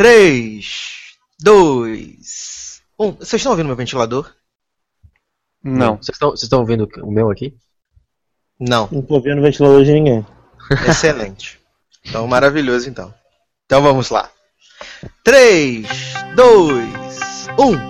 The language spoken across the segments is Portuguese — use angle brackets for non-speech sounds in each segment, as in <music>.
3, 2, 1. Vocês estão ouvindo meu ventilador? Não. Vocês estão, vocês estão ouvindo o meu aqui? Não. Não tô ouvindo o ventilador de ninguém. Excelente. Então, maravilhoso então. Então vamos lá. 3, 2, 1.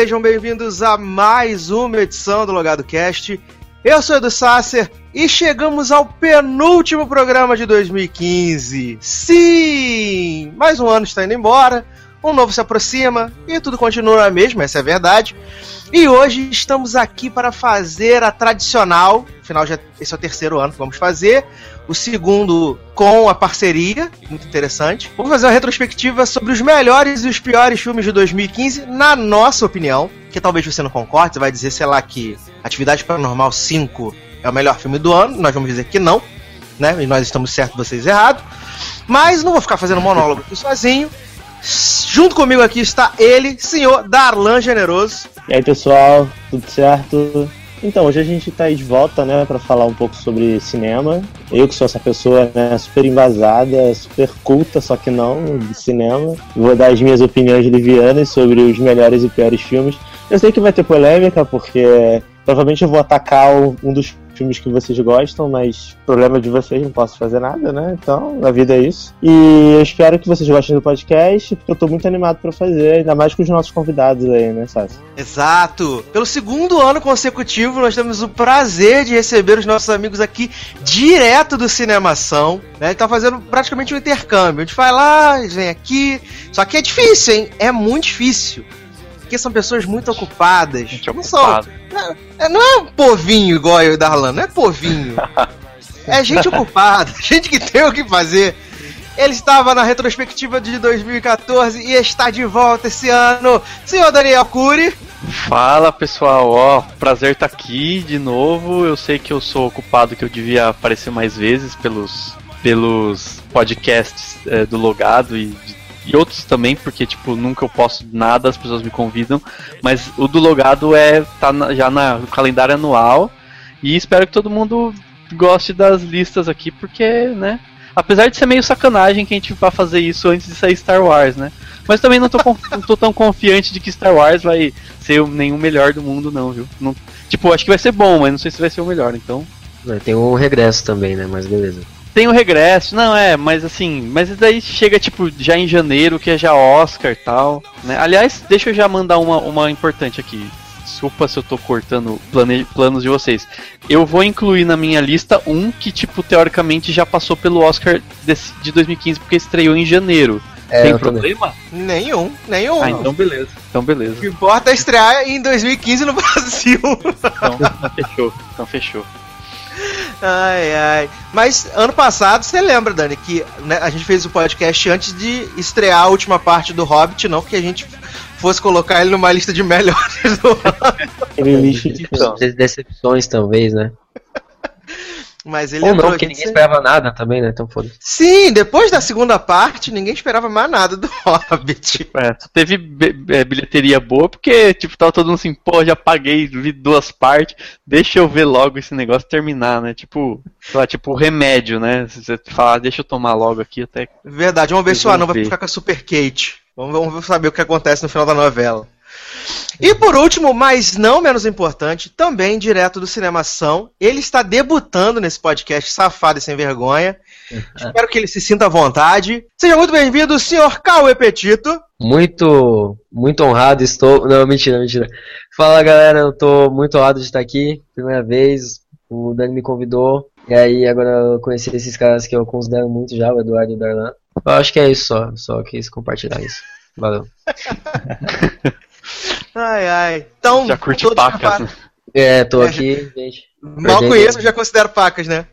Sejam bem-vindos a mais uma edição do Logado Cast. Eu sou Edu Sasser e chegamos ao penúltimo programa de 2015. Sim! Mais um ano está indo embora, um novo se aproxima e tudo continua a mesma, essa é a verdade. E hoje estamos aqui para fazer a tradicional, afinal já esse é o terceiro ano que vamos fazer, o segundo com a parceria, muito interessante. Vamos fazer uma retrospectiva sobre os melhores e os piores filmes de 2015, na nossa opinião, que talvez você não concorde, você vai dizer, sei lá, que Atividade Paranormal 5 é o melhor filme do ano, nós vamos dizer que não, né? E nós estamos certos, vocês errados. Mas não vou ficar fazendo monólogo aqui sozinho. Junto comigo aqui está ele, senhor Darlan Generoso. E aí, pessoal, tudo certo? Então, hoje a gente tá aí de volta, né, para falar um pouco sobre cinema. Eu que sou essa pessoa, né, super embasada, super culta, só que não, de cinema. Vou dar as minhas opiniões livianas sobre os melhores e piores filmes. Eu sei que vai ter polêmica, porque provavelmente eu vou atacar um dos filmes que vocês gostam, mas problema de vocês, não posso fazer nada, né? Então, a vida é isso. E eu espero que vocês gostem do podcast, porque eu tô muito animado para fazer, ainda mais com os nossos convidados aí, né, Sassi? Exato! Pelo segundo ano consecutivo, nós temos o prazer de receber os nossos amigos aqui direto do Cinemação. Né? Tá fazendo praticamente um intercâmbio. A gente vai lá, eles vêm aqui. Só que é difícil, hein? É muito difícil. Porque são pessoas muito ocupadas. Gente não ocupado. são. é- Não é um povinho igual eu e o Darlan, não é povinho. <laughs> É gente ocupada, <laughs> gente que tem o que fazer. Ele estava na retrospectiva de 2014 e está de volta esse ano. Senhor Daniel Cury. Fala pessoal, ó, prazer estar aqui de novo. Eu sei que eu sou ocupado, que eu devia aparecer mais vezes pelos, pelos podcasts é, do Logado e, e outros também, porque tipo, nunca eu posto nada, as pessoas me convidam. Mas o do Logado é tá na- já na- no calendário anual. E espero que todo mundo goste das listas aqui, porque, né? Apesar de ser meio sacanagem que a gente vá fazer isso antes de sair Star Wars, né? Mas também não tô, <laughs> não tô tão confiante de que Star Wars vai ser nenhum melhor do mundo, não, viu? Não- tipo, acho que vai ser bom, mas não sei se vai ser o melhor, então. Tem o regresso também, né? Mas beleza. Tem o regresso, não é, mas assim, mas daí chega tipo já em janeiro, que é já Oscar e tal, né? Aliás, deixa eu já mandar uma, uma importante aqui. Desculpa se eu tô cortando plane, planos de vocês. Eu vou incluir na minha lista um que, tipo, teoricamente já passou pelo Oscar desse- de 2015, porque estreou em janeiro. É, Tem eu também. problema? Nenhum, nenhum. Ah, então beleza. Então O beleza. que importa é estrear em 2015 no <laughs> Brasil. Então, então fechou. Então fechou. Ai, ai. Mas ano passado, você lembra, Dani, que né, a gente fez o podcast antes de estrear a última parte do Hobbit, não que a gente fosse colocar ele numa lista de melhores do ano. Aquele lixo de Então. Des- Decepções, talvez, né? <laughs> Mas ele Ou entrou não, porque ninguém esperava nada também, né? Então foda-se. Sim, depois da segunda parte, ninguém esperava mais nada do <laughs> Hobbit. É, só teve é, bilheteria boa porque, tipo, tava todo mundo assim, pô, já paguei, vi duas partes, deixa eu ver logo esse negócio terminar, né? Tipo, sei lá, tipo, remédio, né? Se você falar, deixa eu tomar logo aqui até. Verdade, vamos ver se o anão vai ficar com a Super Kate. Vamos, vamos saber o que acontece no final da novela. E por último, mas não menos importante, também direto do Cinemação, ele está debutando nesse podcast safado e sem vergonha. <laughs> Espero que ele se sinta à vontade. Seja muito bem-vindo, senhor Cauê Petito. Muito, muito honrado estou. Não, mentira, mentira. Fala galera, eu tô muito honrado de estar aqui. Primeira vez, o Dani me convidou. E aí agora eu conheci esses caras que eu considero muito já, o Eduardo e o Darlan. Eu acho que é isso só, só quis compartilhar isso. Valeu. <laughs> Ai, ai. Então, Já curte pacas, né? É, tô É, aqui, gente. Mal Perdendo. conheço, já considero pacas, né?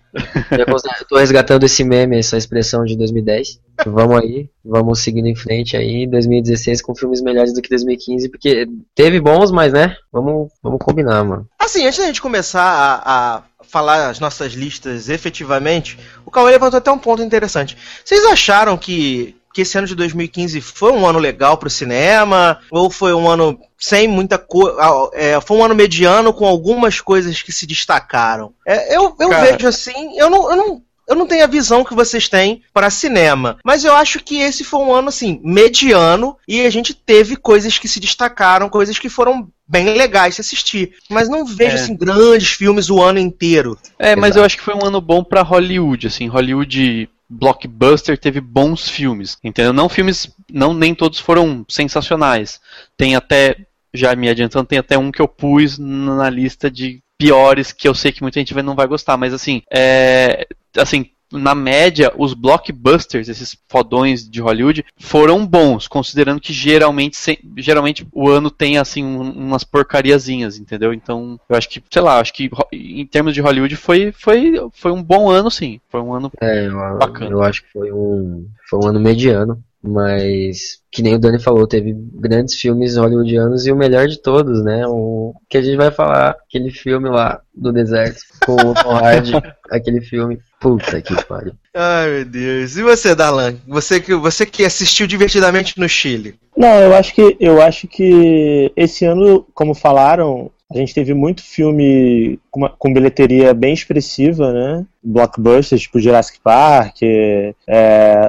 Eu tô resgatando esse meme, essa expressão de 2010. Vamos aí, vamos seguindo em frente aí, 2016 com filmes melhores do que 2015, porque teve bons, mas né, vamos, vamos combinar, mano. Assim, antes da gente começar a, a falar as nossas listas efetivamente, o Cauê levantou até um ponto interessante. Vocês acharam que, que esse ano de 2015 foi um ano legal pro cinema? Ou foi um ano sem muita coisa. É, foi um ano mediano com algumas coisas que se destacaram? É, eu eu Cara. vejo assim, eu não. Eu não eu não tenho a visão que vocês têm para cinema, mas eu acho que esse foi um ano assim mediano e a gente teve coisas que se destacaram, coisas que foram bem legais de assistir, mas não vejo É. assim grandes filmes o ano inteiro. É, mas Exato. eu acho que foi um ano bom pra Hollywood, assim, Hollywood blockbuster teve bons filmes, entendeu? Não filmes, não nem todos foram sensacionais. Tem até, já me adiantando, tem até um que eu pus na lista de piores que eu sei que muita gente não vai gostar, mas assim, é, assim, na média, os blockbusters, esses fodões de Hollywood, foram bons, considerando que geralmente, geralmente o ano tem assim um- umas porcariazinhas, entendeu? Então, eu acho que, sei lá, acho que em termos de Hollywood foi, foi, foi um bom ano, sim. Foi um ano É, eu, Bacana. eu acho que foi um, foi um ano mediano, mas que nem o Dani falou, teve grandes filmes hollywoodianos e o melhor de todos, né? O que a gente vai falar, aquele filme lá do deserto com o Tom <laughs> Hardy, aquele filme. Puta que pariu. Ai, meu Deus. E você, Darlan? Você que, você que assistiu divertidamente no Chile. Não, eu acho que eu acho que esse ano, como falaram, a gente teve muito filme com, uma- com bilheteria bem expressiva, né? Blockbusters, tipo Jurassic Park, é,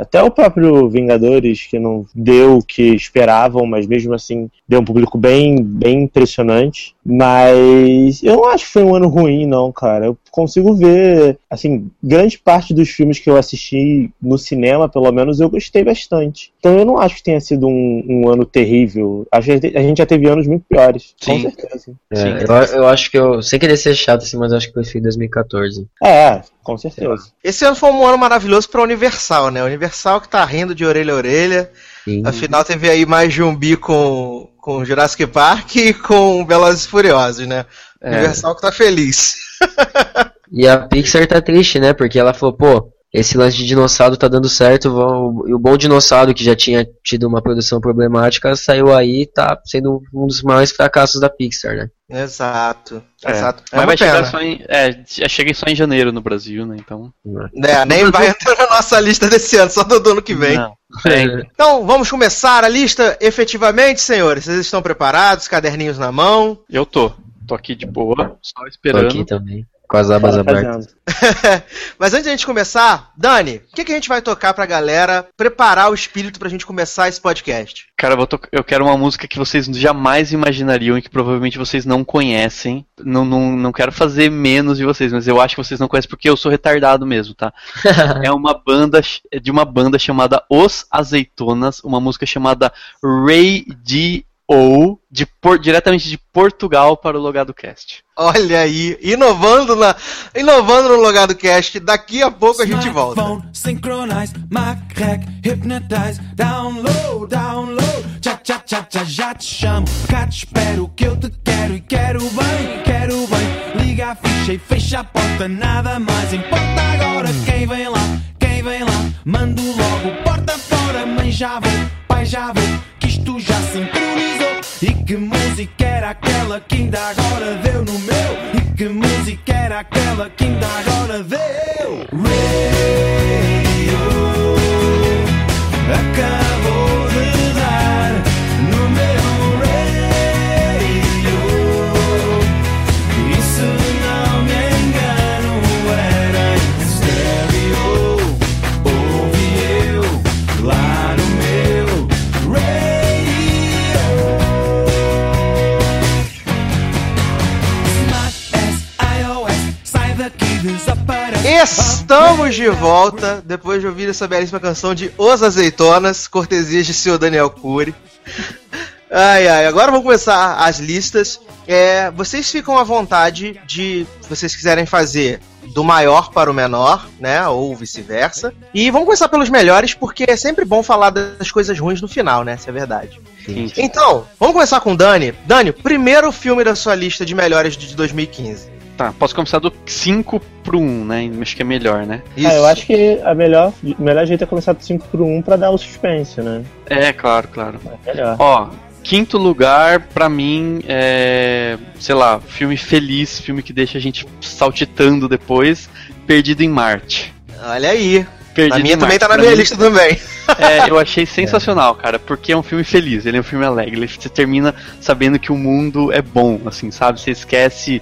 até o próprio Vingadores, que não deu o que esperavam, mas mesmo assim deu um público bem, bem impressionante. Mas eu não acho que foi um ano ruim, não, cara. Eu consigo ver, assim, grande parte dos filmes que eu assisti no cinema, pelo menos, eu gostei bastante. Então eu não acho que tenha sido um, um ano terrível. Acho que a gente já teve anos muito piores, com Sim. certeza. É, Sim. eu, eu acho que eu, sem querer ser chato assim, mas acho que fui em 2014. É, com certeza. Esse ano foi um ano maravilhoso pra Universal, né? Universal que tá rindo de orelha a orelha. Sim. Afinal, teve aí mais de um bi com, com Jurassic Park e com Velozes e Furiosos, né? É. Universal que tá feliz. <laughs> E a Pixar tá triste, né? Porque ela falou, pô, esse lance de dinossauro tá dando certo, e o bom dinossauro, que já tinha tido uma produção problemática, saiu aí e tá sendo um dos maiores fracassos da Pixar, né? Exato. É. Exato. É Mas vai chegar só em. É, chega só em janeiro no Brasil, né? Então. É, nem vai entrar na nossa lista desse ano, só do ano que vem. Não. É, Então, vamos começar a lista efetivamente, senhores? Vocês estão preparados? Caderninhos na mão? eu tô. Tô aqui de boa, só Tô esperando. aqui também, com as abas abertas. <laughs> Mas antes da gente começar, Dani, o que, que a gente vai tocar pra galera preparar o espírito pra gente começar esse podcast? Cara, eu, to- eu quero uma música que vocês jamais imaginariam e que provavelmente vocês não conhecem. Não, não, não quero fazer menos de vocês, mas eu acho que vocês não conhecem porque eu sou retardado mesmo, tá? <laughs> é uma banda é de uma banda chamada Os Azeitonas, uma música chamada Ray D. O, de por- diretamente de Portugal para o Logado Cast. Olha aí, inovando, na, inovando no Logado Cast. Daqui a pouco a gente volta. Synchronize, hypnotize, download, download, já te chamo, cá te espero que eu te quero e quero bem, quero bem, liga a ficha e fecha a porta, nada mais importa agora quem vem lá, quem vem lá, mando logo, porta fora, mãe já vou, pai já vou, isto já sincronizou, e que música era aquela que ainda agora deu no meu, e que música era aquela que ainda agora deu, Radio acabou Estamos de volta depois de ouvir essa belíssima canção de Os Azeitonas, cortesias de senhor Daniel Cury. Ai, ai, agora vamos começar as listas. É, vocês ficam à vontade de, se vocês quiserem fazer do maior para o menor, né, ou vice-versa. E vamos começar pelos melhores, porque é sempre bom falar das coisas ruins no final, né, se é verdade. Sim. Então, vamos começar com o Dani. Dani, primeiro filme da sua lista de melhores de 2015. Tá, posso começar do 5 pro 1, né? Acho que é melhor, né? Ah, eu acho que a melhor, o melhor jeito é começar do 5 pro 1 pra dar o suspense, né? É, claro, claro. É melhor. Ó, quinto lugar, pra mim, é. Sei lá, filme feliz, filme que deixa a gente saltitando depois. Perdido em Marte. Olha aí. Perdido A minha em também Marte. tá na Pra minha mim, lista também. <laughs> É, eu achei <laughs> sensacional, cara, porque é um filme feliz, ele é um filme alegre, ele- você termina sabendo que o mundo é bom, assim, sabe? Você esquece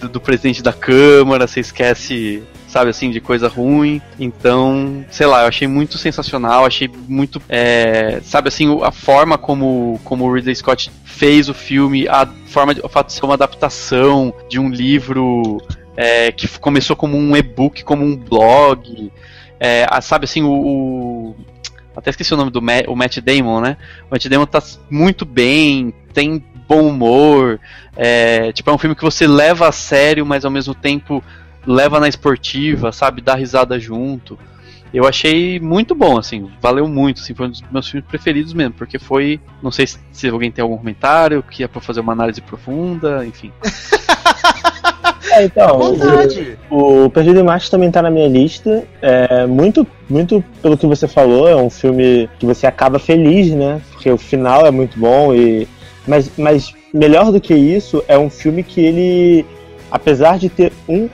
do, do presidente da Câmara, você esquece, sabe, assim, de coisa ruim. Então, sei lá, eu achei muito sensacional, achei muito, é, sabe, assim, a forma como, como o Ridley Scott fez o filme, a forma de, o fato de ser uma adaptação de um livro é, que começou como um e-book, como um blog. É, a- sabe assim, o, o- Até esqueci o nome do Ma- o Matt Damon, né? O Matt Damon tá muito bem, tem bom humor. É, tipo, é um filme que você leva a sério, mas ao mesmo tempo leva na esportiva, sabe? Dá risada junto. Eu achei muito bom, assim, valeu muito, assim, foi um dos meus filmes preferidos mesmo, porque foi, não sei se, alguém tem algum comentário, que é pra fazer uma análise profunda, enfim. <laughs> É, então, Vontade. o, o Perdido em Marte também tá na minha lista. É, muito, muito pelo que você falou, é um filme que você acaba feliz, né? Porque o final é muito bom e. Mas, mas melhor do que isso, é um filme que ele, apesar de ter um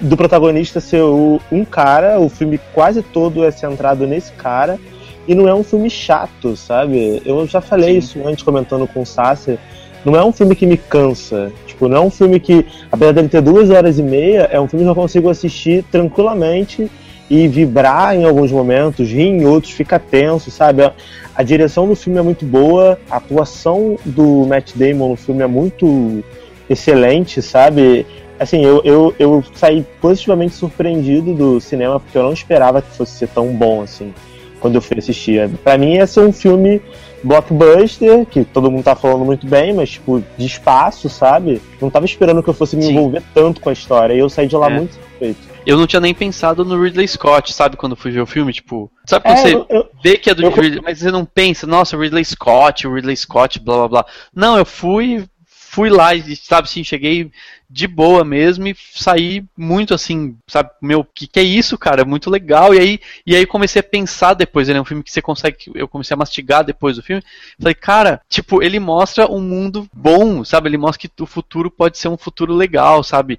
do protagonista ser o- um cara, o filme quase todo é centrado nesse cara e não é um filme chato, sabe? Eu já falei Sim. isso antes comentando com o Sasser. Não é um filme que me cansa. Tipo, não é um filme que, apesar dele ter duas horas e meia, é um filme que eu consigo assistir tranquilamente e vibrar em alguns momentos, rir em outros, fica tenso, sabe? A, a direção do filme é muito boa, a atuação do Matt Damon no filme é muito excelente, sabe? Assim, eu, eu, eu saí positivamente surpreendido do cinema, porque eu não esperava que fosse ser tão bom assim, quando eu fui assistir. Pra mim ia ser um filme blockbuster, que todo mundo tá falando muito bem, mas tipo, de espaço, sabe? Não tava esperando que eu fosse me Sim. envolver tanto com a história, e eu saí de lá É. muito satisfeito. Eu não tinha nem pensado no Ridley Scott, sabe, quando fui ver o filme, tipo, sabe quando É, você eu- eu- vê que é do eu- Ridley, mas você não pensa, nossa, Ridley Scott, o Ridley Scott, blá blá blá. Não, eu fui, fui lá e, sabe, assim, cheguei de boa mesmo e saí muito assim, sabe, meu, que que é isso, cara? Muito legal. E aí, e aí comecei a pensar depois, ele é um filme que você consegue, eu comecei a mastigar depois do filme. Falei, cara, tipo, ele mostra um mundo bom, sabe? Ele mostra que o futuro pode ser um futuro legal, sabe?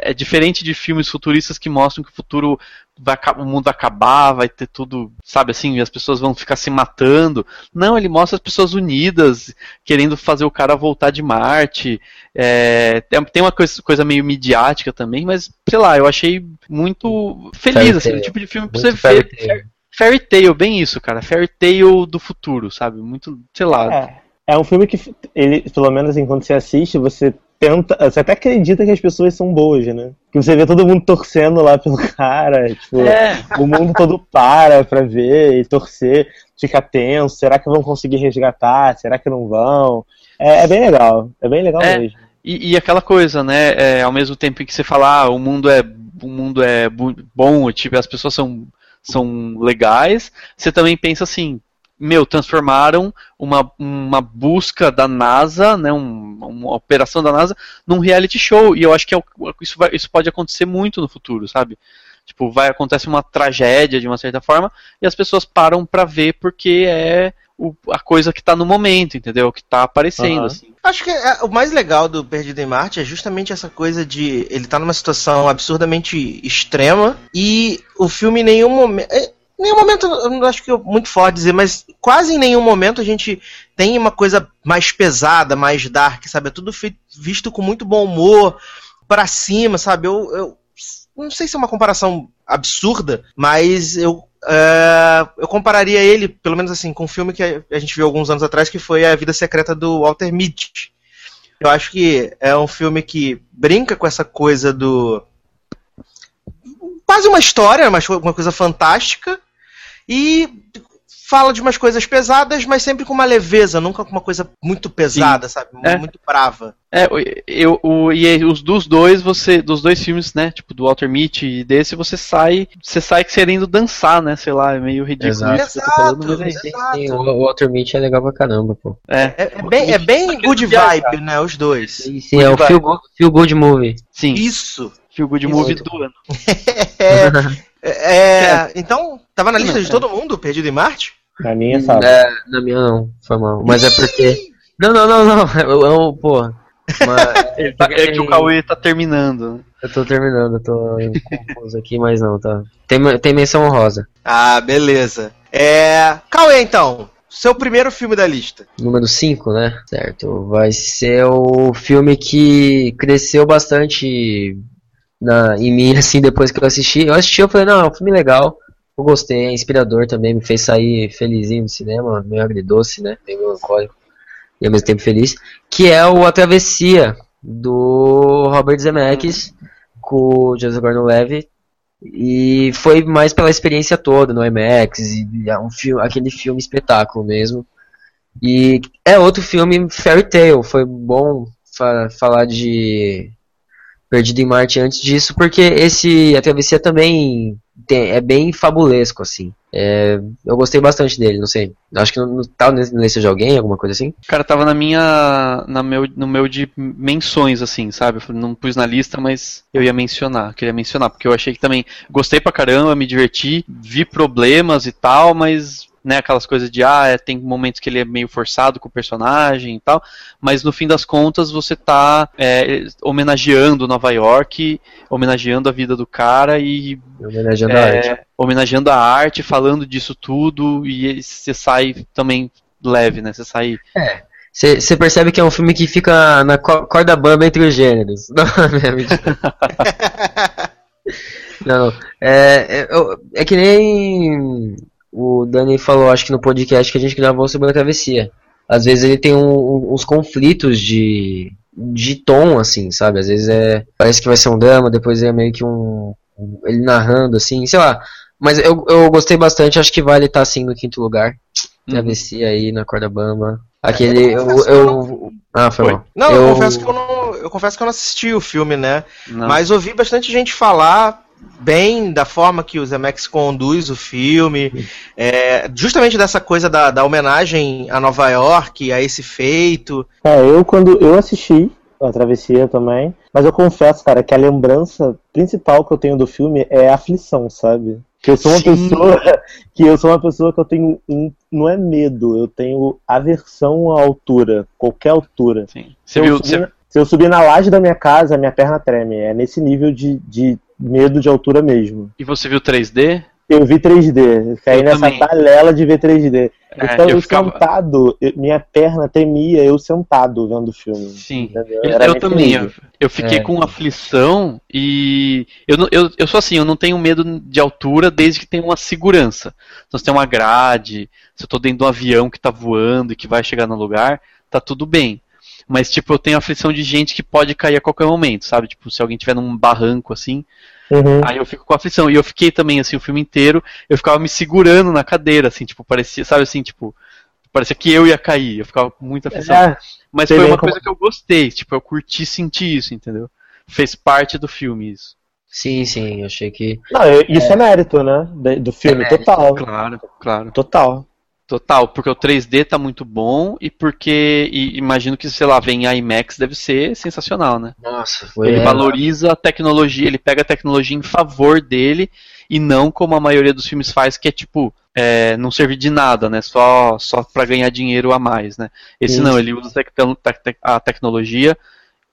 É diferente de filmes futuristas que mostram que o futuro vai, o mundo vai acabar, vai ter tudo, sabe assim, e as pessoas vão ficar se matando. Não, ele mostra as pessoas unidas, querendo fazer o cara voltar de Marte. É, tem uma coisa, coisa meio midiática também, mas sei lá, eu achei muito feliz, Fairy assim, o tipo de filme pra Muito você fairy ver. tale. Fairy Tale, bem isso, cara. Fairy Tale do futuro, sabe? Muito, sei lá. É, é um filme que, ele, pelo menos assim, quando você assiste, você tenta. Você até acredita que as pessoas são boas, né? Que você vê todo mundo torcendo lá pelo cara, tipo, É, o mundo todo para pra ver e torcer, fica tenso. Será que vão conseguir resgatar? Será que não vão? É, é bem legal, é bem legal É. mesmo. E, e aquela coisa, né? é, ao mesmo tempo em que você fala, ah, o mundo é, o mundo é bom, tipo, as pessoas são, são legais, você também pensa assim, meu, transformaram uma, uma busca da NASA, né, um- uma operação da NASA, num reality show. E eu acho que é isso, vai- isso pode acontecer muito no futuro, sabe? Tipo, vai acontece uma tragédia de uma certa forma e as pessoas param pra ver porque é o- a coisa que tá no momento, entendeu? Que tá aparecendo, Aham. assim. Acho que é, o mais legal do Perdido em Marte é justamente essa coisa de ele tá numa situação absurdamente extrema e o filme em nenhum momento. Em nenhum momento, eu não acho que é muito forte dizer, mas quase em nenhum momento a gente tem uma coisa mais pesada, mais dark, sabe? É tudo feito, visto com muito bom humor, pra cima, sabe? Eu, eu não sei se é uma comparação absurda, mas eu é, eu compararia ele, pelo menos assim, com um filme que a- gente viu alguns anos atrás, que foi A Vida Secreta do Walter Mitty. Eu acho que é um filme que brinca com essa coisa do. quase uma história, mas uma coisa fantástica. E fala de umas coisas pesadas, mas sempre com uma leveza, nunca com uma coisa muito pesada, sabe? É. Muito brava. É, o- eu, o, e os dos dois, você, dos dois filmes, né, tipo do Walter Mitty e desse, você sai, você sai querendo dançar, né, sei lá, é meio ridículo Exato. isso que eu tô falando, mas é Exato. Sim, sim, o, Walter Mitty é legal pra caramba, pô. É, É, é bem, é bem good vibe, né? Os dois. Sim, sim, é o feel good, feel good movie. sim, Isso. feel good Isso. movie do ano. <laughs> É, <laughs> é, então, tava na lista de todo mundo, Perdido em Marte? Na minha, sabe? É, na minha não, foi mal. Mas é porque. Não, não, não, não. <laughs> Eu, eu pô. Mas, É, tá- é que o Cauê tá terminando. né? Eu tô terminando, eu tô confuso aqui, mas não, tá. Tem, tem menção honrosa. Ah, beleza. É. Cauê, então. Seu primeiro filme da lista. Número 5, né? Certo. Vai ser o filme que cresceu bastante na, em mim, <laughs> assim, depois que eu assisti. Eu assisti, eu falei, não, é um filme legal. Eu gostei, é inspirador também, me fez sair felizinho do cinema, meio agridoce, né? Meio melancólico. E ao mesmo tempo feliz. Que é o A Travessia, do Robert Zemeckis, com o Joseph Gordon-Levitt. E foi mais pela experiência toda no IMAX, e é um filme, aquele filme espetáculo mesmo. E é outro filme Fairy Tale, foi bom fa- falar de Perdido em Marte antes disso, porque esse A Travessia também tem- é bem fabulesco, assim. É, eu gostei bastante dele, não sei. Acho que não, não tá na de alguém, alguma coisa assim. Cara, tava na minha. Na meu, no meu de menções, assim, sabe? Não pus na lista, mas eu ia mencionar. Queria mencionar, porque eu achei que também gostei pra caramba, me diverti, vi problemas e tal, mas. Né, aquelas coisas de, ah, é, tem momentos que ele é meio forçado com o personagem e tal, mas no fim das contas você tá é, homenageando Nova York, homenageando a vida do cara e Homenageando a é, arte. homenageando a arte, falando disso tudo, e você sai também leve, né? Você sai. Você percebe que é um filme que fica na co- corda bamba entre os gêneros. <laughs> Não, é mentira. <laughs> Não, é, é, eu- é que nem o Dani falou, acho que no podcast que a gente gravou sobre a travessia. Às vezes ele tem um- um- uns conflitos de, de tom, assim, sabe? Às vezes é, parece que vai ser um drama, depois é meio que um, um- ele narrando, assim, sei lá. Mas eu, eu gostei bastante, acho que vale estar assim no quinto lugar. Travessia aí na corda bamba. Aquele. eu Eu, eu, eu Ah, foi Foi. mal. Não, eu, confesso que eu não. Eu confesso que eu não assisti o filme, né? Não. Mas ouvi bastante gente falar bem da forma que o Zemeckis conduz o filme, é, justamente dessa coisa da, da homenagem a Nova York, a esse feito. É, eu quando eu assisti a travessia também, mas eu confesso, cara, que a lembrança principal que eu tenho do filme é a aflição, sabe? Que eu sou uma Sim. pessoa <laughs> que eu sou uma pessoa que eu tenho um, não é medo, eu tenho aversão à altura, qualquer altura. Sim. Se Você eu, viu. subir, você- na- se eu subir na laje da minha casa, minha perna treme. É nesse nível de, de medo de altura mesmo. E você viu 3D? Eu vi 3D, caí Eu nessa também. talela de ver 3D. É, então eu, eu ficava- sentado, eu- minha perna tremia, eu sentado vendo o filme. Sim. entendeu? Eu, Era eu nesse também. Eu, eu fiquei É. com aflição e. Eu, não- eu, eu sou assim, eu não tenho medo de altura desde que tenha uma segurança. Então, se tem uma grade, se eu tô dentro de um avião que tá voando e que vai chegar no lugar, tá tudo bem. Mas, tipo, eu tenho aflição de gente que pode cair a qualquer momento, sabe? Tipo, se alguém tiver num barranco assim, Uhum. Aí eu fico com aflição. E eu fiquei também, assim, o filme inteiro, eu ficava me segurando na cadeira, assim, tipo, parecia, sabe assim, tipo, parecia que eu ia cair. Eu ficava com muita aflição. É, Mas foi uma como- coisa que eu gostei, tipo, eu curti sentir isso, entendeu? Fez parte do filme isso. Sim, sim, eu achei que. não, isso é, mérito, né? Do filme, É mérito, total. Claro, claro. Total. Total, porque o 3D tá muito bom e porque e imagino que, sei lá, vem a IMAX deve ser sensacional, né? Nossa, foi. Ele é, valoriza a tecnologia, ele pega a tecnologia em favor dele e não como a maioria dos filmes faz, que é tipo, é, não servir de nada, né? Só, só para ganhar dinheiro a mais, né? Esse Isso. não, ele usa a tecnologia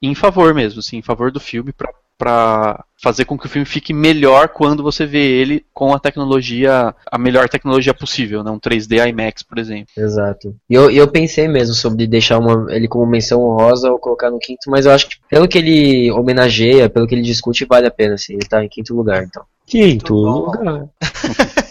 em favor mesmo, assim, em favor do filme pra, pra fazer com que o filme fique melhor quando você vê ele com a tecnologia, a melhor tecnologia possível, né? Um 3D IMAX, por exemplo. Exato. E eu, eu pensei mesmo sobre deixar uma, ele como menção honrosa ou colocar no quinto, mas eu acho que pelo que ele homenageia, pelo que ele discute, vale a pena, assim. Ele tá em quinto lugar, então. Quinto lugar. <laughs>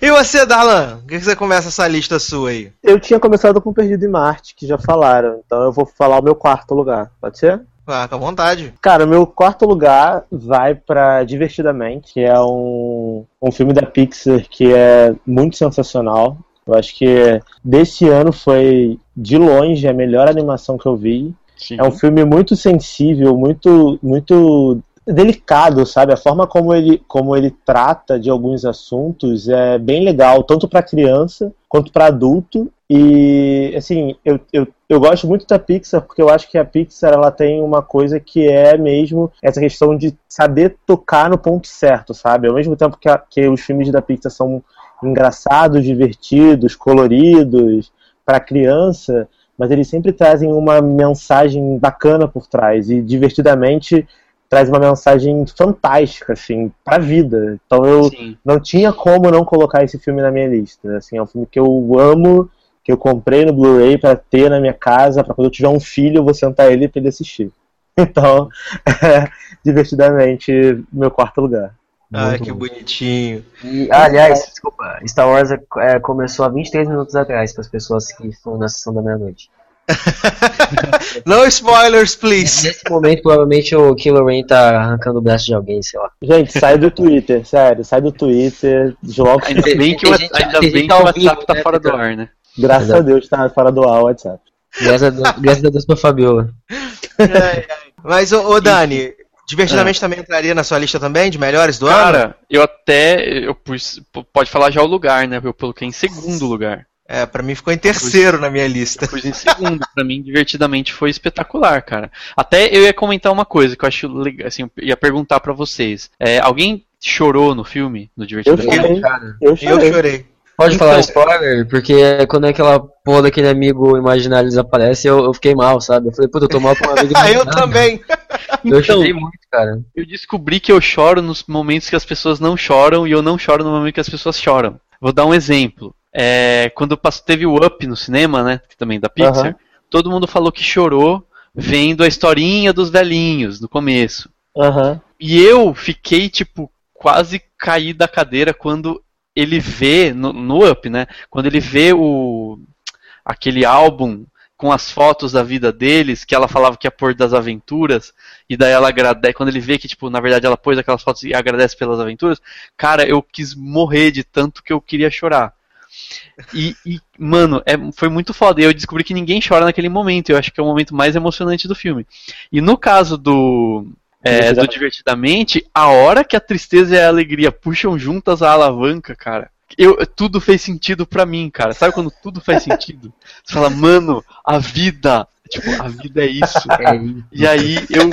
E você, Darlan? O que que você começa essa lista sua aí? Eu tinha começado com Perdido em Marte, que já falaram, então eu vou falar o meu quarto lugar, pode ser? Ah, com vontade. Cara, o meu quarto lugar vai pra Divertidamente, que é um, um filme da Pixar que é muito sensacional. Eu acho que desse ano foi, de longe, a melhor animação que eu vi. Sim. É um filme muito sensível, muito, muito delicado, sabe? A forma como ele, como ele trata de alguns assuntos é bem legal, tanto para criança quanto para adulto. E, assim, eu, eu, eu gosto muito da Pixar porque eu acho que a Pixar ela tem uma coisa que é mesmo essa questão de saber tocar no ponto certo, sabe? Ao mesmo tempo que, a, que os filmes da Pixar são engraçados, divertidos, coloridos para criança, mas eles sempre trazem uma mensagem bacana por trás e divertidamente traz uma mensagem fantástica assim para a vida. Então eu Sim. não tinha como não colocar esse filme na minha lista. Assim, é um filme que eu amo, que eu comprei no Blu-ray para ter na minha casa, para quando eu tiver um filho eu vou sentar ele para ele assistir. <laughs> Então, é, <laughs> divertidamente, meu quarto lugar. Ai, Muito que bom. bonitinho. E, ah, aliás, desculpa, Star Wars é, começou há 23 minutos atrás, para as pessoas que estão na sessão da meia-noite. <laughs> No spoilers, please. Nesse momento, provavelmente o Kylo Ren tá arrancando o braço de alguém, sei lá. Gente, sai do Twitter, sério, sai do Twitter, desloca. Ainda bem que o, ao WhatsApp tá né, fora do ar, né? Graças a Deus tá fora do ar o WhatsApp. Graças a Deus, graças a Deus pra Fabiola. Mas, ô, ô, Dani, divertidamente também entraria na sua lista também, de melhores do ano? Cara, eu até. Eu pus, pode falar já o lugar, né? Eu coloquei em segundo lugar. É, pra mim ficou em terceiro na minha lista. Eu pus em segundo. pra mim, divertidamente foi espetacular, cara. Até eu ia comentar uma coisa que eu acho legal. Assim, eu ia perguntar pra vocês. É, alguém chorou no filme? No Eu Divertidamente? chorei, Cara, eu Eu chorei. chorei. pode Então- falar spoiler, porque quando aquela porra daquele amigo imaginário desaparece, eu, eu fiquei mal, sabe? Eu falei, puta, eu tô mal com uma amigo <laughs> Ah, eu também. Eu Então, chorei muito, cara. eu descobri que eu choro nos momentos que as pessoas não choram e eu não choro no momento que as pessoas choram. Vou dar um exemplo. É, quando teve o Up no cinema, né? Também da Pixar. Aham. Todo mundo falou que chorou vendo a historinha dos velhinhos no começo. Aham. E eu fiquei, tipo, quase caí da cadeira quando ele vê, no, no Up, né? Quando ele vê o aquele álbum com as fotos da vida deles, que ela falava que ia pôr das aventuras, e daí ela agradece, quando ele vê que, tipo, na verdade ela pôs aquelas fotos e agradece pelas aventuras, cara, eu quis morrer de tanto que eu queria chorar. E, e, mano, é, foi muito foda. E eu descobri que ninguém chora naquele momento. Eu acho que é o momento mais emocionante do filme. E no caso do, é, do Divertidamente, a hora que a tristeza e a alegria puxam juntas a alavanca, cara. Eu, tudo fez sentido pra mim, cara. Sabe quando tudo faz <laughs> sentido? Você fala, mano, a vida. Tipo, a vida é isso. É isso. E aí eu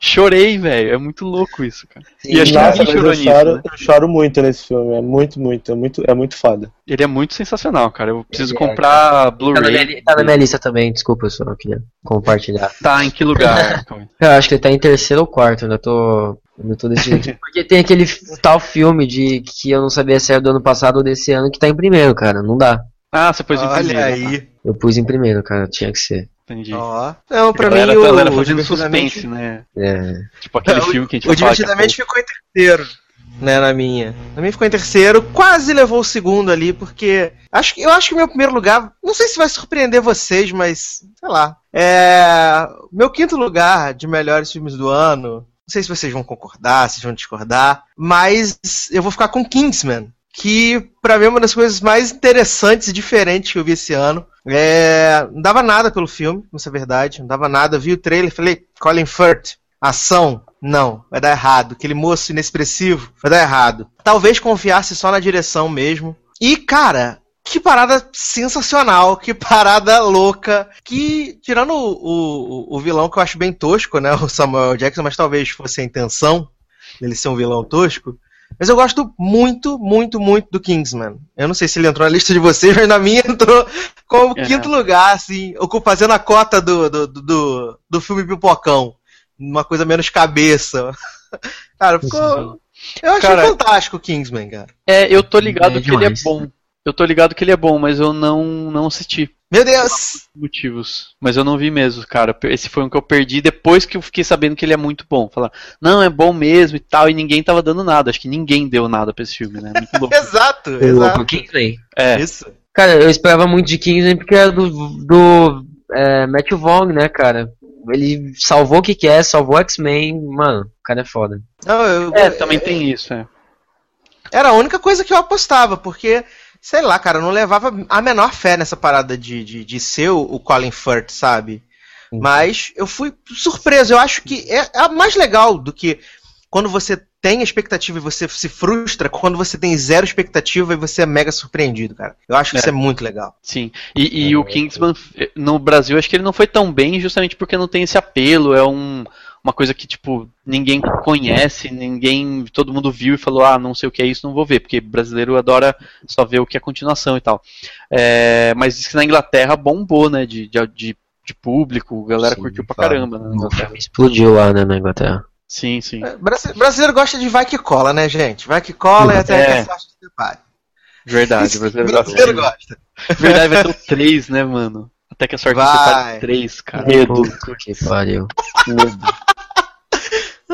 chorei, velho. É muito louco isso, cara. E acho que Nossa, ninguém mas chorou eu nisso, choro, né? eu choro muito nesse filme. É muito, muito, é muito, é muito foda. Ele é muito sensacional, cara. Eu preciso é, comprar Tá na, Blu-ray. minha, tá na minha lista também, desculpa, eu só queria compartilhar. Tá, em que lugar? <laughs> Eu acho que ele tá em terceiro ou quarto, ainda tô. Ainda tô decidindo. <laughs> Porque tem aquele tal filme de que eu não sabia se era do ano passado ou desse ano que tá em primeiro, cara. Não dá. ah, você pôs em Olha primeiro. aí. Eu pus em primeiro, cara. Tinha que ser. Entendi. Ó. Não, pra a mim galera, o, a galera fazendo Divertidamente, suspense, né? É. Tipo aquele É, filme que a gente o vai falar daqui a Divertidamente ficou em terceiro, né, na minha. Na minha ficou em terceiro, quase levou o segundo ali, porque acho que eu acho que o meu primeiro lugar, não sei se vai surpreender vocês, mas sei lá. É, meu quinto lugar de melhores filmes do ano. Sei se vocês vão concordar, se vão discordar, mas eu vou ficar com Kingsman, que pra mim é uma das coisas mais interessantes e diferentes que eu vi esse ano. É, não dava nada pelo filme, isso é verdade, não dava nada. Vi o trailer, falei, Colin Firth, ação, não, vai dar errado. Aquele moço inexpressivo, vai dar errado. Talvez confiasse só na direção mesmo. E, cara, que parada sensacional, que parada louca. Que, tirando o, o, o vilão que eu acho bem tosco, né? O Samuel Jackson, mas talvez fosse a intenção dele ser um vilão tosco. Mas eu gosto muito, muito, muito do Kingsman. Eu não sei se ele entrou na lista de vocês, mas na minha entrou como É. quinto lugar, assim, fazendo a cota do, do, do, do, filme Pipocão. Uma coisa menos cabeça. <laughs> Cara, ficou. Eu achei Cara- fantástico o Kingsman, cara. É, eu tô ligado É que ele é bom. Eu tô ligado que ele é bom, mas eu não, não assisti. Meu Deus! Motivos. Mas eu não vi mesmo, cara. Esse foi um que eu perdi depois que eu fiquei sabendo que ele é muito bom. Falar, não, é bom mesmo e tal, e ninguém tava dando nada. Acho que ninguém deu nada pra esse filme, né? Muito <laughs> louco. Exato, O exato. Kingsman. É, Isso. Cara, eu esperava muito de Kingsman porque era do, do é, Matthew Vaughn, né, cara? Ele salvou o que que é, salvou X-Men, mano, o cara é foda. Não, eu- é, também tem isso, é. Era a única coisa que eu apostava, porque sei lá, cara, eu não levava a menor fé nessa parada de, de, de ser o, Colin Firth, sabe? Mas eu fui surpreso. Eu acho que é, é mais legal do que quando você tem expectativa e você se frustra, quando você tem zero expectativa e você é mega surpreendido, cara. Eu acho que É. isso é muito legal. Sim. E, e o Kingsman no Brasil acho que ele não foi tão bem justamente porque não tem esse apelo, é um, uma coisa que tipo ninguém conhece, ninguém, todo mundo viu e falou: "Ah, não sei o que é isso, não vou ver", porque brasileiro adora só ver o que é continuação e tal. É, mas diz que na Inglaterra bombou, né, de, de, de, de público, a galera Sim, curtiu pra fala. caramba né, explodiu lá, né, na Inglaterra. Sim, sim. É, brasi- Brasileiro gosta de vai que cola, né, gente? vai que cola e até É. que a sorte se separe. Verdade, brasileiro gosta. brasileiro gosta. Verdade, vai ter o 3, né, mano? Até que a sorte faz 3, cara. Puta que pariu. <laughs>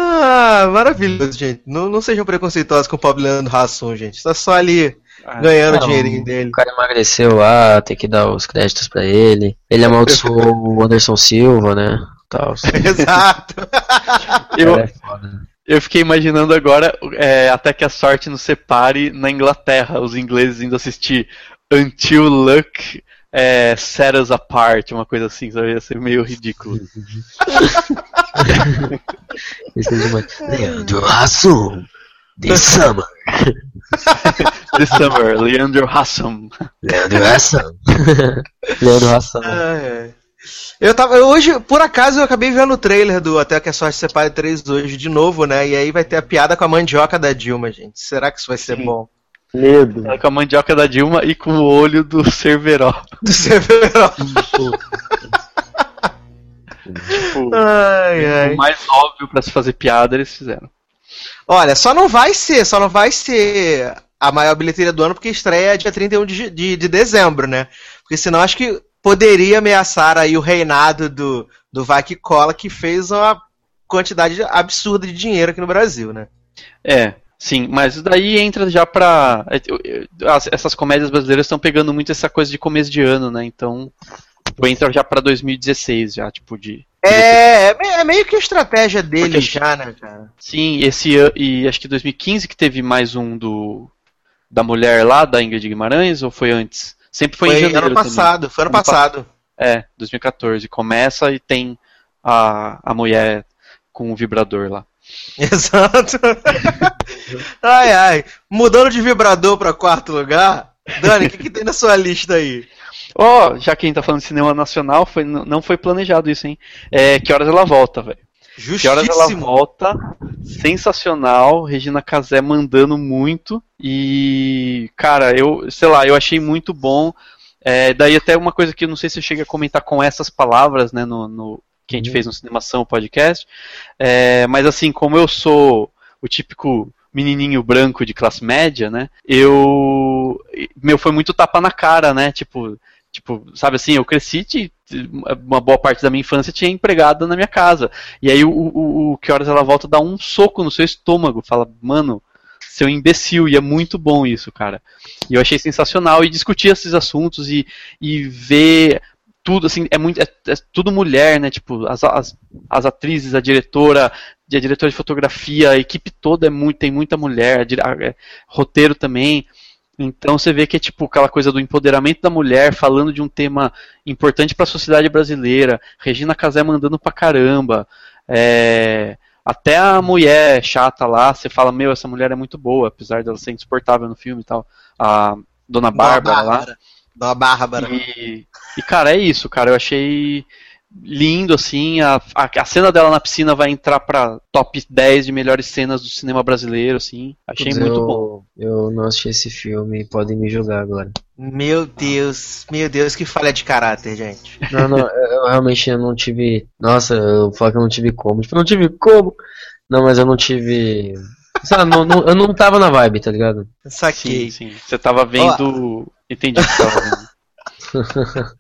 Ah, maravilhoso, gente. Não, não sejam preconceituosos com o pobre Leandro Hassum, gente. Tá só ali Ah, ganhando o Não, dinheirinho dele. O cara emagreceu lá, tem que dar os créditos pra ele. Ele amaldiçoou <laughs> o Anderson Silva, né? Tal. <laughs> Exato. Eu, é. Eu fiquei imaginando agora é, até que a sorte nos separe na Inglaterra, os ingleses indo assistir Until Luck é, Set Us Apart, uma coisa assim, sabe? Ia ser meio ridículo. <laughs> É demais. Leandro Hassum, This Summer. <laughs> This Summer, Leandro Hassam. Leandro Hassum. Leandro Hassum. <laughs> Eu tava. eu Hoje, por acaso, eu acabei vendo o trailer do Até que a Sorte Separe 3 hoje de novo, né? E aí vai ter a piada com a mandioca da Dilma, gente. Será que isso vai ser Sim. bom? Medo. Ela Com a mandioca da Dilma e com o olho do Cerveró. <laughs> Do Severo. Tipo, Ai, <laughs> ai. o mais óbvio pra se fazer piada eles fizeram. Olha, só não vai ser, só não vai ser a maior bilheteria do ano porque estreia dia 31 de, de, de dezembro, né? Porque senão acho que poderia ameaçar aí o reinado do, do Vai Que Cola, que fez uma quantidade absurda de dinheiro aqui no Brasil, né? É, sim, mas daí entra já pra. as- Essas comédias brasileiras estão pegando muito essa coisa de começo de ano, né? Então. tipo, Entra já pra 2016, já, tipo, de. É, é é meio que a estratégia dele Porque- já, né, cara? Sim, esse. E acho que 2015 que teve mais um do. Da mulher lá, da Ingrid Guimarães, ou foi antes? Sempre foi, Foi, em janeiro. ano também. passado, foi ano Ano passado. É, 2014. Começa e tem a, a mulher com o vibrador lá. <laughs> Exato. ai, ai. Mudando de vibrador pra quarto lugar, Dani, o que, que tem na sua lista aí? Ó, já que a gente tá falando de cinema nacional, foi, não foi planejado isso, hein? É, que horas ela volta, velho? Que horas ela volta? Sensacional, Regina Casé mandando muito. E, cara, eu, sei lá, eu achei muito bom. É, daí até uma coisa que eu não sei se eu cheguei a comentar com essas palavras, né, no, no- que a gente fez no Cinemação podcast. É, mas assim, como eu sou o típico menininho branco de classe média, né? Eu meu foi muito tapa na cara, né? Tipo, tipo, sabe assim, eu cresci de, uma boa parte da minha infância tinha empregada na minha casa. E aí o, o, o que horas ela volta dá um soco no seu estômago, fala, mano, seu imbecil, e é muito bom isso, cara. E eu achei sensacional e discutir esses assuntos e, e ver tudo assim, é muito é, é tudo mulher, né? Tipo, as, as, as atrizes, a diretora, a diretora de fotografia, a equipe toda é muito, tem muita mulher, a a- é, roteiro também. Então você vê que é tipo aquela coisa do empoderamento da mulher, falando de um tema importante para a sociedade brasileira. Regina Casé mandando pra caramba. É, até a mulher chata lá, você fala, meu, essa mulher é muito boa, apesar dela ser insuportável no filme e tal. A Dona Bárbara lá. Da Bárbara. E, e, cara, é isso, cara. Eu achei lindo, assim. A, a, a cena dela na piscina vai entrar pra top 10 de melhores cenas do cinema brasileiro, assim. Achei muito eu, bom. Eu não assisti esse filme, podem me julgar agora. Meu Deus, meu Deus, que falha de caráter, gente. Não, não, eu, eu realmente não tive. Nossa, eu falo que eu não tive como. Tipo, eu não tive como. Não, mas eu não tive. Sabe, não, não- eu não tava na vibe, tá ligado? Saquei. Sim, sim. Você tava vendo. Entendi o que você tava vendo. <laughs>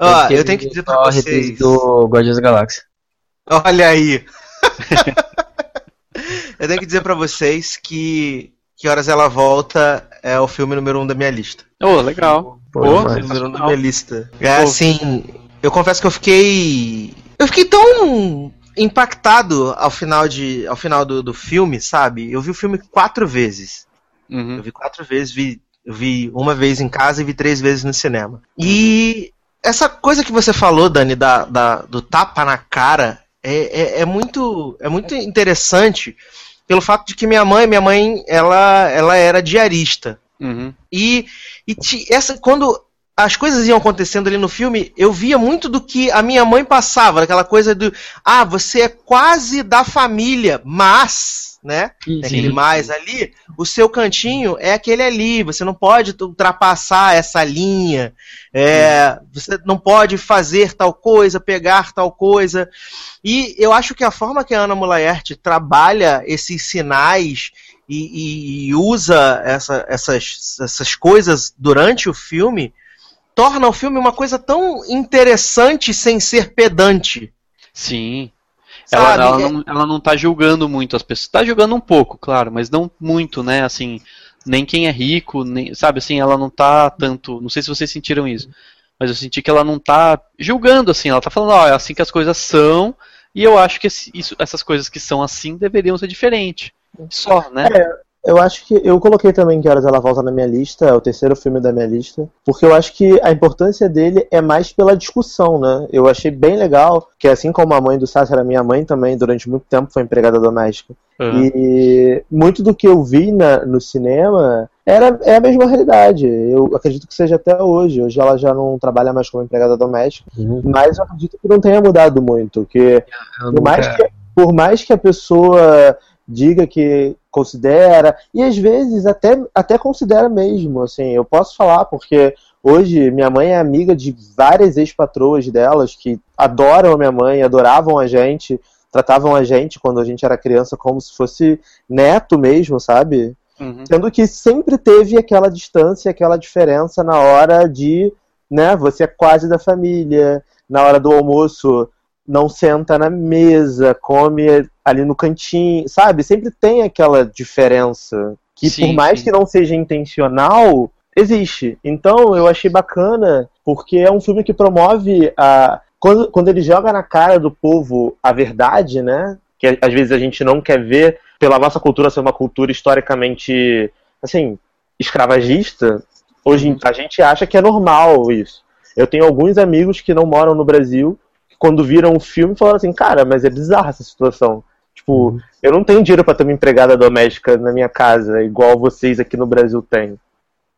Ó, eu tenho que dizer pra vocês. do Guardiões da Galáxia. Olha aí. <laughs> eu tenho que dizer pra vocês que Que Horas Ela Volta é o filme número um da minha lista. Ô, legal. Pô, número um da minha lista. É assim, eu confesso que eu fiquei. Eu fiquei tão impactado ao final, de, ao final do, do filme, sabe? Eu vi o filme quatro vezes. Eu Uhum. vi quatro vezes, vi Eu vi uma vez em casa e vi três vezes no cinema. E essa coisa que você falou, Dani, da, da do tapa na cara, é, é, é, muito, é muito interessante pelo fato de que minha mãe, minha mãe, ela, ela era diarista. Uhum. E, e essa, quando as coisas iam acontecendo ali no filme, eu via muito do que a minha mãe passava, aquela coisa do, ah, você é quase da família, mas, né? Tem aquele mais ali, o seu cantinho é aquele ali, você não pode ultrapassar essa linha, é, você não pode fazer tal coisa, pegar tal coisa. E eu acho que a forma que a Ana Mulaert trabalha esses sinais e, e- e usa essa- essas, essas coisas durante o filme torna o filme uma coisa tão interessante sem ser pedante. Sim. Ela, ela, não, ela não tá julgando muito as pessoas. Tá julgando um pouco, claro, mas não muito, né? Assim, nem quem é rico, nem, sabe assim, ela não tá tanto. Não sei se vocês sentiram isso, mas eu senti que ela não tá julgando, assim. Ela tá falando, ó, é assim que as coisas são, e eu acho que esse- isso, essas coisas que são assim deveriam ser diferentes. Só, né? Eu acho que eu coloquei também que horas ela volta na minha lista, é o terceiro filme da minha lista, porque eu acho que a importância dele é mais pela discussão, né? Eu achei bem legal, que assim como a mãe do Sassi era minha mãe também, durante muito tempo foi empregada doméstica. Uhum. E muito do que eu vi na- no cinema era, é a mesma realidade. Eu acredito que seja até hoje. Hoje ela já não trabalha mais como empregada doméstica, Uhum. mas eu acredito que não tenha mudado muito. Que Eu por mais, que, por mais que a pessoa diga que considera, e às vezes até, até considera mesmo, assim, eu posso falar, porque hoje minha mãe é amiga de várias ex-patroas delas que adoram a minha mãe, adoravam a gente, tratavam a gente quando a gente era criança como se fosse neto mesmo, sabe? Uhum. Sendo que sempre teve aquela distância, aquela diferença na hora de, né, você é quase da família, na hora do almoço não senta na mesa, come ali no cantinho, sabe? Sempre tem aquela diferença que Sim, por mais sim. que não seja intencional, existe. Então eu achei bacana porque é um filme que promove a quando, quando ele joga na cara do povo a verdade, né? Que às vezes a gente não quer ver pela nossa cultura ser uma cultura historicamente, assim, escravagista, hoje a gente acha que é normal isso. Eu tenho alguns amigos que não moram no Brasil, quando viram o filme falaram assim, cara, mas é bizarra essa situação. Tipo, eu não tenho dinheiro pra ter uma empregada doméstica na minha casa, igual vocês aqui no Brasil têm.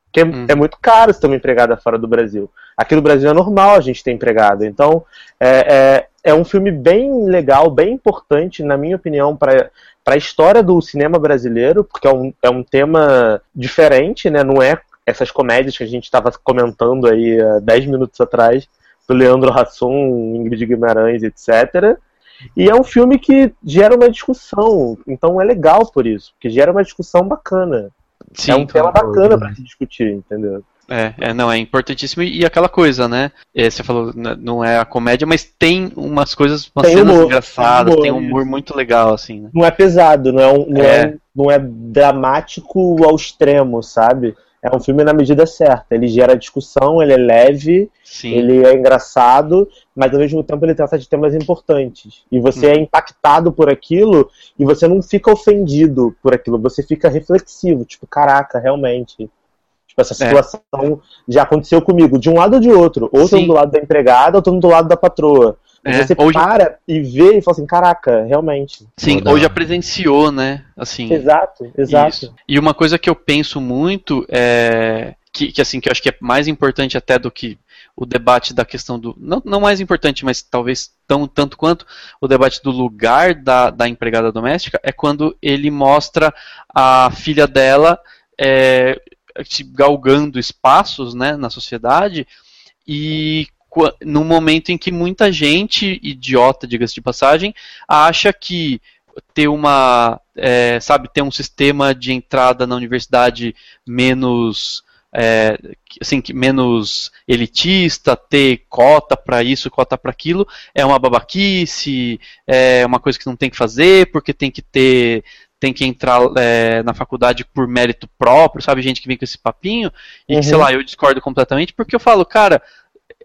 Porque é, Uhum. é muito caro ter uma empregada fora do Brasil. Aqui no Brasil é normal a gente ter empregada. Então, é, é, é um filme bem legal, bem importante, na minha opinião, para para a história do cinema brasileiro, porque é um, é um tema diferente, né? Não é essas comédias que a gente estava comentando aí há 10 minutos atrás, do Leandro Hassum, Ingrid Guimarães, etc. E é um filme que gera uma discussão, então é legal por isso, porque gera uma discussão bacana. Sim, é um tema claro. bacana para se discutir, entendeu? É, é, não, é importantíssimo. E aquela coisa, né? É, você falou, n- não é a comédia, mas tem umas coisas, umas Tem cenas humor, engraçadas, tem um humor, humor muito legal, assim, né? Não é pesado, não é, um- não é. É. um- não é dramático ao extremo, sabe? É um filme na medida certa. Ele gera discussão, ele é leve, Sim. ele é engraçado, mas ao mesmo tempo ele trata de temas importantes. E você Hum. é impactado por aquilo e você não fica ofendido por aquilo, você fica reflexivo, tipo, caraca, realmente. Tipo, essa É. situação já aconteceu comigo, de um lado ou de outro. Ou tô Sim. do lado da empregada, ou tô do lado da patroa. É, você já- para e vê e fala assim, caraca, realmente. Sim, ou já presenciou, né? Assim. Exato, exato. Isso. E uma coisa que eu penso muito é que, que assim que eu acho que é mais importante até do que o debate da questão do não, não mais importante, mas talvez tão tanto quanto o debate do lugar da, da empregada doméstica é quando ele mostra a filha dela é, galgando espaços, né, na sociedade e no momento em que muita gente idiota, diga-se de passagem, acha que ter uma, é, sabe, ter um sistema de entrada na universidade menos, é, assim, menos elitista, ter cota para isso, cota para aquilo, é uma babaquice, é uma coisa que não tem que fazer, porque tem que ter tem que entrar é, na faculdade por mérito próprio, sabe? Gente que vem com esse papinho, e que, sei Uhum. lá, eu discordo completamente, porque eu falo, cara,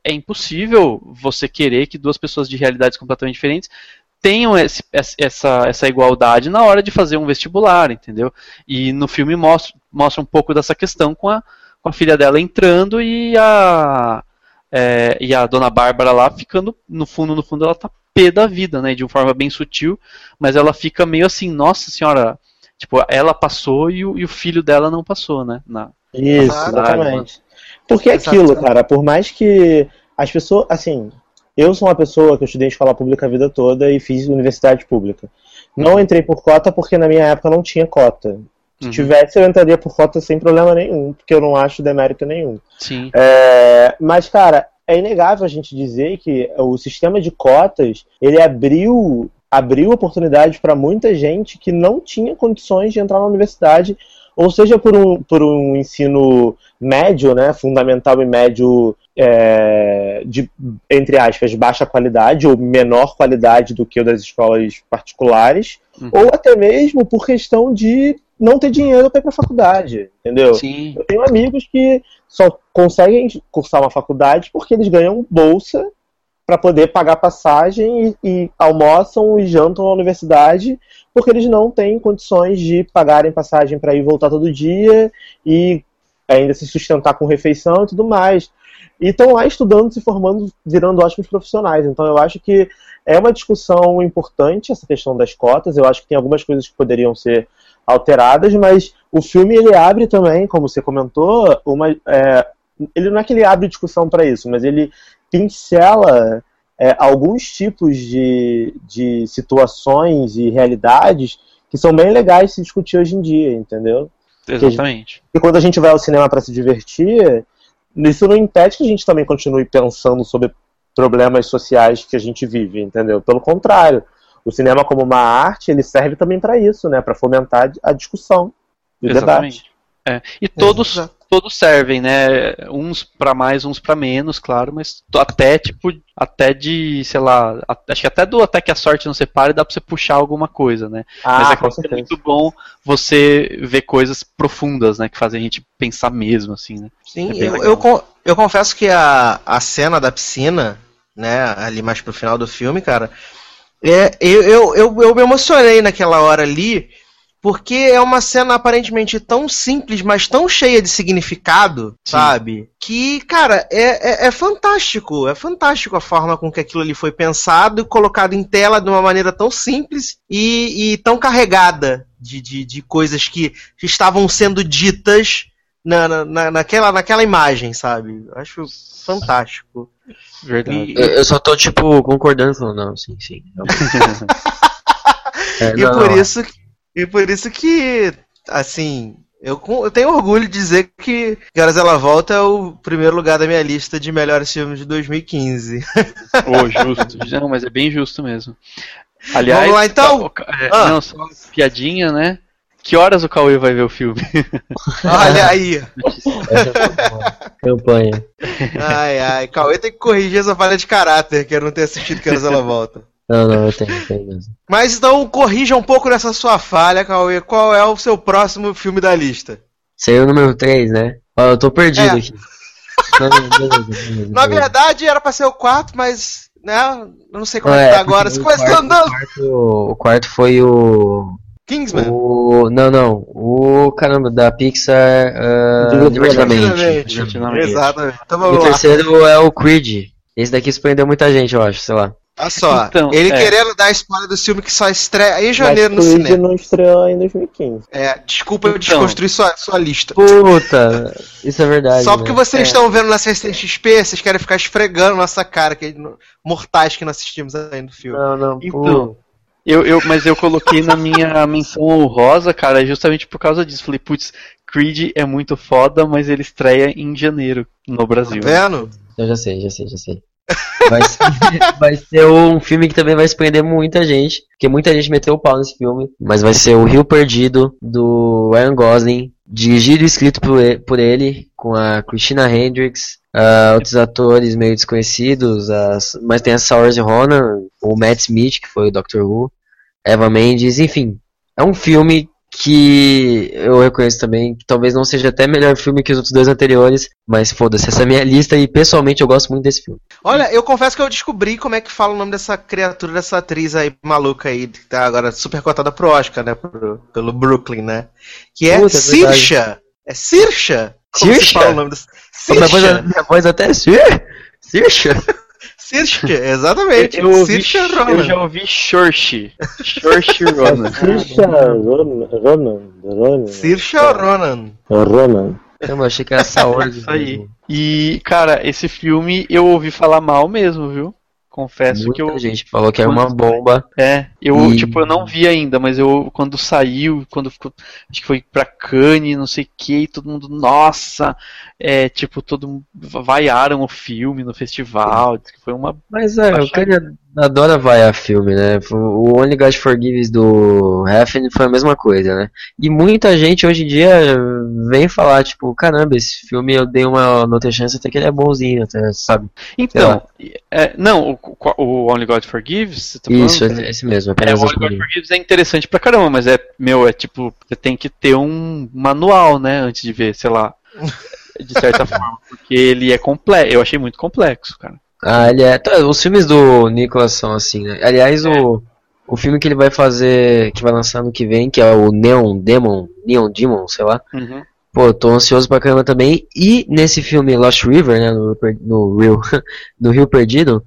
é impossível você querer que duas pessoas de realidades completamente diferentes tenham esse- essa, essa igualdade na hora de fazer um vestibular, entendeu? E no filme mostra, mostra um pouco dessa questão com a, com a filha dela entrando e a é, e a dona Bárbara lá ficando no fundo, no fundo ela tá pé da vida, né? De uma forma bem sutil, mas ela fica meio assim, nossa senhora, tipo, ela passou e o, e o filho dela não passou, né? Na, Isso, Ah, exatamente. Porque é aquilo, cara, por mais que as pessoas, assim, eu sou uma pessoa que eu estudei em escola pública a vida toda e fiz universidade pública. Não entrei por cota porque na minha época não tinha cota. Se Uhum. tivesse, eu entraria por cota sem problema nenhum, porque eu não acho demérito nenhum. Sim. É, mas, cara, é inegável a gente dizer que o sistema de cotas ele abriu, abriu oportunidades para muita gente que não tinha condições de entrar na universidade, ou seja, por um, por um ensino médio, né, fundamental e médio, é, de, entre aspas, baixa qualidade ou menor qualidade do que o das escolas particulares, Uhum. ou até mesmo por questão de não ter dinheiro para ir para a faculdade, entendeu? Sim. Eu tenho amigos que só conseguem cursar uma faculdade porque eles ganham bolsa para poder pagar passagem e, e almoçam e jantam na universidade porque eles não têm condições de pagarem passagem para ir voltar todo dia e ainda se sustentar com refeição e tudo mais. E estão lá estudando, se formando, virando ótimos profissionais. Então eu acho que é uma discussão importante essa questão das cotas. Eu acho que tem algumas coisas que poderiam ser alteradas, mas o filme ele abre também, como você comentou, uma, é, ele não é que ele abre discussão para isso, mas ele pincela é, alguns tipos de, de situações e realidades que são bem legais se discutir hoje em dia, entendeu? Exatamente. E quando a gente vai ao cinema para se divertir, isso não impede que a gente também continue pensando sobre problemas sociais que a gente vive, entendeu? Pelo contrário, o cinema como uma arte, ele serve também para isso, né? Para fomentar a discussão e o debate. Exatamente. É. E todos, Exato. todos servem, né? Uns pra mais, uns pra menos, claro, mas até tipo, até de, sei lá, acho que até do até que a sorte não separe dá pra você puxar alguma coisa, né? mas Ah, é, com é certeza. muito bom você ver coisas profundas, né? Que fazem a gente pensar mesmo, assim, né? Sim, É eu, eu, eu confesso que a, a cena da piscina, né, ali mais pro final do filme, cara, é, eu, eu, eu, eu me emocionei naquela hora ali, porque é uma cena aparentemente tão simples, mas tão cheia de significado, Sim. sabe? Que, cara, é, é, é fantástico. É fantástico a forma com que aquilo ali foi pensado e colocado em tela de uma maneira tão simples e, e tão carregada de, de, de coisas que estavam sendo ditas na, na- na, naquela, naquela imagem, sabe? Acho fantástico. Verdade. Eu, eu só tô, tipo, concordando, falando, não, sim, sim. <laughs> É, E não, por não. isso, e por isso que, assim, eu, eu tenho orgulho de dizer que Horas Ela Volta é o primeiro lugar da minha lista de melhores filmes de 2015. Ô, justo. <laughs> Não, mas é bem justo mesmo. Aliás, Vamos lá, então? o Ca- é, Ah. Não, só uma piadinha, né? Que horas o Cauê vai ver o filme? <laughs> Olha aí. Campanha. Ai, ai. Cauê tem que corrigir essa falha de caráter, que eu não ter assistido Que Horas Ela Volta. Não, não, eu tenho, eu tenho mesmo. Mas então corrija um pouco dessa sua falha, Cauê. Qual é o seu próximo filme da lista? Saiu o número 3, né? Ó, eu tô perdido É. aqui. Na verdade, era pra ser o quarto, mas, né, eu não sei como Não, é que tá é, agora. Você andando. O quarto foi o. Kingsman. O. Não, não. O caramba, da Pixar. Uh, Divertidamente. divertidamente. Divertidamente. Exatamente. Então o lá. terceiro é o Creed. Esse daqui surpreendeu muita gente, eu acho, sei lá. Olha só, Então, ele é. querendo dar spoiler do filme que só estreia em Mas janeiro no Creed cinema. não estreou em 2015. É, desculpa eu Então. desconstruir sua, sua lista. Puta, isso é verdade. Só porque né? vocês É. estão vendo na CCXP, vocês querem ficar esfregando nossa cara, que mortais que não assistimos ainda do filme. Não, não. Então, pô. Eu, eu, mas eu coloquei na minha menção honrosa, cara, justamente por causa disso. Falei, putz, Creed é muito foda, mas ele estreia em janeiro no Brasil. Tá vendo? Eu já sei, já sei, já sei. Vai ser, <laughs> vai ser um filme que também vai surpreender muita gente, porque muita gente meteu o pau nesse filme, mas vai ser o Rio Perdido, do Ryan Gosling, dirigido e escrito por ele, por ele, com a Christina Hendricks, ah, outros atores meio desconhecidos, as- mas tem a Saoirse Ronan, o Matt Smith, que foi o Doctor Who, Eva Mendes, enfim. É um filme que eu reconheço também que talvez não seja até melhor filme que os outros dois anteriores, mas foda-se, essa é a minha lista e pessoalmente eu gosto muito desse filme. Olha, eu confesso que eu descobri como é que fala o nome dessa criatura, dessa atriz aí maluca aí, que tá agora super cotada pro Oscar, né? pro- pelo Brooklyn, né? Que é Puta, é. Sirsha. É Sirsha? Como se Sirsha? fala o nome do... Minha voz, Sirsha. minha voz até é Sir? Sirsha? Sirsha, exatamente. Eu, ouvi, Sirsha eu Ronan. já ouvi Shorshi. Shorshi Ronan. Sirsha Ronan, Ronan, Ronan, Sirsha Ronan. Ronan. Eu achei que era Saori. <laughs> Isso aí. E, cara, esse filme eu ouvi falar mal mesmo, viu? Confesso Muita que eu. gente falou que era uma bomba. É, eu, E- tipo, eu não vi ainda, mas eu, quando saiu, quando ficou, acho que foi pra Cannes, não sei o que, e todo mundo, nossa, é, tipo, todo mundo, vaiaram o filme no festival, que foi uma, Mas é, o Achei- adora vaiar filme, né? O Only God Forgives do Refn foi a mesma coisa, né? E muita gente hoje em dia vem falar, tipo, caramba, esse filme eu dei uma outra chance até que ele é bonzinho, até, sabe? então, é, não, o, o Only God Forgives, tá Isso, falando? esse mesmo, É, o Only God. Forgives é interessante pra caramba, mas é, meu, é tipo, você tem que ter um manual, né, antes de ver, sei lá, de certa <laughs> forma, porque ele é complexo, eu achei muito complexo, cara. Ah, ele é. tá, Os filmes do Nicolas são assim, né? Aliás, o, o filme que ele vai fazer, que vai lançar no que vem, que é o Neon Demon, Neon Demon, sei lá. Uhum. Pô, tô ansioso pra caramba também. E nesse filme Lost River, né, no, no Rio, <laughs> no Rio Perdido,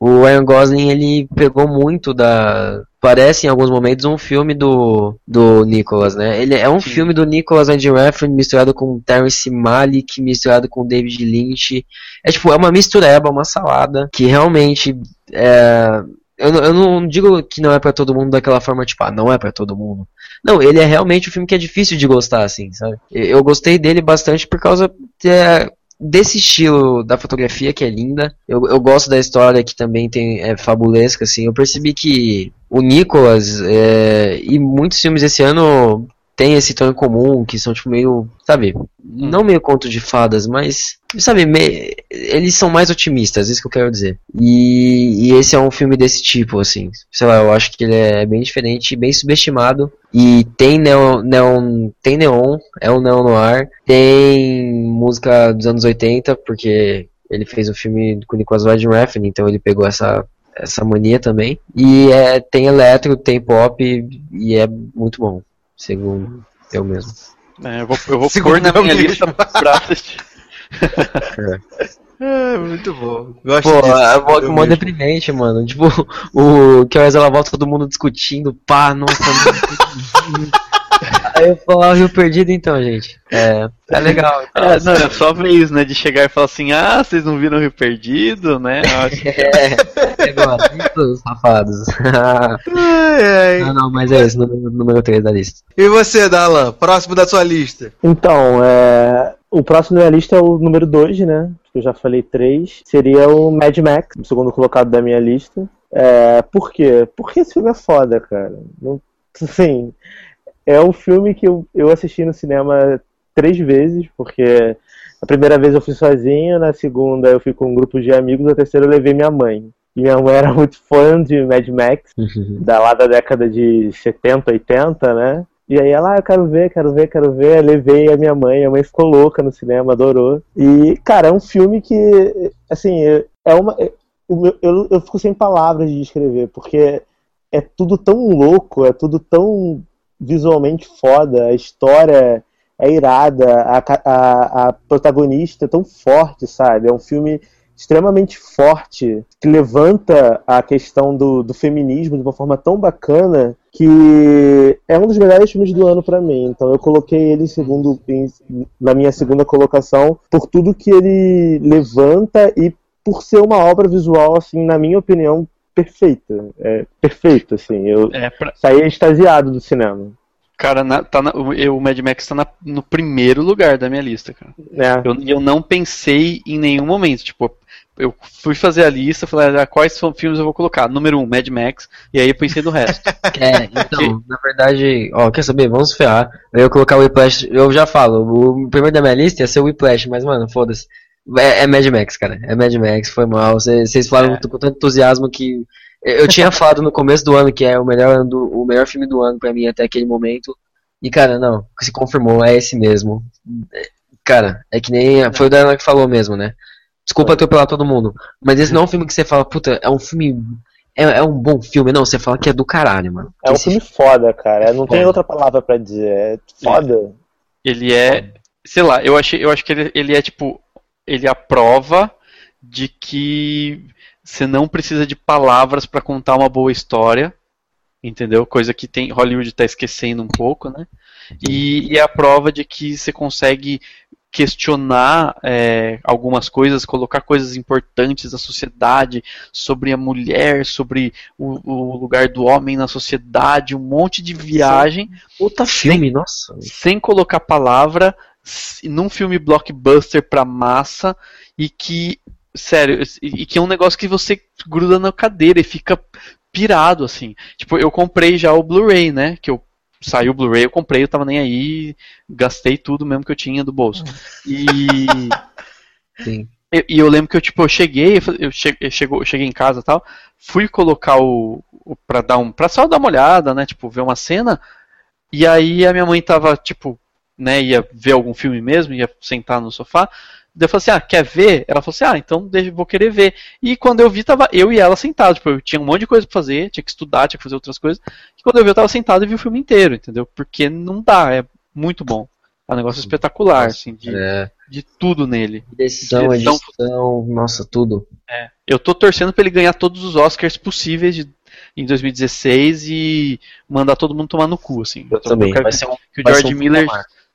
o Ryan Gosling ele pegou muito da parece em alguns momentos um filme do do Nicholas, né? Ele é um Sim. filme do Nicholas Andy Refn misturado com Terrence Malick, misturado com David Lynch. É tipo, é uma mistureba, uma salada que realmente é eu, não- eu não digo que não é pra todo mundo daquela forma, tipo, ah, não é pra todo mundo. Não, ele é realmente um filme que é difícil de gostar, assim, sabe? Eu gostei dele bastante por causa é, desse estilo da fotografia que é linda. Eu, eu gosto da história que também tem, é fabulesca, assim. Eu percebi que o Nicolas é, e muitos filmes esse ano tem esse tom em comum, que são tipo meio, sabe, não meio conto de fadas, mas, sabe, me- eles são mais otimistas, isso que eu quero dizer. E, e esse é um filme desse tipo, assim, sei lá, eu acho que ele é bem diferente, bem subestimado, e tem neon, neon tem neon, é um neon noir, tem música dos anos 80, porque ele fez um filme com o Nicolas Winding Refn, então ele pegou essa essa mania também. E é, tem eletro, tem pop e é muito bom, segundo eu mesmo. É, eu vou, eu vou pôr na minha lista pra assistir. <laughs> <laughs> É, muito bom. Gosto Pô, disso. é mó, eu mó mesmo. deprimente, mano. Tipo, <laughs> o que horas ela volta, todo mundo discutindo, pá, nossa. <laughs> Aí eu falo, ah, Rio Perdido então, gente. É, é legal. <laughs> É, não, é só vez, né, de chegar e falar assim, ah, vocês não viram o Rio Perdido, né? Que É, agora, isso, safados. Ai, ai. ah, não, mas é esse, número, número 3 da lista. E você, Dalan? Próximo da sua lista. Então, é, o próximo na minha lista é o número 2, né? Que eu já falei 3. Seria o Mad Max, o segundo colocado da minha lista. É, por quê? Porque esse filme é foda, cara. Não, <laughs> assim, é um filme que eu, eu assisti no cinema três vezes, porque a primeira vez eu fui sozinho, na segunda eu fui com um grupo de amigos, a terceira eu levei minha mãe. E minha mãe era muito fã de Mad Max, da lá da década de 70, 80, né? E aí ela, ah, eu quero ver, quero ver, quero ver. Eu levei a minha mãe, a mãe ficou louca no cinema, adorou. E, cara, é um filme que, assim, é uma. é- o meu- eu, eu fico sem palavras de descrever, porque é tudo tão louco, é tudo tão visualmente foda, a história é irada, a, a, a protagonista é tão forte, sabe? É um filme extremamente forte, que levanta a questão do, do feminismo de uma forma tão bacana que é um dos melhores filmes do ano pra mim. Então eu coloquei ele em segundo, em- na minha segunda colocação por tudo que ele levanta e por ser uma obra visual, assim, na minha opinião, perfeita. É perfeito, assim. Eu é pra, saí extasiado do cinema. cara, na- tá na- o o Mad Max tá na- no primeiro lugar da minha lista, cara. Né? Eu, eu não pensei em nenhum momento, tipo, eu fui fazer a lista, falei, ah, quais são filmes eu vou colocar? Número um, Mad Max, e aí eu pensei no resto. <laughs> É, então, na verdade, ó, quer saber? Vamos ferrar. Eu ia colocar o Whiplash, eu já falo, o primeiro da minha lista ia ser o Whiplash, mas, mano, foda-se. É, é Mad Max, cara. É Mad Max, foi mal. Cê- Vocês falaram É. com tanto entusiasmo que. Eu tinha <laughs> falado no começo do ano que é o melhor, do- o melhor filme do ano pra mim até aquele momento. E, cara, não, se confirmou, é esse mesmo. É, Cara, é que nem. Foi o Dana que falou mesmo, né? Desculpa atropelar todo mundo. Mas esse não é um filme que você fala, puta, é um filme. É, é um bom filme. Não, você fala que é do caralho, mano. É um Esse filme foda, cara. Não tem Foda. outra palavra pra dizer. É foda. Ele é sei lá, eu, achei, eu acho que ele, ele é tipo. Ele é a prova de que você não precisa de palavras para contar uma boa história. Entendeu? Coisa que tem Hollywood está esquecendo um pouco, né? E, e, é a prova de que você consegue questionar é, algumas coisas, colocar coisas importantes da sociedade, sobre a mulher, sobre o, o, lugar do homem na sociedade, um monte de viagem. Puta filme, nossa. Sem colocar palavra, num filme blockbuster pra massa, e que, sério, e que é um negócio que você gruda na cadeira e fica pirado, assim. Tipo, eu comprei já o Blu-ray, né? Que eu saiu o Blu-ray, eu comprei, eu tava nem aí, gastei tudo mesmo que eu tinha do bolso. E. <laughs> Sim. E, eu lembro que eu, tipo, eu cheguei, eu cheguei, eu cheguei, eu cheguei em casa e tal, fui colocar o. o pra dar um. Pra só dar uma olhada, né? Tipo, ver uma cena. E aí a minha mãe tava, tipo, né, ia ver algum filme mesmo, ia sentar no sofá. Daí eu falei assim, ah, quer ver? Ela falou assim, ah, então vou querer ver. E quando eu vi, tava eu e ela sentados. Tipo, eu tinha um monte de coisa pra fazer, tinha que estudar, tinha que fazer outras coisas. E quando eu vi, eu tava sentado e vi o filme inteiro, entendeu? Porque não dá, é muito bom. É um negócio espetacular, assim, de, é. de tudo nele. Direção, Direção, edição, nossa, tudo. É. Eu tô torcendo pra ele ganhar todos os Oscars possíveis de, em 2016 e mandar todo mundo tomar no cu, assim. Eu, eu também. Vai ser um, que o George um Miller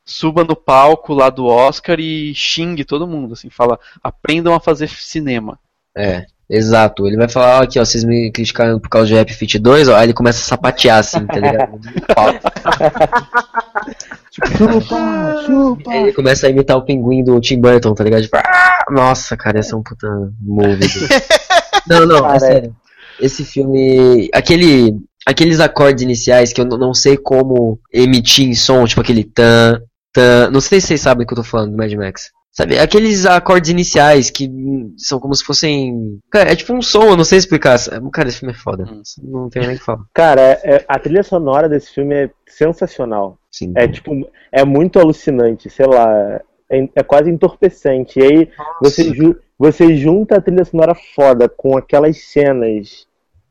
suba no palco lá do Oscar e xingue todo mundo, assim, fala, aprendam a fazer cinema. É, exato. Ele vai falar, ó, aqui, ó, vocês me criticaram por causa de Rap Fit 2, ó, aí ele começa a sapatear, assim, tá ligado? <laughs> chupa, chupa. Ele começa a imitar o pinguim do Tim Burton, tá ligado? Tipo, ah! nossa, cara, esse é um puta movie. <laughs> não, não, cara, é sério. Esse filme, aquele aqueles acordes iniciais que eu não sei como emitir em som, tipo aquele tan, Não sei se vocês sabem o que eu tô falando do Mad Max. Sabe, aqueles acordes iniciais que são como se fossem. Cara, é tipo um som, eu não sei explicar. Cara, esse filme é foda. Hum. Não tenho nem o que falar. <laughs> Cara, é, é, a trilha sonora desse filme é sensacional. Sim. É tipo, é muito alucinante, sei lá. É, é quase entorpecente. E aí você, ju, você junta a trilha sonora foda com aquelas cenas,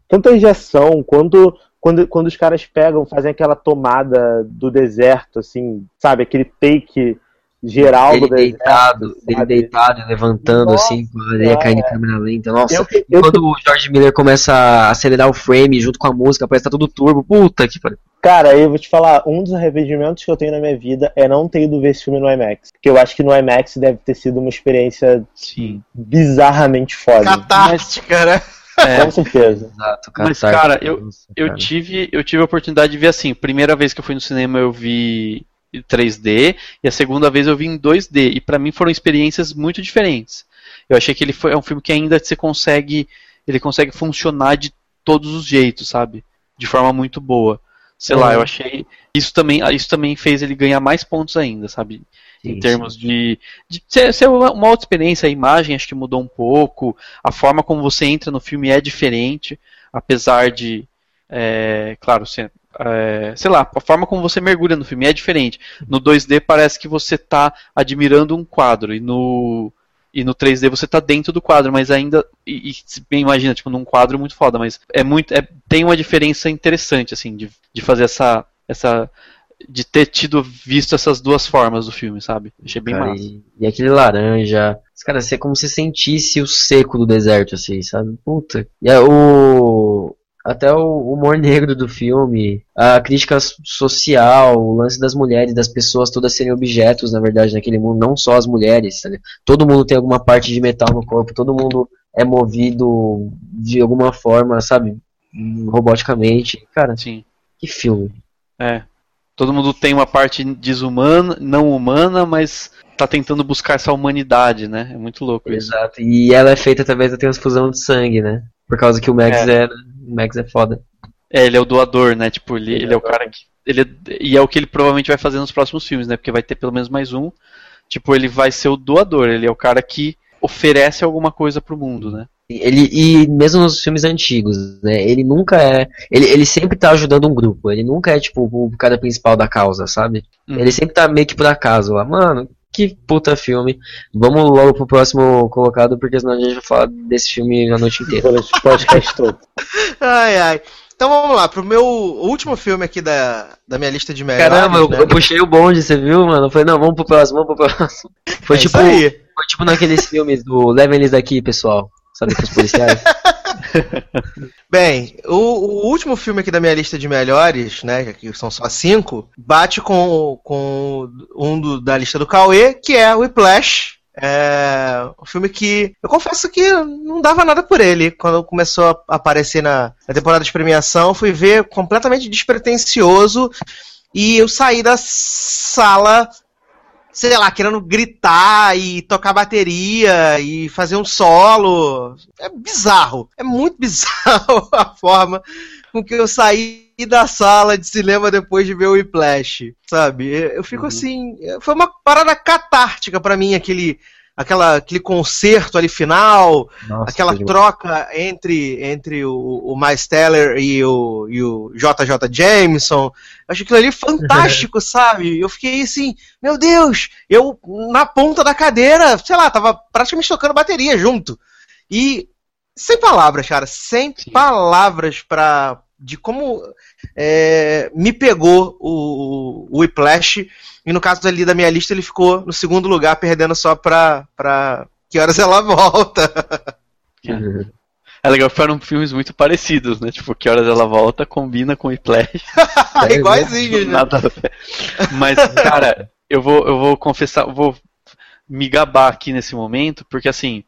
tanto a injeção quanto quando, quando os caras pegam, fazem aquela tomada do deserto, assim, sabe? Aquele take geral ele do deserto. Deitado, ele deitado, levantando Nossa, assim, com a areia caindo em câmera lenta. Nossa, eu, eu, quando eu, o George Miller começa a acelerar o frame junto com a música, parece que tá tudo turbo. Puta que pariu. Cara, eu vou te falar, um dos arrependimentos que eu tenho na minha vida é não ter ido ver esse filme no IMAX. Porque eu acho que no IMAX deve ter sido uma experiência Sim. bizarramente foda. Catástica, né? É, Com certeza. Exato, Mas, cara, eu, eu, tive, eu tive a oportunidade de ver assim. Primeira vez que eu fui no cinema eu vi 3D e a segunda vez eu vi em 2D. E para mim foram experiências muito diferentes. Eu achei que ele foi, é um filme que ainda você consegue. Ele consegue funcionar de todos os jeitos, sabe? De forma muito boa. Sei lá, eu achei. Isso também, isso também fez ele ganhar mais pontos ainda, sabe? Em termos de, de ser, ser, uma outra experiência. A imagem acho que mudou um pouco, a forma como você entra no filme é diferente, apesar de, é, claro, ser, é, sei lá, a forma como você mergulha no filme é diferente. No 2D parece que você está admirando um quadro e no e no 3D você está dentro do quadro, mas ainda e, e imagina tipo num quadro muito foda, mas é muito é, tem uma diferença interessante assim de, de fazer essa essa de ter tido visto essas duas formas do filme, sabe? Achei bem cara, massa. E, e, aquele laranja. Cara, é como se sentisse o seco do deserto, assim, sabe? Puta. E é o. Até o humor negro do filme, a crítica social, o lance das mulheres, das pessoas todas serem objetos, na verdade, naquele mundo, não só as mulheres, sabe? Todo mundo tem alguma parte de metal no corpo, todo mundo é movido de alguma forma, sabe? Roboticamente. Cara, Sim. que filme. É, todo mundo tem uma parte desumana, não humana, mas tá tentando buscar essa humanidade, né? É muito louco isso. Exato. E ela é feita através da transfusão de sangue, né? Por causa que o Max é, é o Max é foda. É, ele é o doador, né? Tipo, ele, ele, ele é, é o cara que ele é, e é o que ele provavelmente vai fazer nos próximos filmes, né? Porque vai ter pelo menos mais um. Tipo, ele vai ser o doador, ele é o cara que oferece alguma coisa pro mundo, né? Ele, e mesmo nos filmes antigos, né? Ele nunca é. Ele, ele sempre tá ajudando um grupo. Ele nunca é, tipo, o cara principal da causa, sabe? Uhum. Ele sempre tá meio que por acaso lá. Mano, que puta filme. Vamos logo pro próximo colocado, porque senão a gente vai falar desse filme a noite inteira. Pode- Podcast todo. <laughs> Ai, ai. Então vamos lá, pro meu último filme aqui da, da minha lista de melhores. Caramba, eu, né? eu puxei o bonde, você viu, mano? Eu falei, não, vamos pro próximo, vamos pro próximo. Foi É tipo, foi tipo naqueles filmes do Levem eles daqui, pessoal. Sabe, com os policiais? <laughs> Bem, o, o último filme aqui da minha lista de melhores, né, que são só cinco, bate com, com um do- da lista do Cauê, que é o Whiplash. É um filme que eu confesso que não dava nada por ele. Quando começou a aparecer na, na temporada de premiação, fui ver completamente despretensioso e eu saí da sala sei lá, querendo gritar e tocar bateria e fazer um solo. É bizarro. É muito <laughs> bizarro a forma com que eu saí da sala de cinema depois de ver o Whiplash, sabe? Eu fico assim, foi uma parada catártica pra mim aquele aquela, aquele concerto ali final, Nossa, aquela troca entre, entre o, o Miles Teller e o, e o JJ Jameson. Eu acho aquilo ali fantástico, <laughs> sabe? Eu fiquei assim, meu Deus, eu na ponta da cadeira, sei lá, tava praticamente tocando bateria junto. E sem palavras, cara, sem Sim. palavras pra, de como é, me pegou o, o Whiplash. E no caso ali da minha lista, ele ficou no segundo lugar, perdendo só pra, pra que horas ela volta. É legal que foram filmes muito parecidos, né? Tipo, que horas ela volta combina com o Whiplash. <laughs> É Igualzinho, né? Nada. Mas, cara, eu vou, eu vou confessar, eu vou me gabar aqui nesse momento, porque assim,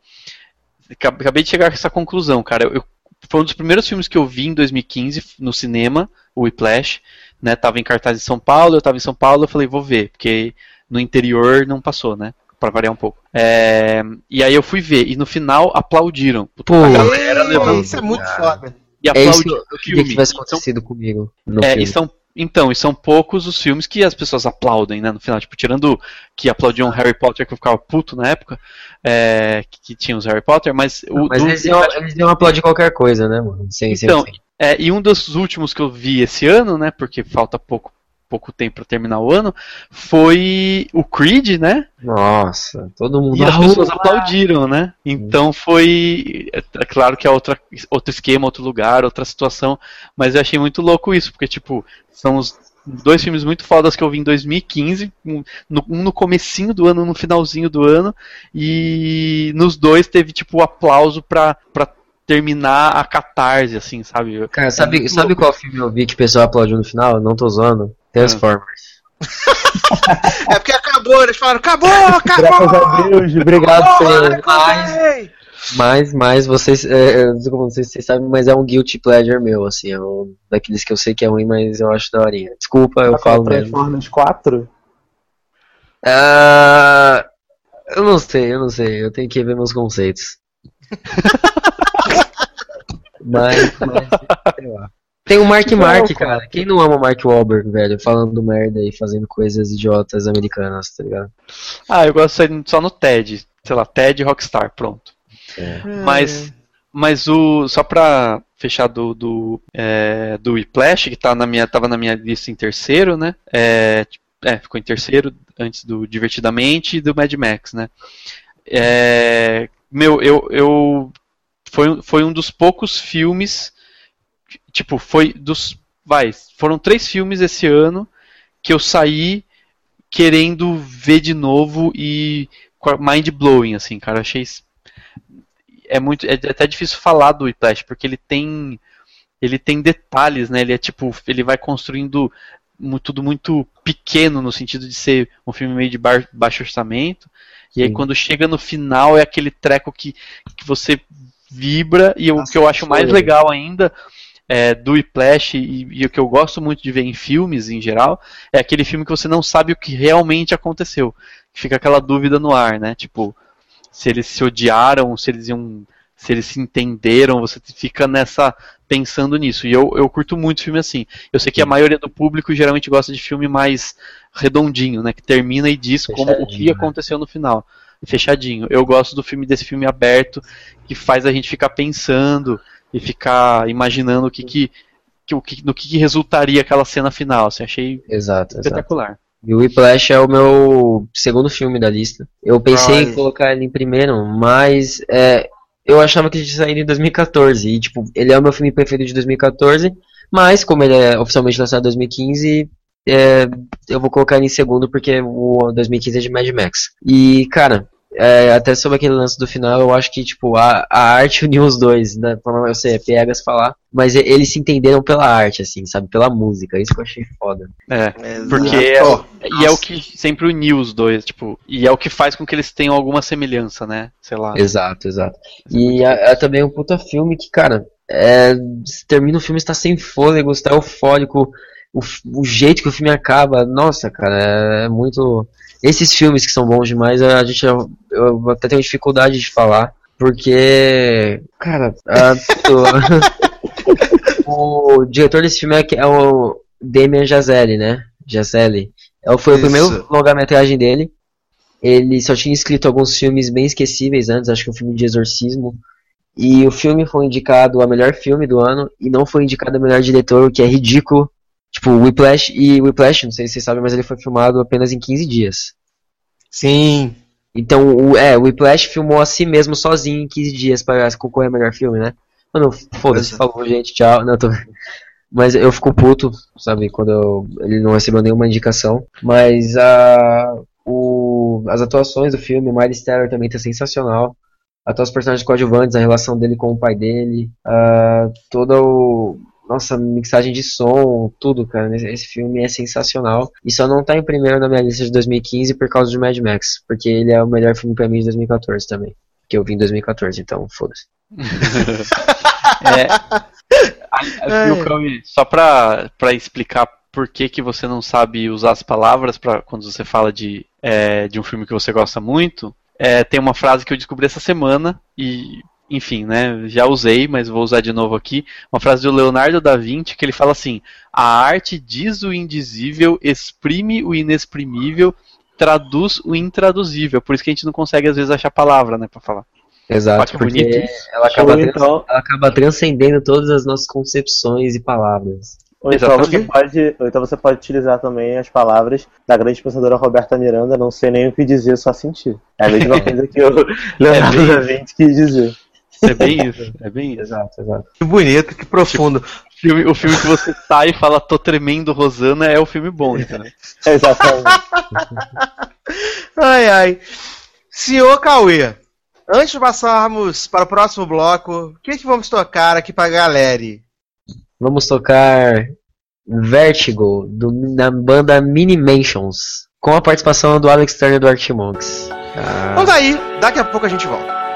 acab- acabei de chegar a essa conclusão, cara. Eu, foi um dos primeiros filmes que eu vi em 2015 no cinema, o Whiplash, né? Tava em cartaz em São Paulo, eu tava em São Paulo, eu falei, vou ver, porque no interior não passou, né? Pra variar um pouco. É, e aí eu fui ver, e no final aplaudiram. Pô, a galera levantou Isso é muito foda. e É isso o filme. que tivesse Então, acontecido comigo no é, filme. e são, então, e são poucos os filmes que as pessoas aplaudem, né, no final. Tipo, tirando que aplaudiam Harry Potter, que eu ficava puto na época, é, que, que tinha os Harry Potter, mas o Mas do- eles iam, eles iam aplaudir qualquer coisa, né, mano? Sem- Então, sem- é, e um dos últimos que eu vi esse ano, né, porque falta pouco, pouco tempo pra terminar o ano, foi o Creed, né, Nossa, todo mundo. e as pessoas aplaudiram, né? Então foi. É, é claro que é outra, outro esquema, outro lugar, outra situação. Mas eu achei muito louco isso, porque, tipo, são os dois filmes muito fodas que eu vi em 2015. Um no, um no comecinho do ano, um no finalzinho do ano. E nos dois teve, tipo, o aplauso pra, pra terminar a catarse, assim, sabe? Cara, sabe, muito sabe louco. qual filme eu vi que o pessoal aplaudiu no final? Não tô zoando. Transformers. <laughs> É porque acabou, eles falaram, acabou, acabou! Graças a Deus, obrigado, acabou, Senhor. tem! Mas, mas vocês, é, eu não sei como vocês, sabem, mas é um guilty pleasure meu, assim, é um daqueles que eu sei que é ruim, mas eu acho daorinha. Desculpa, eu Tá com falo mesmo. Transformers 4? Ah, eu não sei, eu não sei, eu tenho que ver meus conceitos. <laughs> mas, mas, sei lá. Tem o Mark Não, Mark, cara. cara. Quem não ama o Mark Wahlberg, velho? Falando merda e fazendo coisas idiotas americanas, tá ligado? Ah, eu gosto de sair só no TED. Sei lá, TED Rockstar, pronto. Mas, mas o só pra fechar do do, é, do Whiplash, que tá na minha, tava na minha lista em terceiro, né? É, é, ficou em terceiro antes do Divertidamente e do Mad Max, né? É, meu, eu, eu foi, foi um dos poucos filmes, tipo, foi dos, vai, foram três filmes esse ano que eu saí querendo ver de novo e mind blowing, assim, cara, achei é muito é até difícil falar do Whiplash porque ele tem ele tem detalhes, né? Ele é tipo, ele vai construindo tudo muito pequeno no sentido de ser um filme meio de baixo orçamento. E aí quando chega no final é aquele treco que, que você vibra e o Nossa, que eu acho mais legal ainda é, do Whiplash e, e o que eu gosto muito de ver em filmes em geral é aquele filme que você não sabe o que realmente aconteceu. Fica aquela dúvida no ar, né? Tipo, se eles se odiaram, se eles iam, se eles se entenderam, você fica nessa pensando nisso. E eu, eu curto muito filme assim. Eu sei que a maioria do público geralmente gosta de filme mais redondinho, né, que termina e diz como o que né? aconteceu no final. Fechadinho. Eu gosto do filme desse filme aberto que faz a gente ficar pensando e ficar imaginando o que que, que, o que no que, que resultaria aquela cena final. Assim, achei Exato, exato. espetacular. E o Whiplash é o meu segundo filme da lista. Eu pensei em colocar ele em primeiro, mas é, eu achava que ele tinha saído em 2014. E, tipo, ele é o meu filme preferido de 2014, mas como ele é oficialmente lançado em 2015, é, eu vou colocar ele em segundo porque o 2015 é de Mad Max. E, cara, é, até sobre aquele lance do final, eu acho que, tipo, a, a arte uniu os dois, né? Eu sei, é piegas falar. Mas eles se entenderam pela arte, assim, sabe? Pela música. Isso que eu achei foda. É. Porque é, e é o que sempre uniu os dois, tipo, e é o que faz com que eles tenham alguma semelhança, né? Sei lá. Exato, exato. E é, é também um puta filme que, cara, é, se termina o filme, está sem fôlego, está eufórico. O, o jeito que o filme acaba, nossa, cara, é, é muito. Esses filmes que são bons demais, a gente eu, eu até tenho dificuldade de falar, porque, cara, a- o, <laughs> o diretor desse filme é, é o Damien Chazelle, né? Chazelle. É o- Foi o Isso. primeiro longa-metragem dele. Ele só tinha escrito alguns filmes bem esquecíveis antes, acho que um filme de exorcismo. E o filme foi indicado a melhor filme do ano e não foi indicado a melhor diretor, o que é ridículo. Tipo, Whiplash e Whiplash, não sei se vocês sabem, mas ele foi filmado apenas em 15 dias. Sim. Então, o, é, o Whiplash filmou a si mesmo sozinho em 15 dias para concorrer a melhor filme, né? Mano, foda-se, falou, gente, tchau. Não, tô... <laughs> Mas eu fico puto, sabe, quando eu- ele não recebeu nenhuma indicação. Mas a, o, as atuações do filme, o Miles Teller também tá sensacional. Até os personagens coadjuvantes, a relação dele com o pai dele, ah, toda o. Nossa, mixagem de som, tudo, cara. Esse, esse filme é sensacional. E só não tá em primeiro na minha lista de 2015 por causa de Mad Max. Porque ele é o melhor filme pra mim de 2014 também. Que eu vi em 2014, então foda-se. <laughs> É. Cauê, Só pra, pra explicar por que, que você não sabe usar as palavras pra, quando você fala de, é, de um filme que você gosta muito, é, tem uma frase que eu descobri essa semana e, enfim, né, já usei, mas vou usar de novo aqui. Uma frase do Leonardo da Vinci que ele fala assim: A arte diz o indizível, exprime o inexprimível, traduz o intraduzível. Por isso que a gente não consegue às vezes achar palavra, né, pra falar. Exato, que porque bonito ela acaba, então, ela acaba transcendendo todas as nossas concepções e palavras. ou então você pode, ou então você pode utilizar também as palavras da grande pensadora Roberta Miranda, não sei nem o que dizer, só sentir. É a mesma <laughs> coisa que o Leonardo bem da Vinci quis dizer. É bem isso, é bem isso. Exato, exato. Que bonito, que profundo. filme, o filme que você sai e fala tô tremendo Rosana é o filme bom, <laughs> entendeu? É exatamente. Ai, ai. Senhor Cauê, antes de passarmos para o próximo bloco, o que, que vamos tocar aqui pra galera? Vamos tocar Vertigo, do, da banda Minimensions, com a participação do Alex Turner do Arctic Monks. Ah, Então daí, daqui a pouco a gente volta.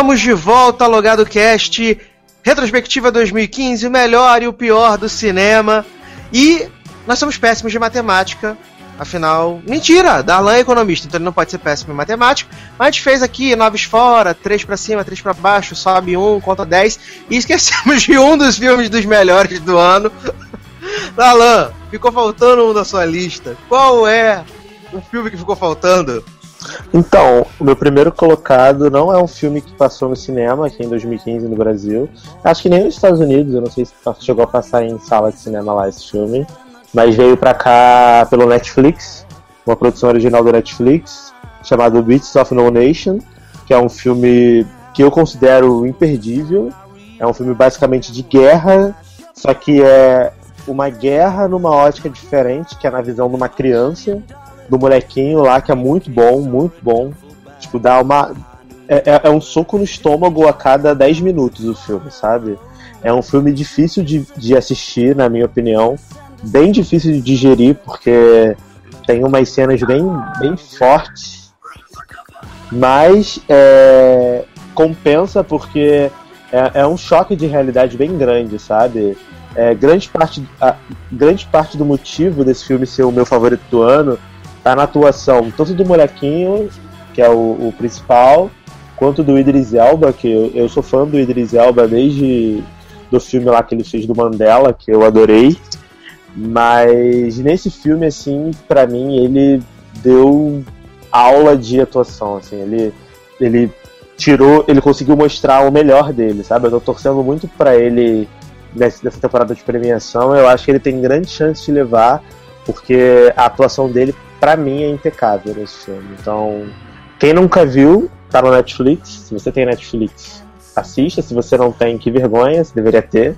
Estamos de volta ao Logado Cast, retrospectiva 2015, o melhor e o pior do cinema. E nós somos péssimos de matemática. Afinal, mentira, Darlan é economista, então ele não pode ser péssimo em matemática. Mas a gente fez aqui noves fora, três pra cima, três pra baixo, sobe um, conta 10. E esquecemos <laughs> de um dos filmes dos melhores do ano. <laughs> Darlan, ficou faltando um da sua lista. Qual é o filme que ficou faltando? Então, o meu primeiro colocado não é um filme que passou no cinema aqui em 2015 no Brasil. Acho que nem nos Estados Unidos, eu não sei se chegou a passar em sala de cinema lá esse filme. Mas veio pra cá pelo Netflix, uma produção original do Netflix, chamado Beats of No Nation, que é um filme que eu considero imperdível. É um filme basicamente de guerra, só que é uma guerra numa ótica diferente, que é na visão de uma criança, do molequinho lá, que é muito bom, muito bom. Tipo, dá uma. É, é- é um soco no estômago a cada 10 minutos o filme, sabe? É um filme difícil de, de assistir, na minha opinião. Bem difícil de digerir, porque tem umas cenas bem, bem fortes. Mas é, compensa porque é, é um choque de realidade bem grande, sabe? É, grande, parte, a, grande parte do motivo desse filme ser o meu favorito do ano tá na atuação tanto do molequinho, que é o, o principal, quanto do Idris Elba, que eu, eu sou fã do Idris Elba desde do filme lá que ele fez do Mandela, que eu adorei. Mas nesse filme, assim, pra mim, ele deu aula de atuação, assim, ele, ele tirou, ele conseguiu mostrar o melhor dele, sabe? Eu tô torcendo muito pra ele nessa temporada de premiação, eu acho que ele tem grande chance de levar, porque a atuação dele, pra mim, é impecável nesse filme. Então, quem nunca viu, tá no Netflix, se você tem Netflix, assista, se você não tem, que vergonha, você deveria ter.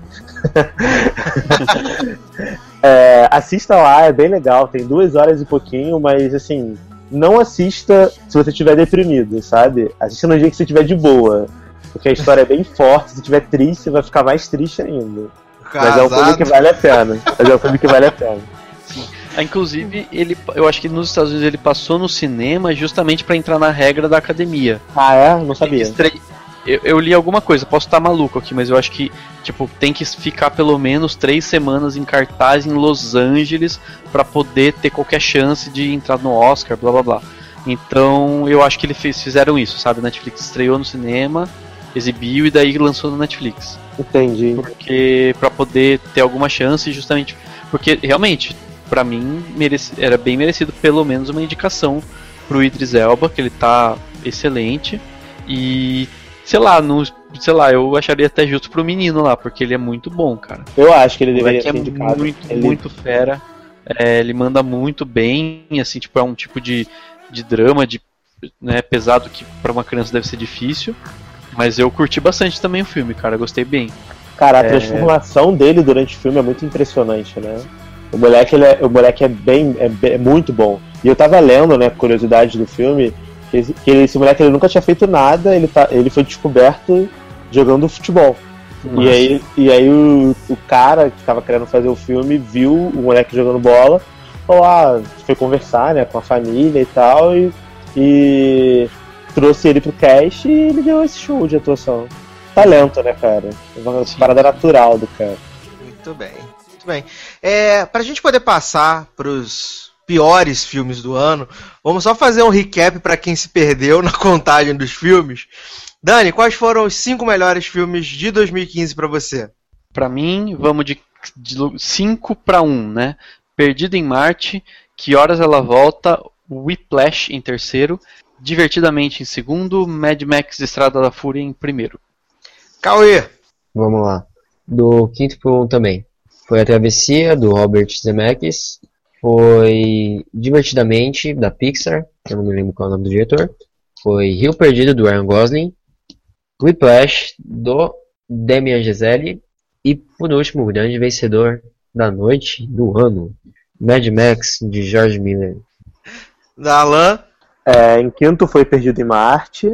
<laughs> É, assista lá, é bem legal, tem duas horas e pouquinho, mas assim, não assista se você estiver deprimido, sabe? Assista no dia que você estiver de boa. Porque a história é bem forte, se estiver triste, você vai ficar mais triste ainda. Mas é um filme que vale a pena. Mas é um filme que vale a pena. Inclusive, ele, eu acho que nos Estados Unidos ele passou no cinema justamente pra entrar na regra da academia. Ah, é? Não sabia. Eu, eu li alguma coisa, posso estar maluco aqui, mas eu acho que tipo tem que ficar pelo menos três semanas em cartaz em Los Angeles pra poder ter qualquer chance de entrar no Oscar, blá blá blá. Então eu acho que eles fizeram isso, sabe? Netflix estreou no cinema, exibiu e daí lançou no Netflix. Entendi. Porque pra poder ter alguma chance, justamente porque realmente pra mim merece- era bem merecido pelo menos uma indicação pro Idris Elba, que ele tá excelente e sei lá, não, sei lá, eu acharia até justo pro menino lá, porque ele é muito bom, cara. Eu acho que ele deveria moleque é ser indicado. muito, Ele- muito fera. É, ele manda muito bem, assim, tipo, é um tipo de, de drama, de né, pesado que pra uma criança deve ser difícil. Mas eu curti bastante também o filme, cara, gostei bem. Cara, a transformação dele durante o filme é muito impressionante, né? O moleque, ele é, o moleque é bem, é bem- é muito bom. E eu tava lendo, né, curiosidade do filme, que esse, que esse moleque ele nunca tinha feito nada, ele, tá, ele foi descoberto jogando futebol. E aí, e aí o, o cara que tava querendo fazer o filme viu o moleque jogando bola, falou, ah, foi conversar, né, com a família e tal, e, e trouxe ele pro cast e ele deu esse show de atuação. Talento, né, cara? Uma Sim. parada natural do cara. Muito bem, muito bem. É, pra gente poder passar pros piores filmes do ano, vamos só fazer um recap pra quem se perdeu na <laughs> contagem dos filmes. Dani, quais foram os cinco melhores filmes de 2015 pra você? Pra mim, vamos de 5 pra 1, né? Perdido em Marte, Que Horas Ela Volta, Whiplash em terceiro, Divertidamente em segundo, Mad Max Estrada da Fúria em primeiro. Cauê, Vamos lá. Do quinto pro um também. Foi A Travessia, do Robert Zemeckis. Foi Divertidamente, da Pixar, que eu não me lembro qual é o nome do diretor. Foi Rio Perdido, do Ryan Gosling. Whiplash, do Damien Gisele. E, por último, o grande vencedor da noite, do ano, Mad Max, de George Miller. da Alan, É, em quinto foi Perdido em Marte.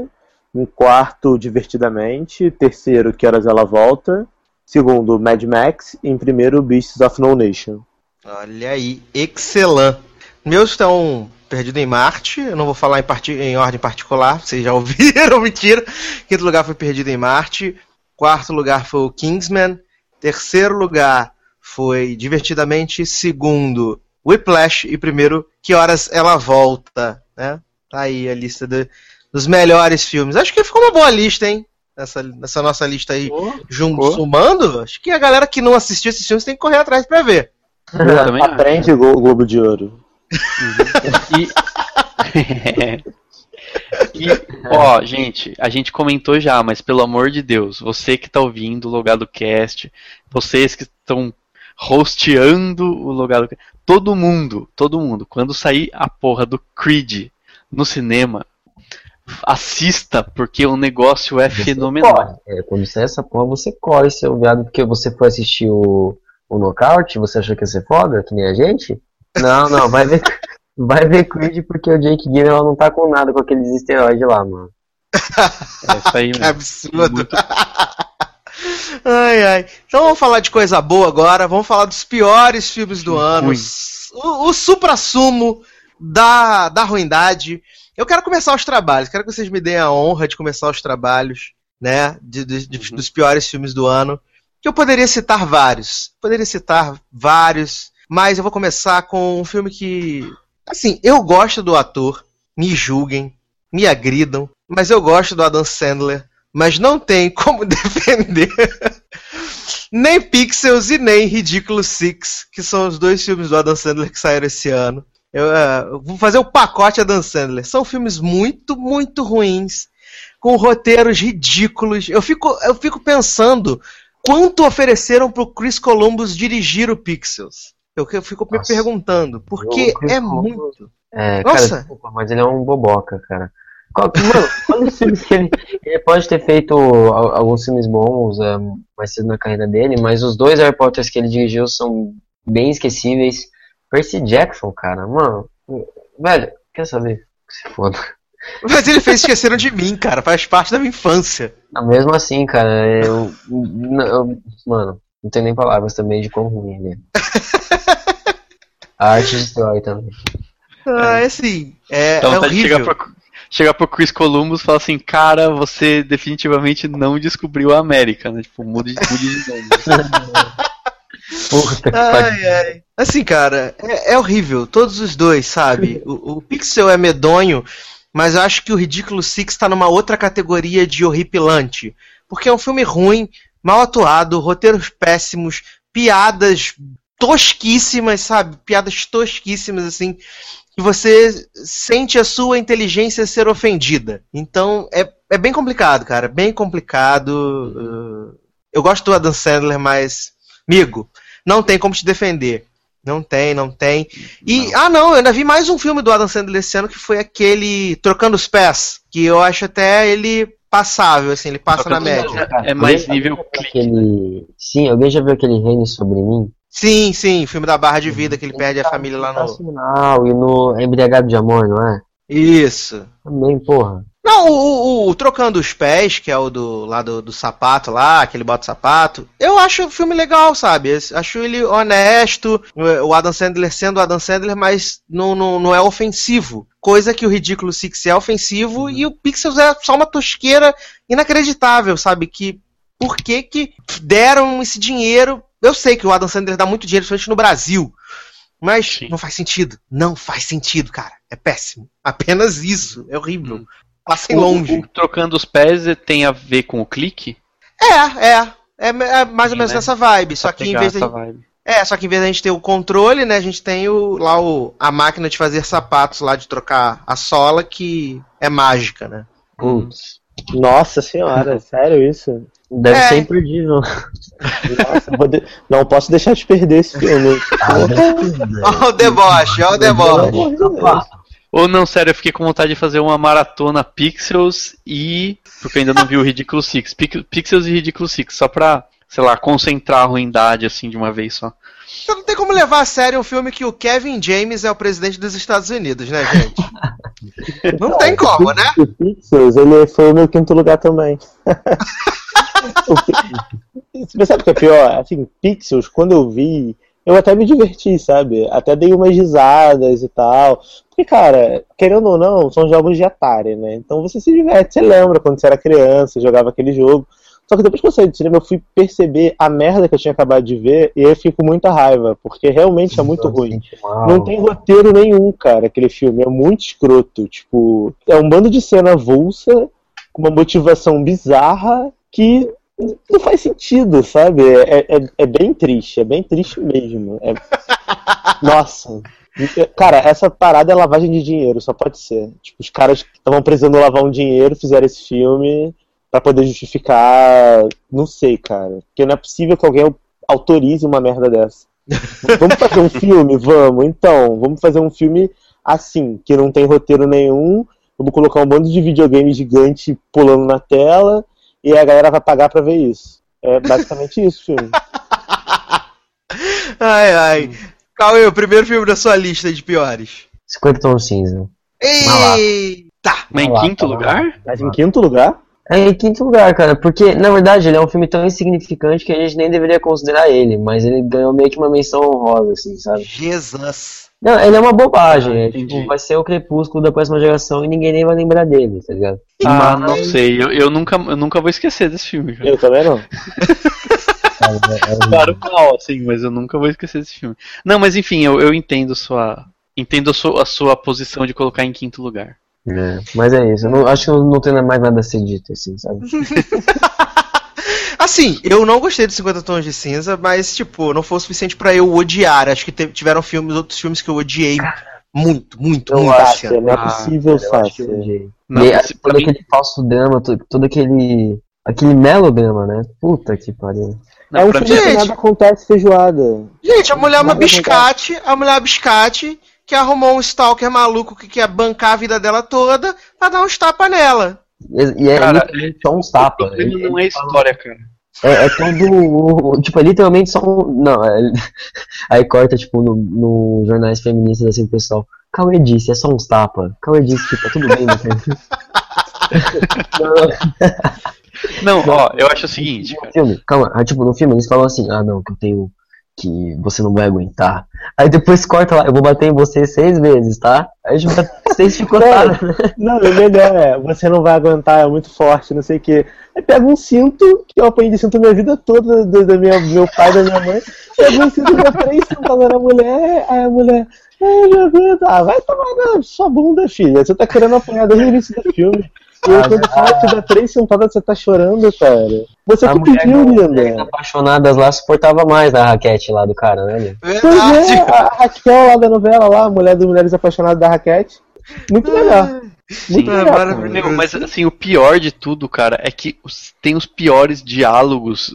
Em quarto, Divertidamente. Terceiro, Que Horas Ela Volta. Segundo, Mad Max. E em primeiro, Beasts of No Nation. olha aí, excelente. Meus estão Perdido em Marte, eu não vou falar em, em ordem particular, vocês já <laughs> ouviram, mentira. Quinto lugar foi Perdido em Marte. Quarto lugar foi o Kingsman. Terceiro lugar foi Divertidamente. Segundo, Whiplash. E primeiro, Que Horas Ela Volta, né? Tá aí a lista do- dos melhores filmes. Acho que ficou uma boa lista, hein? Nessa, nessa nossa lista aí, jun- ficou. sumando. Acho que a galera que não assistiu esses filmes tem que correr atrás pra ver. Acho. Aprende o Glo- Globo de Ouro. E... <laughs> e, ó, gente, a gente comentou já, mas pelo amor de Deus, você que tá ouvindo o Logado Cast, vocês que estão hosteando o Logado Cast, todo mundo, todo mundo, quando sair a porra do Creed no cinema, assista, porque o negócio é fenomenal. Corre. É, quando sai essa porra, você corre, seu viado, porque você foi assistir o o nocaute? Você achou que ia ser foda, que nem a gente? Não, não, vai ver, <laughs> vai ver Creed porque o Jake Gyllenhaal não tá com nada com aqueles esteroides lá, mano. É isso aí, Que mano. <laughs> absurdo. <laughs> ai, ai. Então vamos falar de coisa boa agora. Vamos falar dos piores filmes do ano. O, o supra-sumo da, da ruindade. Eu quero começar os trabalhos. Quero que vocês me deem a honra de começar os trabalhos, né? de- de- de- dos piores filmes do ano. Que eu poderia citar vários. Poderia citar vários. Mas eu vou começar com um filme que. Assim, eu gosto do ator. Me julguem. Me agridam. Mas eu gosto do Adam Sandler. Mas não tem <laughs> como defender <laughs> nem Pixels e nem Ridículo Six, que são os dois filmes do Adam Sandler que saíram esse ano. Eu, eu vou fazer o pacote Adam Sandler. São filmes muito, muito ruins, com roteiros ridículos. Eu fico, eu fico pensando quanto ofereceram pro Chris Columbus dirigir o Pixels. Eu, eu fico me Nossa. perguntando, porque é Columbus- muito. É, cara, Nossa. desculpa, mas ele é um boboca, cara. Mano, os filmes que ele, ele pode ter feito al- alguns filmes bons é, mais cedo na carreira dele, mas os dois Harry Potters que ele dirigiu são bem esquecíveis. Percy Jackson, cara, mano, velho, quer saber? Que se foda. Mas ele fez Esqueceram de Mim, cara. Faz parte da minha infância. Ah, Mesmo assim, cara, eu, n- eu- Mano, não tenho nem palavras também de quão ruim ele é. A arte destrói também. Ah, é assim. É, Então é tá horrível. chegar pro, chegar pro Chris Columbus e falar assim, cara, você definitivamente não descobriu a América, né? Tipo, mude, mude de nome. <laughs> Ai, ai. Assim, cara, é, é horrível. Todos os dois, sabe? O, o Pixel é medonho, mas eu acho que o Ridículo Six tá numa outra categoria de horripilante. Porque é um filme ruim, mal atuado, roteiros péssimos, piadas tosquíssimas, sabe? Piadas tosquíssimas, assim. Que você sente a sua inteligência ser ofendida. Então, é, é bem complicado, cara. Bem complicado. Uh, eu gosto do Adam Sandler, mas. Amigo, não tem como te defender. Não tem, não tem. E, ah não, eu ainda vi mais um filme do Adam Sandler esse ano que foi aquele Trocando os Pés, que eu acho até ele passável, assim, ele passa na média. É mais nível. Aquele... Sim, alguém já viu aquele Reine sobre mim? Sim, sim, filme da Barra de Vida, que ele perde a família lá no. E no Embriagado de Amor, não é? Isso. Também, porra. Não, o, o- o Trocando os Pés, que é o do lá do, do sapato lá, que ele bota o sapato, eu acho o filme legal, sabe? Eu Acho ele honesto, o Adam Sandler sendo o Adam Sandler, mas não, não, não é ofensivo. Coisa que o Ridículo Six é ofensivo e o Pixels é só uma tosqueira inacreditável, sabe? Que por que que deram esse dinheiro? Eu sei que o Adam Sandler dá muito dinheiro, principalmente no Brasil. Mas Sim. não faz sentido. Não faz sentido, cara. É péssimo. Apenas isso. É horrível. Passem longe. O- o trocando os pés tem a ver com o clique? É, é. É, é mais ou Sim, menos né? nessa vibe. Só Pra que em vez de, essa vibe. é, só que em vez da gente ter o controle, né, a gente tem o, lá o, a máquina de fazer sapatos lá de trocar a sola que é mágica, né? Putz. Nossa senhora, sério isso? Deve É. ser imperdível. Nossa, de- não posso deixar de perder esse filme. <laughs> Ó o deboche, ó o deboche. Ou não, sério, eu fiquei com vontade de fazer uma maratona Pixels e. Porque eu ainda não vi o Ridículo Six. Pix- Pixels e Ridículo Six, só pra, sei lá, concentrar a ruindade assim de uma vez só. Então não tem como levar a sério um filme que o Kevin James é o presidente dos Estados Unidos, né, gente? <laughs> Não tem como, né? O Pixels, ele foi o meu quinto lugar também. <laughs> Você sabe o que é pior? Assim, Pixels, quando eu vi, eu até me diverti, sabe? Até dei umas risadas e tal. Porque, cara, querendo ou não, são jogos de Atari, né? Então você se diverte, você lembra quando você era criança, jogava aquele jogo. Só que depois que eu saí do cinema, eu fui perceber a merda que eu tinha acabado de ver e eu fiquei com muita raiva, porque realmente é muito ruim. Não tem roteiro nenhum, cara, aquele filme. É muito escroto. Tipo, é um bando de cena avulsa, com uma motivação bizarra que não faz sentido, sabe? É, é, é bem triste, é bem triste mesmo. É- <laughs> Nossa. Cara, essa parada é lavagem de dinheiro, só pode ser. Tipo, os caras que estavam precisando lavar um dinheiro fizeram esse filme pra poder justificar. Não sei, cara. Porque não é possível que alguém autorize uma merda dessa. <laughs> Vamos fazer um filme? Vamos. Então, vamos fazer um filme assim, que não tem roteiro nenhum. Vamos colocar um bando de videogame gigante pulando na tela e a galera vai pagar pra ver isso. É basicamente isso o filme. <laughs> Ai, ai. Cauê, o primeiro filme da sua lista de piores. 50 tons cinza. Eita! Mas em quinto lugar? Mas em quinto lugar? É em quinto lugar, cara, porque na verdade ele é um filme tão insignificante que a gente nem deveria considerar ele, mas ele ganhou meio que uma menção honrosa, assim, sabe? Jesus. Não, ele é uma bobagem, Ah, é, tipo, vai ser o crepúsculo da próxima geração e ninguém nem vai lembrar dele, tá ligado? Ah, não sei. Eu, eu, nunca, eu nunca vou esquecer desse filme, cara. Eu também não. <laughs> É, é- Claro, mal, assim, mas eu nunca vou esquecer desse filme. Não, mas enfim, eu, eu entendo sua. Entendo a sua, a sua posição de colocar em quinto lugar. é, mas é isso, eu não, acho que eu não tenho mais nada a ser dito, assim, sabe? <laughs> Assim, eu não gostei de 50 Tons de Cinza, mas, tipo, não foi o suficiente pra eu odiar. Acho que tiveram filmes, outros filmes que eu odiei muito, muito, Não muito. acho, assim. não é Ah, possível, Sácia. odiei. Não, E, se- todo mim- aquele falso drama, todo, todo aquele. aquele melodrama, né? Puta que pariu. Não, É um pra filme mim, que Gente. nada acontece feijoada. Gente, a mulher é uma biscate, a mulher é uma biscate que arrumou um stalker maluco que quer bancar a vida dela toda pra dar uns tapas nela. E, e é Cara, literalmente só uns tapas. Ele- não é a história, cara. É, é todo. Tipo, é literalmente só um. Não, é- <laughs> aí corta, tipo, no, no jornais feministas assim, o pessoal. Cauê disse, é só uns tapas. Cauê disse que tá tudo bem, né? <laughs> <laughs> Não, ó, eu acho o seguinte, No filme, calma, aí, tipo, no filme eles falam assim, ah não, que eu tenho. que você não vai aguentar. Aí depois corta lá, eu vou bater em você seis vezes, tá? Aí tipo, seis chicotadas. Não, o melhor é, você não vai aguentar, é muito forte, não sei o quê. Aí pega um cinto, que eu aprendi cinto minha vida toda, do, do minha, meu pai, da minha mãe, pega um cinto da três sentadas na mulher, aí a mulher, ai meu Deus, ah, vai tomar na sua bunda, filha. Você tá querendo apanhar desde o início do filme. E aí, quando fala que dá três sentadas, você tá chorando, cara. Você A que pediu, mulheres linda. apaixonadas lá suportava mais a raquete lá do cara, né? Verdade. é, a Raquel lá da novela, lá, a mulher do Mulheres Apaixonadas da Raquete. Muito melhor. Muito Sim. Meu, mas assim, o pior de tudo, cara, é que tem os piores diálogos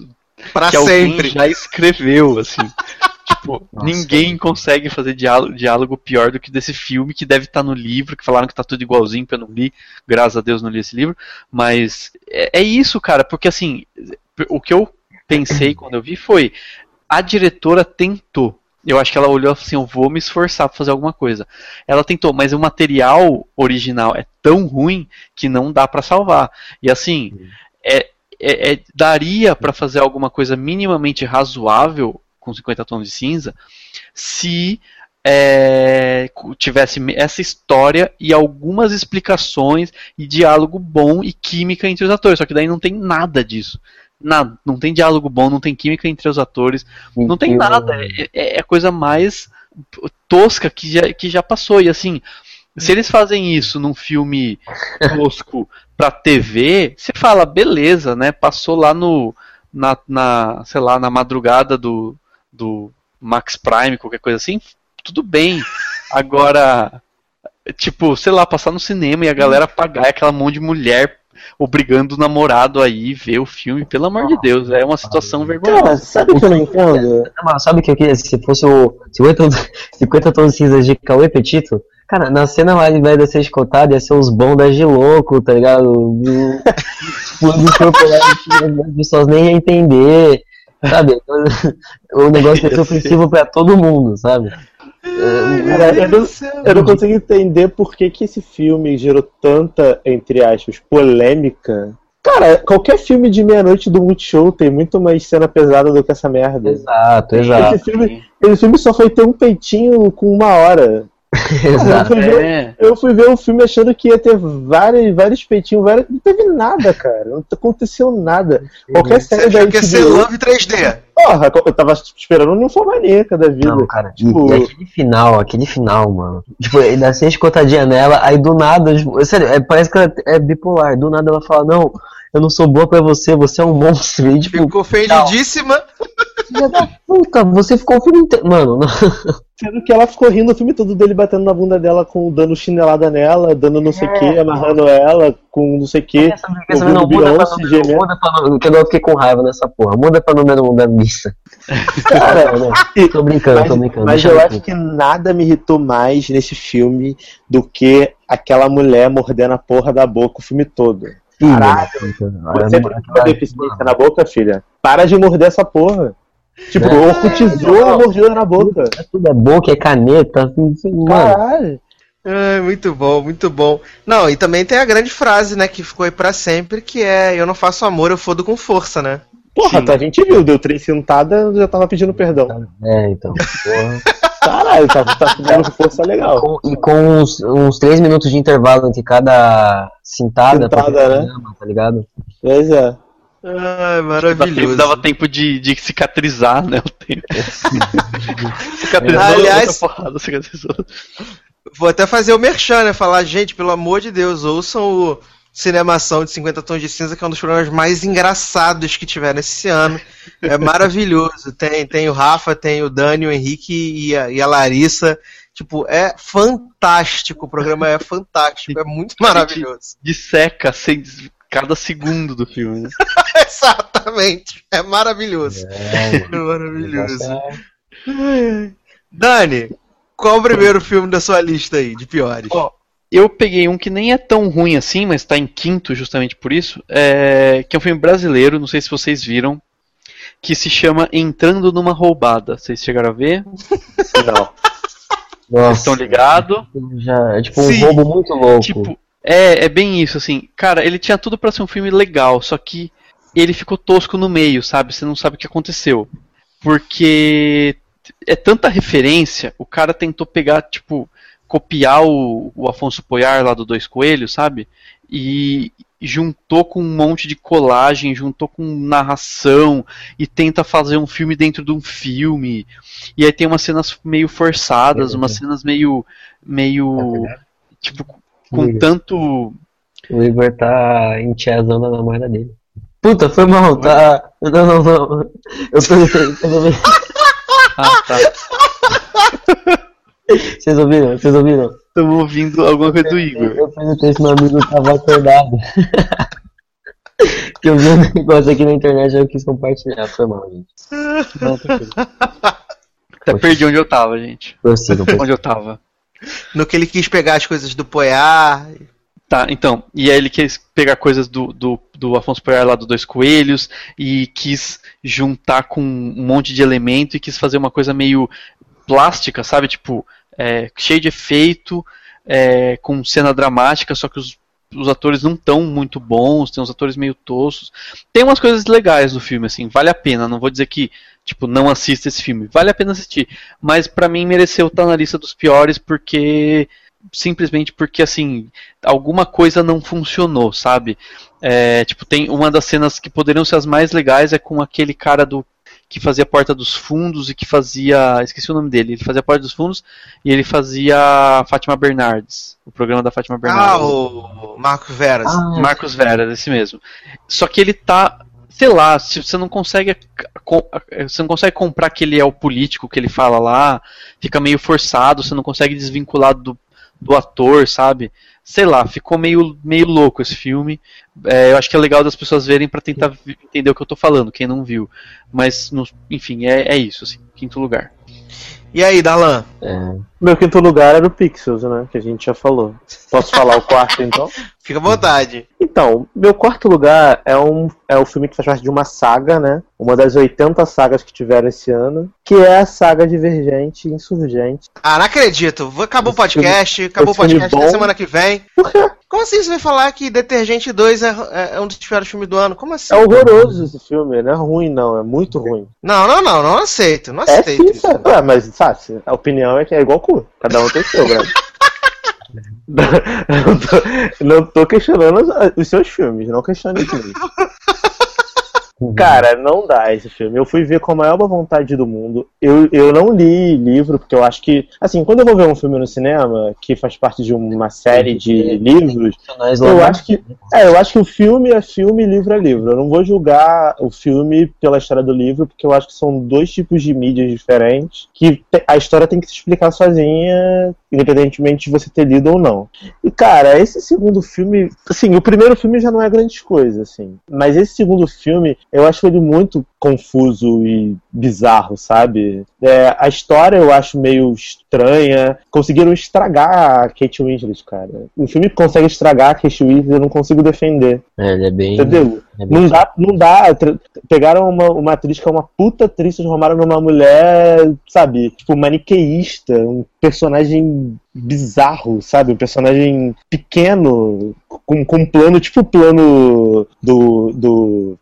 Pra que alguém sempre. já escreveu, assim. <laughs> tipo, Nossa. ninguém consegue fazer diálogo, diálogo pior do que desse filme, que deve estar no livro, que falaram que tá tudo igualzinho, que eu não li, graças a Deus não li esse livro, mas é, é isso, cara, porque assim, o que eu pensei <coughs> quando eu vi foi, a diretora tentou, eu acho que ela olhou assim, eu vou me esforçar pra fazer alguma coisa. Ela tentou, mas o material original é tão ruim que não dá pra salvar. E assim, é, é- é- daria pra fazer alguma coisa minimamente razoável com 50 tons de cinza se é, tivesse essa história e algumas explicações e diálogo bom e química entre os atores. Só que daí não tem nada disso. Nada, não tem diálogo bom, não tem química entre os atores, não tem Eu- nada. É, é a coisa mais tosca que já, que já passou. E assim, se eles fazem isso num filme tosco pra TV, você fala, beleza, né? Passou lá no. Na, na sei lá, na madrugada do, do Max Prime, qualquer coisa assim, tudo bem. Agora, tipo, sei lá, passar no cinema e a galera pagar aquela mão de mulher obrigando o namorado aí ver o filme, pelo amor de Deus, é uma situação Cara, vergonhosa. sabe o que eu não entendo? Mas sabe o que eu queria? Se fosse o 50, 50 tons de cinza de Cauê Petito, cara, na cena invés de ser escotado, ia ser os bondas de louco, tá ligado? Do, do corpo lá, as pessoas nem iam entender, sabe? <laughs> O negócio ser ofensivo pra todo mundo, sabe? Cara, eu, não, eu não consigo entender por que, que esse filme gerou tanta, entre aspas, polêmica. Cara, qualquer filme de meia-noite do Multishow tem muito mais cena pesada do que essa merda. Exato, exato. Esse filme, esse filme só foi ter um peitinho com uma hora. <laughs> Eu exato. fui, ver, É, eu fui ver o filme achando que ia ter vários, vários peitinhos, vários... não teve nada, cara. Não aconteceu nada. Qualquer Você série da que ia ser Love 3D. porra, eu tava esperando um ninfomaníaca da vida. Não, cara, e- Tipo- e, aquele final, aquele final, mano. Tipo, ainda assim escotadinha nela, aí do nada, tipo, sério, é, parece que ela é bipolar. Do nada ela fala, não, eu não sou boa pra você, você é um monstro. E tipo, Ficou ofendidíssima. filha da puta, você ficou o filme inteiro. Mano, não. <laughs> Sendo que ela ficou rindo o filme todo dele batendo na bunda dela, com dando chinelada nela, dando não sei o que, amarrando ela com não sei o que. Saber, não, muda pra número, gemendo. muda pra número, que eu fiquei com raiva nessa porra. Muda pra número um da missa. Cara, Não, não, tô brincando, tô brincando. Mas eu acho que nada me irritou mais nesse filme do que aquela mulher mordendo a porra da boca o filme todo. Caralho, Você tem uma deficiência na boca, filha? Para de morder essa porra. Tipo, É. orcutizou a mordida na boca. Tudo é boca, é caneta, assim, assim. Caralho. Ai, muito bom, muito bom. Não, e também tem a grande frase, né, que ficou aí pra sempre, que é eu não faço amor, eu fodo com força, né? Porra, Sim. tá, a gente viu, deu três cintadas, já tava pedindo perdão. É, então. Porra. Caralho, tá, tá com força legal. Com- e com uns, uns 3 minutos de intervalo entre cada cintada, Cintada, né? tá ligado? Pois é. Ai, maravilhoso. dava tempo de, de cicatrizar, né? O tempo. <laughs> cicatrizou, Aliás- outra porrada, cicatrizou. Vou até fazer o merchan, né? Falar, gente, pelo amor de Deus, ouçam o Cinemação de 50 Tons de Cinza, que é um dos programas mais engraçados que tiveram esse ano. É maravilhoso. Tem, tem o Rafa, tem o Dani, o Henrique e a, e a Larissa. Tipo, é fantástico. O programa é fantástico. É muito maravilhoso. Disseca sem, cada segundo do filme. Né? <laughs> Exatamente. É maravilhoso. É, maravilhoso. Ai, ai. Dani, qual o primeiro filme da sua lista aí, de piores? Ó, Eu peguei um que nem é tão ruim assim, mas tá em quinto justamente por isso, é, que é um filme brasileiro, não sei se vocês viram, que se chama Entrando numa Roubada. Vocês chegaram a ver? <laughs> Não. Nossa, Estão ligados? já, é tipo um Sim. roubo muito louco. Tipo, é, é bem isso, assim. Cara, ele tinha tudo pra ser um filme legal, só que ele ficou tosco no meio, sabe? Você não sabe o que aconteceu. Porque é tanta referência, o cara tentou pegar, tipo, copiar o, o Afonso Poyar lá do Dois Coelhos, sabe? E juntou com um monte de colagem, juntou com narração e tenta fazer um filme dentro de um filme. E aí tem umas cenas meio forçadas, umas cenas meio meio tipo com Igor. tanto O Igor tá encheazão da namorada dele. Puta, foi mal, tá. Não, não, não. Eu pensei, vocês <laughs> ouviram? ah, tá. <laughs> Vocês ouviram? Vocês ouviram? Estamos ouvindo alguma coisa do Igor. Eu perguntei se meu amigo tava acordado. que eu vi um negócio aqui na internet e eu quis compartilhar. Foi mal, gente. Não, tranquilo. Até perdi onde eu tava, gente. Prossiga. Onde eu tava. No que ele quis pegar as coisas do Poiar. Tá, então. E aí ele quis pegar coisas do, do, do Afonso Poyar lá do Dois Coelhos e quis juntar com um monte de elemento e quis fazer uma coisa meio plástica, sabe? Tipo, é, cheio de efeito, é, com cena dramática, só que os, os atores não estão muito bons, tem uns atores meio toscos. Tem umas coisas legais no filme, assim, vale a pena. Não vou dizer que, tipo, não assista esse filme. Vale a pena assistir. Mas pra mim mereceu estar na lista dos piores porque. Simplesmente porque, assim, alguma coisa não funcionou, sabe? É, tipo, tem uma das cenas que poderiam ser as mais legais é com aquele cara do que fazia a Porta dos Fundos e que fazia. Esqueci o nome dele. Ele fazia a Porta dos Fundos e ele fazia a Fátima Bernardes. O programa da Fátima Ah, Bernardes. o Marcos Veras. Ah, Marcos Veras, esse mesmo. Só que ele tá. Sei lá, se você não consegue. co- Você não consegue comprar que ele é o político que ele fala lá, fica meio forçado, você não consegue desvincular do, do ator, sabe? Sei lá, ficou meio, meio louco esse filme. É, eu acho que é legal das pessoas verem pra tentar entender o que eu tô falando, quem não viu. Mas, no- enfim, é, é isso, assim, quinto lugar. E aí, Dalan? é. Meu quinto lugar era o Pixels, né? Que a gente já falou. Posso falar o quarto então? <laughs> Fica à vontade. Então, meu quarto lugar é, um, é o filme que faz parte de uma saga, né? Uma das 80 sagas que tiveram esse ano, que é a saga Divergente e Insurgente. Ah, não acredito. Acabou o podcast. Acabou o podcast bom. semana que vem. Por quê? Como assim você vai falar que Detergente 2 é, é- é um dos piores filmes do ano? Como assim? É horroroso esse filme, não é ruim não, é muito ruim. Não, não, não. Não aceito. Não É aceito sim, isso. sabe? Ah, mas sabe, a opinião é que é igual cu, cada um tem o seu, velho. <laughs> <laughs> não, tô, não tô questionando os, os seus filmes, não questione os <laughs> meus. Cara, não dá esse filme. Eu fui ver com a maior boa vontade do mundo. Eu, eu não li livro, porque eu acho que. Assim, quando eu vou ver um filme no cinema, que faz parte de uma série de livros, eu acho que. É, eu acho que o filme é filme, livro é livro. Eu não vou julgar o filme pela história do livro, porque eu acho que são dois tipos de mídias diferentes, que a história tem que se explicar sozinha, independentemente de você ter lido ou não. E, cara, esse segundo filme. Assim, o primeiro filme já não é grande coisa, assim. Mas esse segundo filme, eu acho ele muito confuso e bizarro, sabe? É, a história eu acho meio estranha. Conseguiram estragar a Kate Winslet, cara. Um filme que consegue estragar a Kate Winslet eu não consigo defender. É, ele é bem. Entendeu? é bem Não dá, não dá. Pegaram uma, uma atriz que é uma puta atriz, transformaram numa mulher, sabe, tipo, maniqueísta, um personagem bizarro, sabe? Um personagem pequeno, com, com um plano, tipo o plano do. do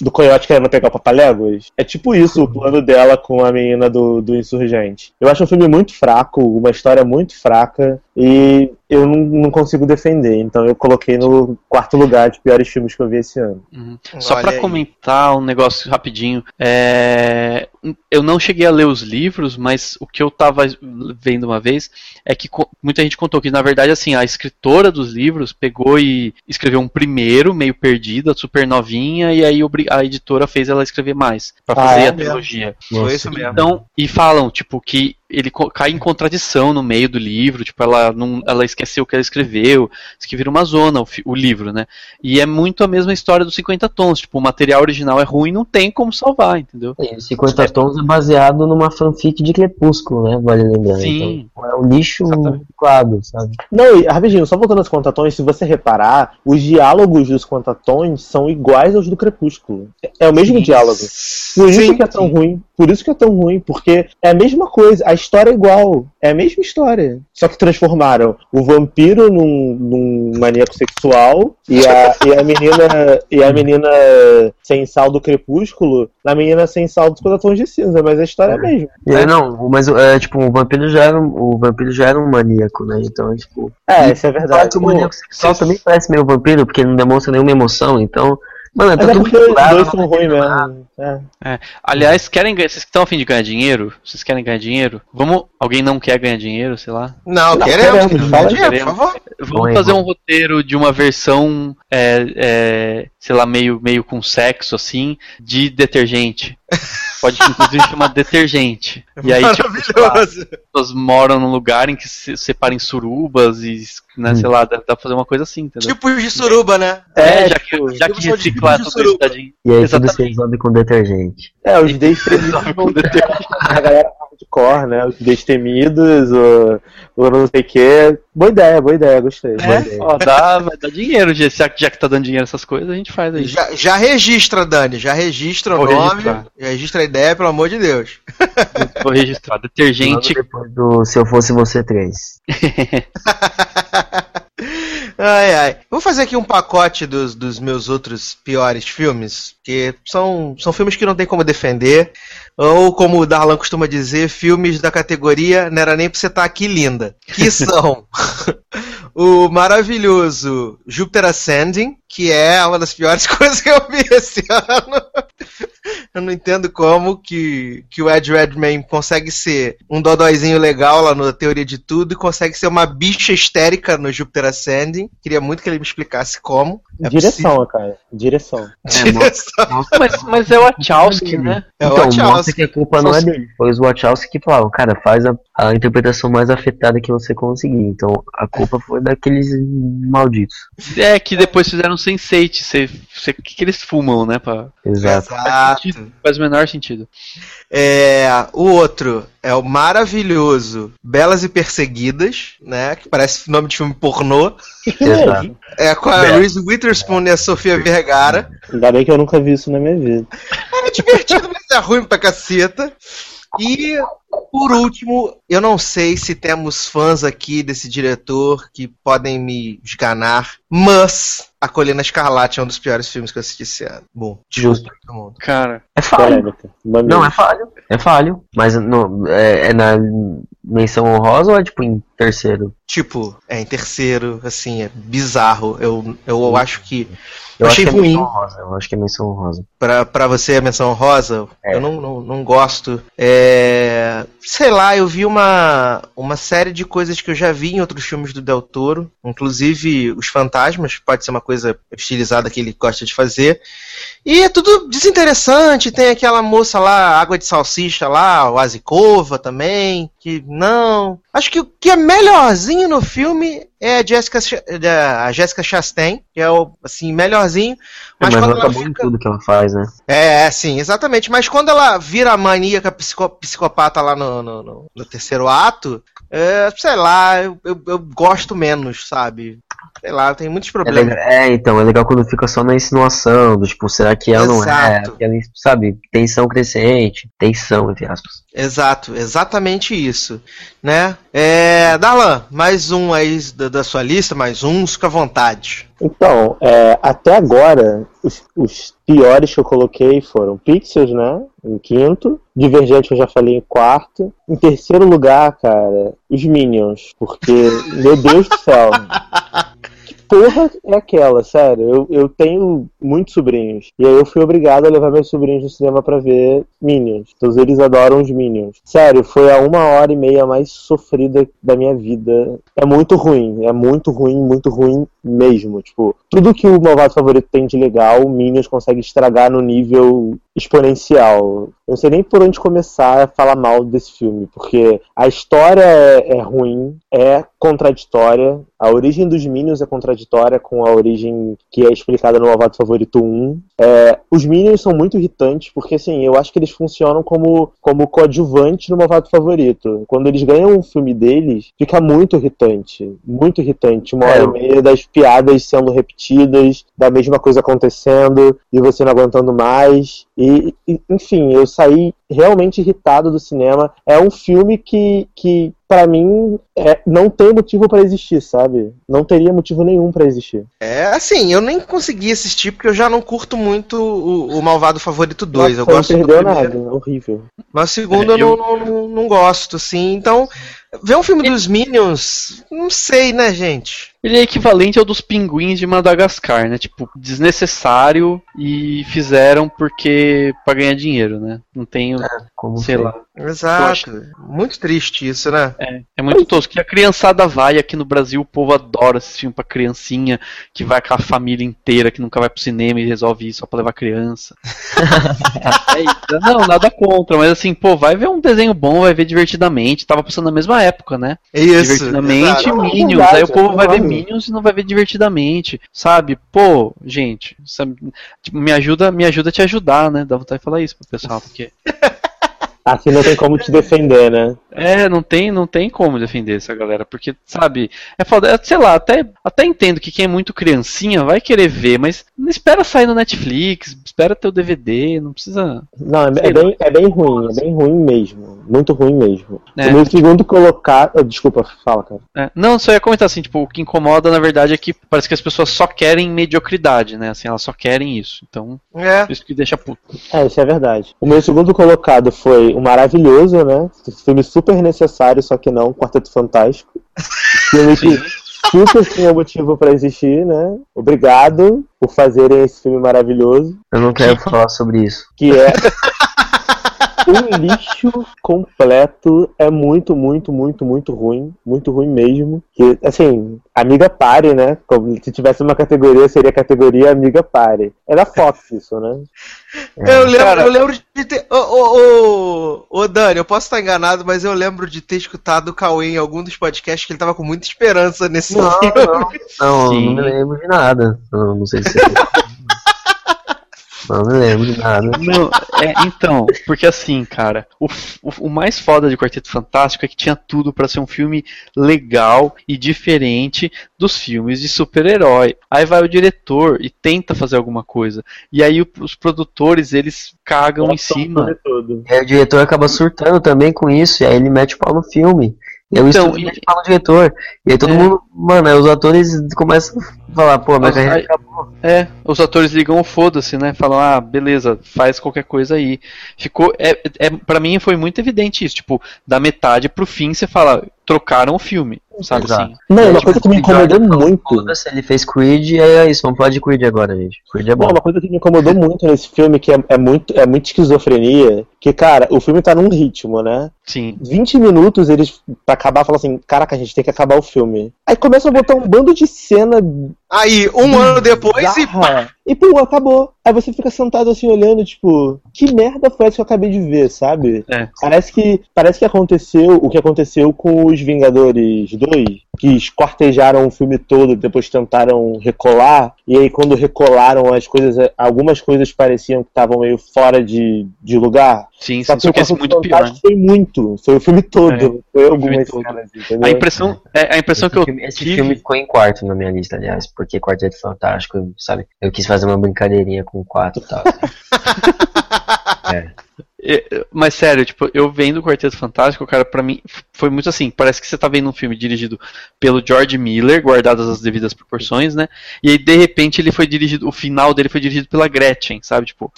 do Coyote querendo pegar o Papaléguas. É tipo isso o plano dela com a menina do, do Insurgente. Eu acho um filme muito fraco, uma história muito fraca, e eu não, não consigo defender. Então eu coloquei no quarto lugar de piores filmes que eu vi esse ano. Só Olha pra aí. comentar um negócio rapidinho, é, eu não cheguei a ler os livros, mas o que eu tava vendo uma vez é que muita gente contou que na verdade assim a escritora dos livros pegou e escreveu um primeiro meio perdido, super novinha, e aí a editora fez ela escrever mais pra Ah, fazer é a mesmo? trilogia. Foi isso mesmo. Então, e falam, tipo, que ele co- cai em contradição no meio do livro, tipo, ela não, ela esqueceu o que ela escreveu, isso que vira uma zona o, o livro, né? E é muito a mesma história dos 50 tons, tipo, o material original é ruim, não tem como salvar, entendeu? Os 50 tons é baseado numa fanfic de Crepúsculo, né? Vale lembrar. Sim. Então, é um lixo claro, sabe? Não, e rapidinho, só voltando aos contatões, se você reparar, os diálogos dos contatões são iguais aos do Crepúsculo. É o mesmo diálogo. Por isso Sim, que é tão sim. ruim. Por isso que é tão ruim, porque é a mesma coisa, a história é igual, é a mesma história. Só que transformaram o vampiro num, num maníaco sexual e a, e a menina e a menina sem sal do crepúsculo na menina sem sal dos contatões de cinza, mas a história é a mesma. É, não, mas é, tipo, o vampiro já era um, o vampiro já era um maníaco, né? Então, tipo, É, isso é Claro verdade. que o maníaco sexual também parece meio vampiro, porque não demonstra nenhuma emoção, então. Mano, tá é tudo dois não são ruins mesmo. É. Aliás, querem ganhar, vocês que estão a fim de ganhar dinheiro? Vocês querem ganhar dinheiro? Vamos, alguém não quer ganhar dinheiro, sei lá? Não, Não, queremos. queremos. Dinheiro, por favor. Vamos Bom, fazer um roteiro de uma versão, é, é, sei lá, meio, meio com sexo, assim, de detergente. Pode inclusive <laughs> chamar detergente. E aí, tipo, as pessoas moram num lugar em que se separem surubas e, né, sei lá, dá, dá pra fazer uma coisa assim, entendeu? Tipos de suruba, né? é, é, já tipo, que, já que tipo, reciclar tipos de tudo isso dinheiro. E aí tudo Exatamente. se resolve com detergente. É, os destemidos <laughs> Com detergente. a galera hardcore, né? Os destemidos, o, o não sei o que. Boa ideia, boa ideia, gostei. boa É, ideia. ó, dá, vai dar dinheiro, já, já que já que tá dando dinheiro essas coisas, a gente faz aí. Já, já registra, Dani. Já registra o Vou nome. registrar. Já registra a ideia, pelo amor de Deus. <laughs> Vou registrar. Detergente depois do Se Eu Fosse Você 3. <laughs> Ai, ai. Vou fazer aqui um pacote dos, dos meus outros piores filmes, que são, são filmes que não tem como defender. Ou, como o Darlan costuma dizer, filmes da categoria não era nem pra você estar aqui linda. Que <laughs> são <laughs> o maravilhoso Júpiter Ascending, que é uma das piores <laughs> coisas que eu vi esse ano. Eu não entendo como que, que o Ed Redmayne consegue ser um dodóizinho legal lá na teoria de tudo e consegue ser uma bicha histérica no Júpiter Ascending. Queria muito que ele me explicasse como. É Direção, cara. Direção. Direção. Mas, mas é o Wachowski, né? É o então, Wachowski. mostra que a culpa não é dele. Foi os Wachowski que falaram, cara, faz a, a interpretação mais afetada que você conseguir. Então, a culpa foi daqueles malditos. É que depois fizeram Sense8. Você, você, o que, que eles fumam, né? Pra, Exato. Exato. faz o menor sentido. É, o outro é o maravilhoso Belas e Perseguidas, né? Que parece nome de filme pornô. Exato. É com a Bela. Reese Witherspoon e a Sofia Vergara. Ainda bem que eu nunca vi isso na minha vida. É divertido, mas é ruim pra caceta. E, por último, eu não sei se temos fãs aqui desse diretor que podem me esganar, mas A Colina Escarlate é um dos piores filmes que eu assisti esse ano. Bom, Justo. desculpa todo mundo. Cara, É falho. Não, é falho. É falho. Mas não, é, é na menção honrosa ou é tipo em terceiro? Tipo, é em terceiro, assim, é bizarro. Eu, eu acho que. Eu Achei acho que é ruim. menção honrosa. Eu acho que é menção honrosa. Pra, pra você a menção rosa, É. eu não, não, não gosto. É, sei lá, eu vi uma, uma série de coisas que eu já vi em outros filmes do Del Toro, inclusive Os Fantasmas, pode ser uma coisa estilizada que ele gosta de fazer. E é tudo desinteressante, tem aquela moça lá, Água de Salsicha lá, o Azikova também, que não. Acho que o que é melhorzinho no filme é a Jessica, a Jessica Chastain, que é o, assim, melhorzinho. Mas, Mas, ela quando tá ela bom em fica... tudo que ela faz, né? É, é, sim, exatamente. Mas quando ela vira a maníaca psico- psicopata lá no, no, no- no terceiro ato, é, sei lá, eu, eu, eu gosto menos, sabe? Sei lá, tem muitos É, problemas. legal- é, então, é legal quando fica só na insinuação, do tipo, será que ela não é? Exato. Aquela, sabe, tensão crescente, tensão, entre aspas. Exato, exatamente isso, né? É, Darlan, mais um aí da, da sua lista, mais um, fica à vontade. Então, é, até agora, os, os piores que eu coloquei foram Pixels, né? Em quinto. Divergente eu já falei em quarto. Em terceiro lugar, cara, os Minions. Porque, meu Deus do céu. <laughs> Porra é aquela, sério? Eu, eu tenho muitos sobrinhos. E aí eu fui obrigado a levar meus sobrinhos no cinema pra ver Minions. Todos eles adoram os Minions. Sério, foi a uma hora e meia mais sofrida da minha vida. É muito ruim, é muito ruim, muito ruim mesmo. Tipo, tudo que o Malvado Favorito tem de legal, Minions consegue estragar no nível exponencial. Eu não sei nem por onde começar a falar mal desse filme, porque a história é, é ruim, é contraditória, a origem dos Minions é contraditória com a origem que é explicada no Malvado Favorito 1. É, os Minions são muito irritantes, porque assim, eu acho que eles funcionam como, como coadjuvante no Malvado Favorito. Quando eles ganham um filme deles, fica muito irritante. Muito irritante. Uma hora É. e meia das piadas sendo repetidas, da mesma coisa acontecendo, e você não aguentando mais. E, e, enfim, eu saí realmente irritado do cinema. É um filme que, que para mim, é, não tem motivo pra existir, sabe? Não teria motivo nenhum pra existir. É, assim, eu nem consegui assistir porque eu já não curto muito o, o Malvado Favorito 2. Eu Nossa, gosto não do perdeu primeiro. nada, horrível. Mas o segundo É, eu, eu- Não, não, não gosto, assim. Então, ver um filme dos Minions, não sei, né, gente? Ele é equivalente ao dos pinguins de Madagascar, né? Tipo, desnecessário e fizeram porque pra ganhar dinheiro, né? Não tem, o- Como sei foi. lá. Exato. Muito triste isso, né? É, é muito tosco. Que a criançada vai aqui no Brasil, o povo adora esse filme pra criancinha, que vai com a família inteira, que nunca vai pro cinema e resolve ir só pra levar criança. <laughs> é isso. Não, nada contra, mas assim, pô, vai ver um desenho bom, vai ver divertidamente. Tava passando na mesma época, né? É isso. divertidamente exato. Minions. verdade, aí o povo vai ver. Minions e não vai ver divertidamente, sabe? Pô, gente, sabe, tipo, me ajuda, me ajuda a te ajudar, né? Dá vontade de falar isso pro pessoal, porque <laughs> Assim não tem como te defender, né? é, não tem, não tem como defender essa galera, porque sabe, é foda, é, sei lá, até até entendo que quem é muito criancinha vai querer ver, mas não espera sair no Netflix, espera ter o DVD, não precisa Não, é, é bem, é bem ruim, é bem ruim mesmo. Muito ruim mesmo. É. O meu segundo colocado. ah, Desculpa, fala, cara. É, não, só ia comentar assim, tipo, o que incomoda na verdade é que parece que as pessoas só querem mediocridade, né? Assim, elas só querem isso. Então, É. isso que deixa puto. É, isso é verdade. O meu segundo colocado foi o maravilhoso, né? Filme super necessário, só que não, Quarteto Fantástico. Filme que super tinha motivo pra existir, né? Obrigado por fazerem esse filme maravilhoso, Eu não quero falar sobre isso. que é <laughs> um lixo completo. É muito, muito, muito, muito ruim. Muito ruim mesmo. Que, assim, Amiga Pare, né? Como se tivesse uma categoria, seria a categoria Amiga Pare. É da Fox isso, né? Eu lembro, Cara- eu lembro de ter. Ô, ô, ô, ô, Dani, eu posso estar enganado, mas eu lembro de ter escutado o Cauê em algum dos podcasts que ele tava com muita esperança nesse Não, filme. Não, Sim. <laughs> não me lembro de nada. Não, não sei se. não me lembro de nada. Não, é, então, porque assim, cara, o, o, o mais foda de Quarteto Fantástico é que tinha tudo pra ser um filme legal e diferente dos filmes de super-herói. Aí vai o diretor e tenta fazer alguma coisa. E aí o- os produtores, eles cagam em cima. Tudo. E aí o diretor acaba surtando também com isso, e aí ele mete o pau no filme. E o Então, e- mete o pau no diretor. E aí todo É. mundo, mano, os atores começam falar, pô, minha Mas carreira aí- acabou. É, os atores ligam o foda-se, né? Falam, ah, beleza, faz qualquer coisa aí. Ficou. É, é, pra mim foi muito evidente isso. Tipo, da metade pro fim você fala, trocaram o filme, sabe Exato. assim? Não, aí, uma tipo, coisa que me incomodou muito. Ele fez Creed, e aí é isso, vamos falar de Creed agora, gente. Creed é bom. Não, uma coisa que me incomodou muito nesse filme, que é, é muito, é muito esquizofrenia, que, cara, o filme tá num ritmo, né? Sim. 20 minutos eles, pra acabar, falam assim, caraca, a gente tem que acabar o filme. Aí começa a botar um bando de cena Aí, um ano depois e. bizarra, e pô, acabou. Aí você fica sentado assim, olhando, tipo, que merda foi essa que eu acabei de ver, sabe? É. Parece que, parece que aconteceu o que aconteceu com os Vingadores 2, que escortejaram o filme todo, depois tentaram recolar, e aí quando recolaram as coisas, algumas coisas pareciam que estavam meio fora de, de lugar. Sim, sim, só que esse é muito pior. né? Foi muito, foi o filme todo, É, foi algumas todo. cenas, entendeu? A impressão, é, a impressão Esse, que eu filme, esse tive... filme ficou em quarto na minha lista, aliás, porque Quarteto Fantástico, sabe? Eu quis fazer uma brincadeirinha com quatro <laughs> e tal. é. É, Mas sério, tipo, eu vendo o Quarteto Fantástico, cara, pra mim foi muito assim. Parece que você tá vendo um filme dirigido pelo George Miller, guardadas as devidas proporções, né? E aí, de repente, ele foi dirigido. O final dele foi dirigido pela Gretchen, sabe? Tipo.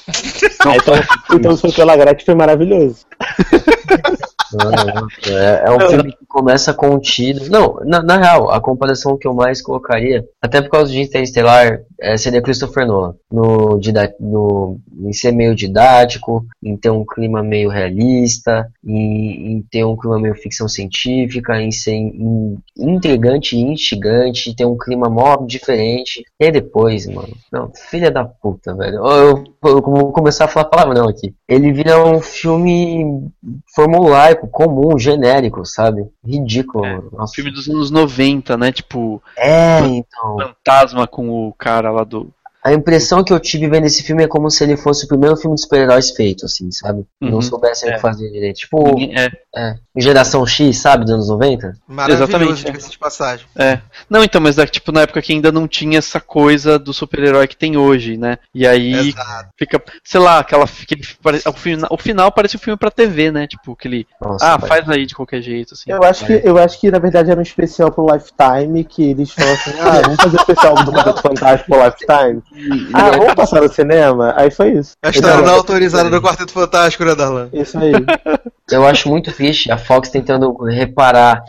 Ah, <laughs> então, então se foi pela Gretchen foi maravilhoso. <laughs> Não, não, é, é um filme que começa contido. Não, na, na real, a comparação que eu mais colocaria, até por causa de Interestelar, é, seria Christopher Nolan. No, no, em ser meio didático, em ter um clima meio realista, em, em ter um clima meio ficção científica, em ser in- intrigante e instigante, ter um clima mó diferente. E depois, mano, não, filha da puta, velho. Eu, eu, eu vou começar a falar palavrão aqui. Ele vira um filme comum, genérico, sabe? Ridículo, É, mano. Nossa. Filme dos anos 90, né? Tipo, É, então. fantasma com o cara lá do. A impressão que eu tive vendo esse filme é como se ele fosse o primeiro filme de super-heróis feito, assim, sabe? Não Uhum. soubessem o É. que fazer direito. Tipo, É, é, geração X, sabe, dos anos 90? Maravilhoso, Exatamente, diga-se de passagem. é. Não, então, mas é, tipo, na época que ainda não tinha essa coisa do super-herói que tem hoje, né? E aí Exato. fica, sei lá, aquela. Aquele, o, final, o final parece um filme pra TV, né? Tipo, aquele. Nossa, Ah, pai. faz aí de qualquer jeito, assim. Eu acho, que, eu acho que na verdade era um especial pro Lifetime, que eles falam assim, ah, vamos fazer um especial do Fantástico pro Lifetime. Ah, vamos passar no cinema? Aí foi isso. A história Então, não autorizada do Quarteto Fantástico, né, Darlan? Isso aí. <laughs> Eu acho muito triste a Fox tentando reparar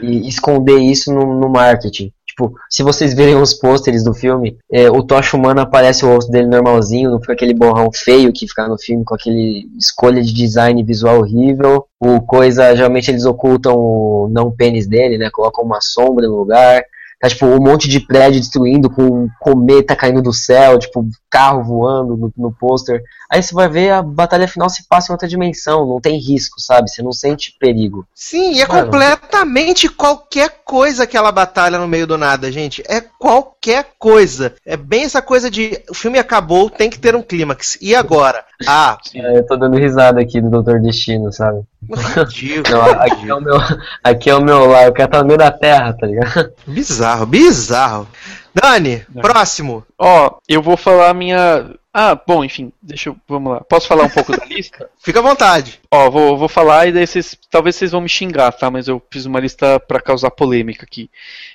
e esconder isso no, no marketing. Tipo, se vocês verem os pôsteres do filme, é, o Tocha Humano aparece o rosto dele normalzinho, não fica aquele borrão feio que fica no filme com aquele escolha de design visual horrível. O coisa, geralmente eles ocultam o não pênis dele, né? Colocam uma sombra no lugar. Tá, tipo, um monte de prédio destruindo com um cometa caindo do céu, tipo, carro voando no, no pôster. Aí você vai ver a batalha final se passa em outra dimensão, não tem risco, sabe? Você não sente perigo. Sim, e é Mano. completamente qualquer coisa aquela batalha no meio do nada, gente. É qualquer coisa. É bem essa coisa de o filme acabou, tem que ter um clímax. E agora? <laughs> Ah, É, eu tô dando risada aqui do Doutor Destino, sabe? Ridículo. Não, aqui, é o meu, aqui é o meu lar, o cara tá no meio da terra, tá ligado? Bizarro, bizarro. Dani, próximo. Ó, eu vou falar a minha. Ah, bom, enfim, deixa eu. Vamos lá. Posso falar um pouco da lista? <laughs> Fica à vontade. Ó, vou, vou falar e daí vocês. Talvez vocês vão me xingar, tá? Mas eu fiz uma lista pra causar polêmica aqui.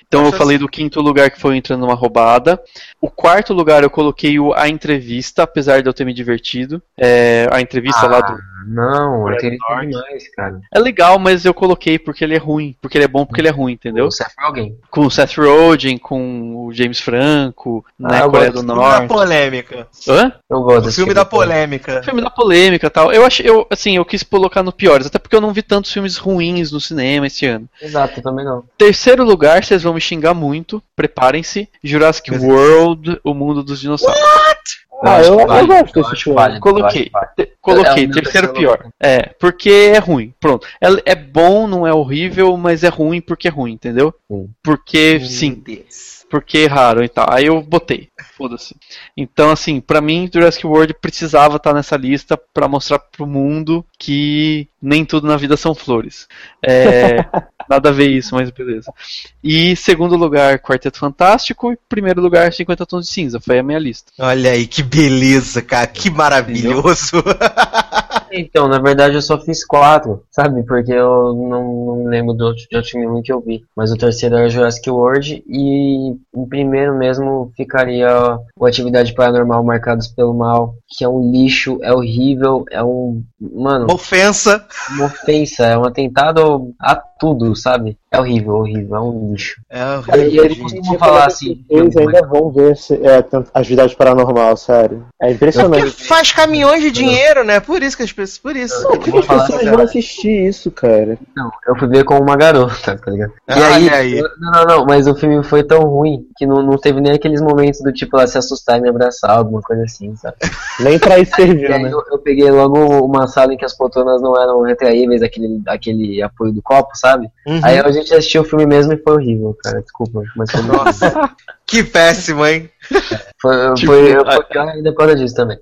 Então eu falei do quinto lugar que foi entrando numa roubada. O quarto lugar eu coloquei o A Entrevista, apesar de eu ter me divertido. É, a entrevista lá do. Não, eu North. demais, cara. É legal, mas eu coloquei porque ele é ruim. Porque ele é bom porque ele é ruim, entendeu? O Seth Rogen. Com o Seth Rogen, com o James Franco, Ah, né? Coreia do Norte. polêmica. Hã? Eu gosto O filme da polêmica. O filme da polêmica e tal. Eu acho, eu, assim, eu quis colocar no piores, até porque eu não vi tantos filmes ruins no cinema esse ano. Exato, eu também não. Terceiro lugar, vocês vão me xingar muito, preparem-se. Jurassic Mas- World, o mundo dos dinossauros. Ah, acho eu- eu vale, gosto desse filme. eu Coloquei, válido. te- coloquei, É terceiro terceiro pior. lugar. É, porque é ruim. Pronto. É, é bom, não é horrível, mas é ruim porque é ruim, entendeu? Sim. Porque, sim, porque erraram e tal. Aí eu botei. Foda-se. Então, assim, pra mim, Jurassic World precisava estar nessa lista pra mostrar pro mundo que nem tudo na vida são flores. É, <laughs> nada a ver isso, mas beleza. E segundo lugar, Quarteto Fantástico. E primeiro lugar, 50 Tons de Cinza. Foi a minha lista. Olha aí, que beleza, cara. Que maravilhoso. <laughs> Então, na verdade eu só fiz quatro, sabe? Porque eu não, não lembro do outro, de outro filme que eu vi. Mas o terceiro era Jurassic World e em primeiro mesmo ficaria o Atividade Paranormal Marcados pelo Mal, que é um lixo, é horrível, é um... Mano, Uma ofensa. uma ofensa, é um atentado a tudo, sabe? É horrível, horrível, é um lixo. É E eles costumam falar assim... Eles ainda vão ver se, é, atividade paranormal, sério. É Porque impressionante. faz caminhões de dinheiro, né? Por isso que as pessoas. Por isso. Por que vou as pessoas assim, vão assistir isso, cara? Não, eu fui ver com uma garota, tá ligado? E aí, aí. eu- não, não, não, mas o filme foi tão ruim que não, não teve nem aqueles momentos do tipo ela se assustar e me abraçar, alguma coisa assim, sabe? Nem pra isso <laughs> serviu, né? eu, eu peguei logo uma sala em que as poltronas não eram retraíveis, aquele, aquele apoio do copo, sabe? Uhum. Aí a gente assistiu o filme mesmo e foi horrível, cara, desculpa, mas foi, <laughs> Nossa, que péssimo, hein? foi, <laughs> Tipo, foi, a- foi pior ainda por causa disso também.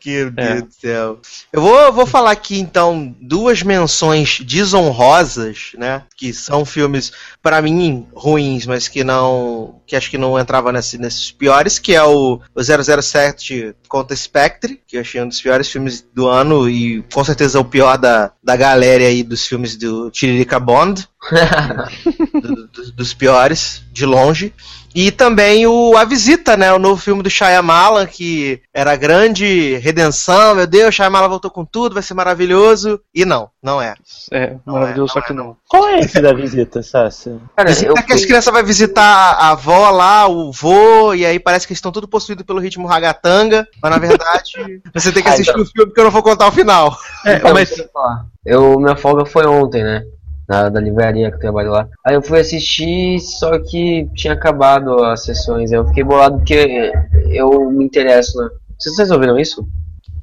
Que Deus É. do céu. Eu vou, vou falar aqui então duas menções desonrosas, né? Que são filmes, pra mim, ruins, mas que não. que acho que não entrava nesse- nesses piores, que é o, o 007 contra Spectre, que eu achei um dos piores filmes do ano e com certeza o pior da, da galera aí dos filmes do Tiririca Bond. <laughs> do- do- dos piores, de longe. E também o A Visita, né? O novo filme do Shyamalan, que era grande redenção, meu Deus, Shyamalan voltou com tudo, vai ser maravilhoso. E não, não é. É, Não maravilhoso, é, só não que é, não. Qual é esse da visita, Sassi? Cara, eu Visita que as crianças vão visitar a avó lá, o vô, e aí parece que eles estão tudo possuídos pelo ritmo ragatanga, mas na verdade <laughs> você tem que Ah, assistir então. o filme porque eu não vou contar o final. É, Então, mas. Eu, minha folga foi ontem, né? Na, da livraria que eu trabalho lá. Aí eu fui assistir, só que tinha acabado as sessões. Eu fiquei bolado porque eu me interesso, né? Vocês, ouviram isso?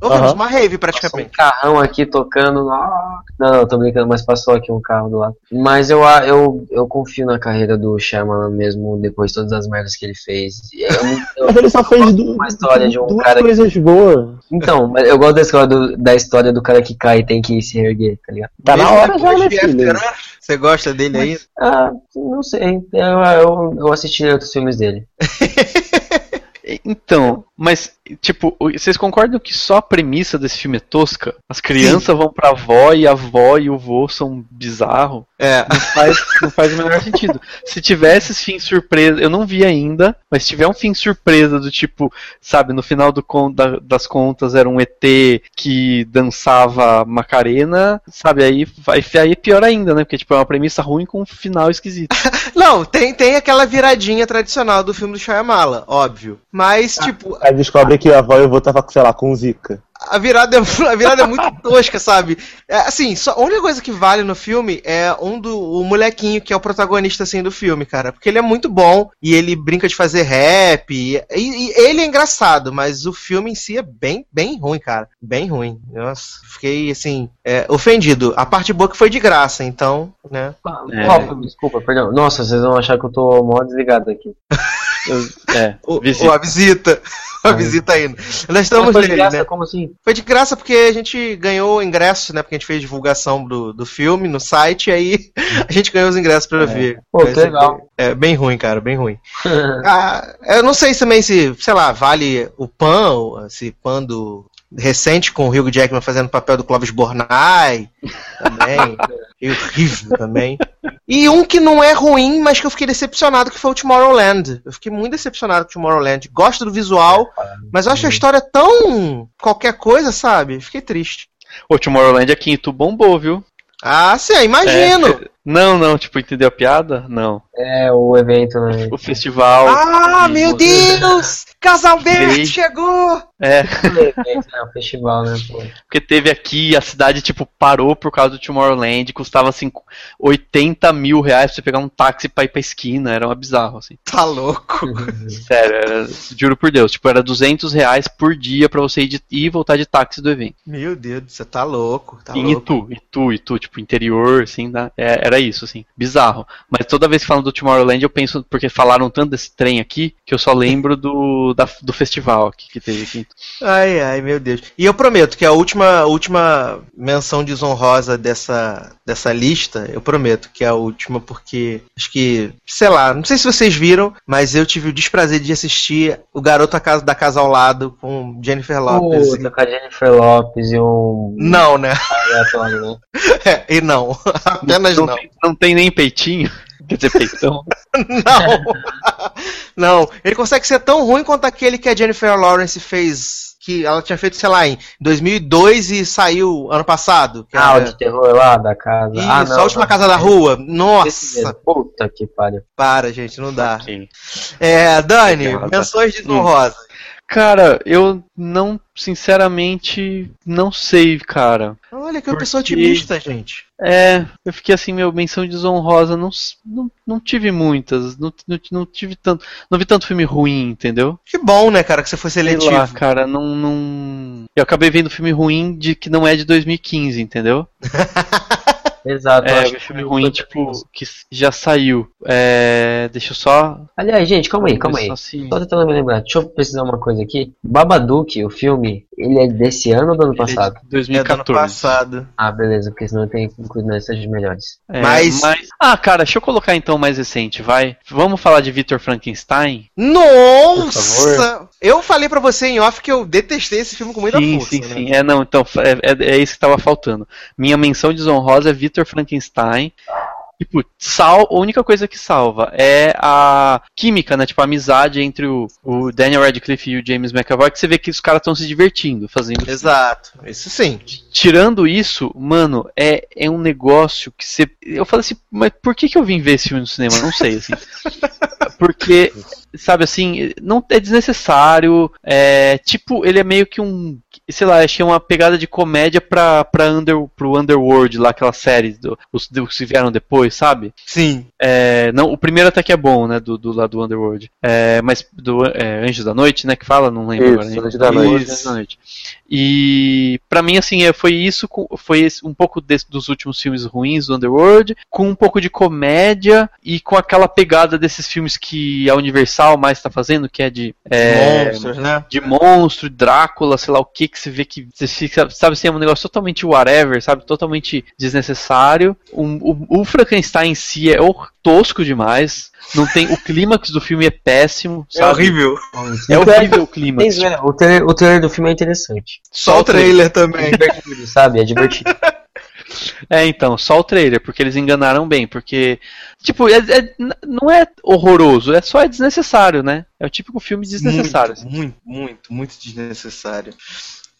Ouvimos Aham. uma rave Passou um praticamente. carrão aqui tocando. ah. Não, não, tô brincando, mas passou aqui um carro do lado. Mas eu, a- eu, eu confio na carreira do Shyamalan mesmo, depois de todas as merdas que ele fez. Eu, eu- <laughs> Mas ele só fez du Uma história de um duas cara que- coisas boas. então, mas eu gosto da história, do- da história do cara que cai e tem que se erguer, tá ligado? Tá na Mesmo hora já, né, de filho? Earth, Você gosta dele aí? Ah, não sei. Eu, eu, eu assisti outros filmes dele. <laughs> Então, mas, tipo, vocês concordam que só a premissa desse filme é tosca? As crianças vão pra avó e a avó e o vô são bizarros? É. Não faz, não faz o menor sentido. Se tivesse esse fim surpresa, eu não vi ainda, mas se tiver um fim surpresa do tipo, sabe, no final do da- das contas era um ET que dançava Macarena, sabe, aí, aí é pior ainda, né? Porque tipo, é uma premissa ruim com um final esquisito. <laughs> Não, tem, tem aquela viradinha tradicional do filme do Shyamalan, óbvio. Mas, tipo, Aí descobre que a avó e o vô tava, sei lá, com zica. A virada, é- a virada é muito <laughs> tosca, sabe? É, assim, só, a única coisa que vale no filme é um do o molequinho que é o protagonista assim do filme, cara, porque ele é muito bom e ele brinca de fazer rap e, e- e ele é engraçado, mas o filme em si é bem, bem ruim, cara, bem ruim. Nossa, fiquei assim é, ofendido. A parte boa que foi de graça, então, né? É. Qual filme? Desculpa, perdão. Nossa, vocês vão achar que eu tô mó desligado aqui. <laughs> Eu- é, O, visita. o- a visita, <laughs> a visita ainda. Nós estamos nele, graça, né? Como assim? Foi de graça porque a gente ganhou ingressos, né? Porque a gente fez divulgação do, do filme no site, e aí <laughs> a gente ganhou os ingressos pra ver. Pô, que é legal. bem- É bem ruim, cara, bem ruim. <laughs> Ah, eu não sei também se, sei lá, vale o Pan, esse Pan do recente com o Hugh Jackman fazendo o papel do Clovis Bornai também. <laughs> É horrível também. E um que não é ruim, mas que eu fiquei decepcionado, que foi o Tomorrowland. Eu fiquei muito decepcionado com o Tomorrowland. Gosto do visual, mas eu acho a história tão qualquer coisa, sabe? Fiquei triste. O Tomorrowland aqui em Itu bombou, viu? Ah, sim, imagino. É, não, não, tipo, entendeu a piada? Não. É, o evento, né? O festival. Ah, e- meu Deus! Casal verde Três. chegou! É, né? O festival, né? Pô. porque teve aqui, a cidade, tipo, parou por causa do Tomorrowland, custava, assim, 80 mil reais pra você pegar um táxi pra ir pra esquina, era uma bizarro, assim. Tá louco. <laughs> Sério, era, juro por Deus, tipo, era 200 reais por dia pra você ir, de- ir e voltar de táxi do evento. Meu Deus, você tá louco. Tá em louco. Itu, Itu, Itu, tipo, interior, assim, da- é, era isso, assim, bizarro. Mas toda vez que falam do Tomorrowland, eu penso, porque falaram tanto desse trem aqui, que eu só lembro do, da- do festival aqui, que teve aqui. Ai, ai, meu Deus. E eu prometo que a última, última menção desonrosa dessa, dessa lista, eu prometo que é a última, porque acho que, sei lá, não sei se vocês viram, mas eu tive o desprazer de assistir O Garoto da Casa, da casa ao Lado com Jennifer Lopez. Puta, com a Jennifer Lopes e um Não, né? <laughs> né? É, e não. <laughs> Apenas não, não. Tem, não tem nem peitinho, <laughs> quer dizer, peitão. Não! <laughs> Não, ele consegue ser tão ruim quanto aquele que a Jennifer Lawrence fez, que ela tinha feito, sei lá, em 2002 e saiu ano passado. que Ah, o era- de terror lá da casa. Isso, ah, não, a última não. casa da rua. Nossa. Puta que pariu. para, gente, não dá. É, Dani, menções desonrosas. Cara, eu não, sinceramente, não sei, cara. Olha que eu Porque- pessoa otimista, gente. É, eu fiquei assim, meu, menção desonrosa, não, não, não tive muitas, não, não, não tive tanto, não vi tanto filme ruim, entendeu? Que bom, né, cara, que você foi Sei seletivo. lá, cara, não, não... Eu acabei vendo filme ruim de que não é de 2015, entendeu? <laughs> Exato. eu É, que filme ruim, tipo, que já saiu. É, deixa eu só... Aliás, gente, calma aí, calma aí. só assim- Só tentando me lembrar, deixa eu precisar uma coisa aqui. Babadook, o filme, ele é desse ano ou do ano Ele é passado? É do ano 2014. passado. Ah, beleza, porque senão listas de melhores. É, Mas- Ah, cara, deixa eu colocar então mais recente, vai. Vamos falar de Victor Frankenstein? Nossa! Eu falei pra você em off que eu detestei esse filme com muita sim, força. sim, né? sim. É, não, então, é, é, é isso que tava faltando. Minha menção desonrosa é Victor Frankenstein. Tipo, sal, a única coisa que salva é a química, né? Tipo, a amizade entre o, o Daniel Radcliffe e o James McAvoy, que você vê que os caras estão se divertindo fazendo Exato. Isso sim. Tirando isso, mano, é, é um negócio que você. Eu falo assim, mas por que, que eu vim ver esse filme no cinema? Não sei, assim. <laughs> Porque, sabe assim, não é desnecessário. É, tipo, ele é meio que um. Sei lá, achei uma pegada de comédia pra, pra under, pro Underworld, lá, aquela série, do, os, dos que vieram depois, sabe? Sim. É, não, o primeiro até que é bom, né? Do, do lado do Underworld. É, mas do é, Anjos da Noite, né? Que fala, não lembro Isso, agora. Anjos da da Noite. E pra mim, assim, é, foi isso, foi um pouco desse- dos últimos filmes ruins do Underworld, com um pouco de comédia e com aquela pegada desses filmes que a Universal mais tá fazendo, que é de. é, Monstros, né? de monstro, Drácula, sei lá o que, que você vê que você fica, sabe assim, é um negócio totalmente whatever, sabe? Totalmente desnecessário. O, o, o Frankenstein em si é tosco demais. Não tem, o clímax do filme é péssimo, É sabe? horrível. É horrível o clímax. Zoeira, O trailer, o trailer do filme é interessante. Só o trailer também. É divertido, sabe? É divertido. <laughs> É, então, só o trailer, porque eles enganaram bem, porque, tipo, é- é- não é horroroso, é só é desnecessário, né? É o típico filme desnecessário. assim. Muito, muito, muito, muito desnecessário.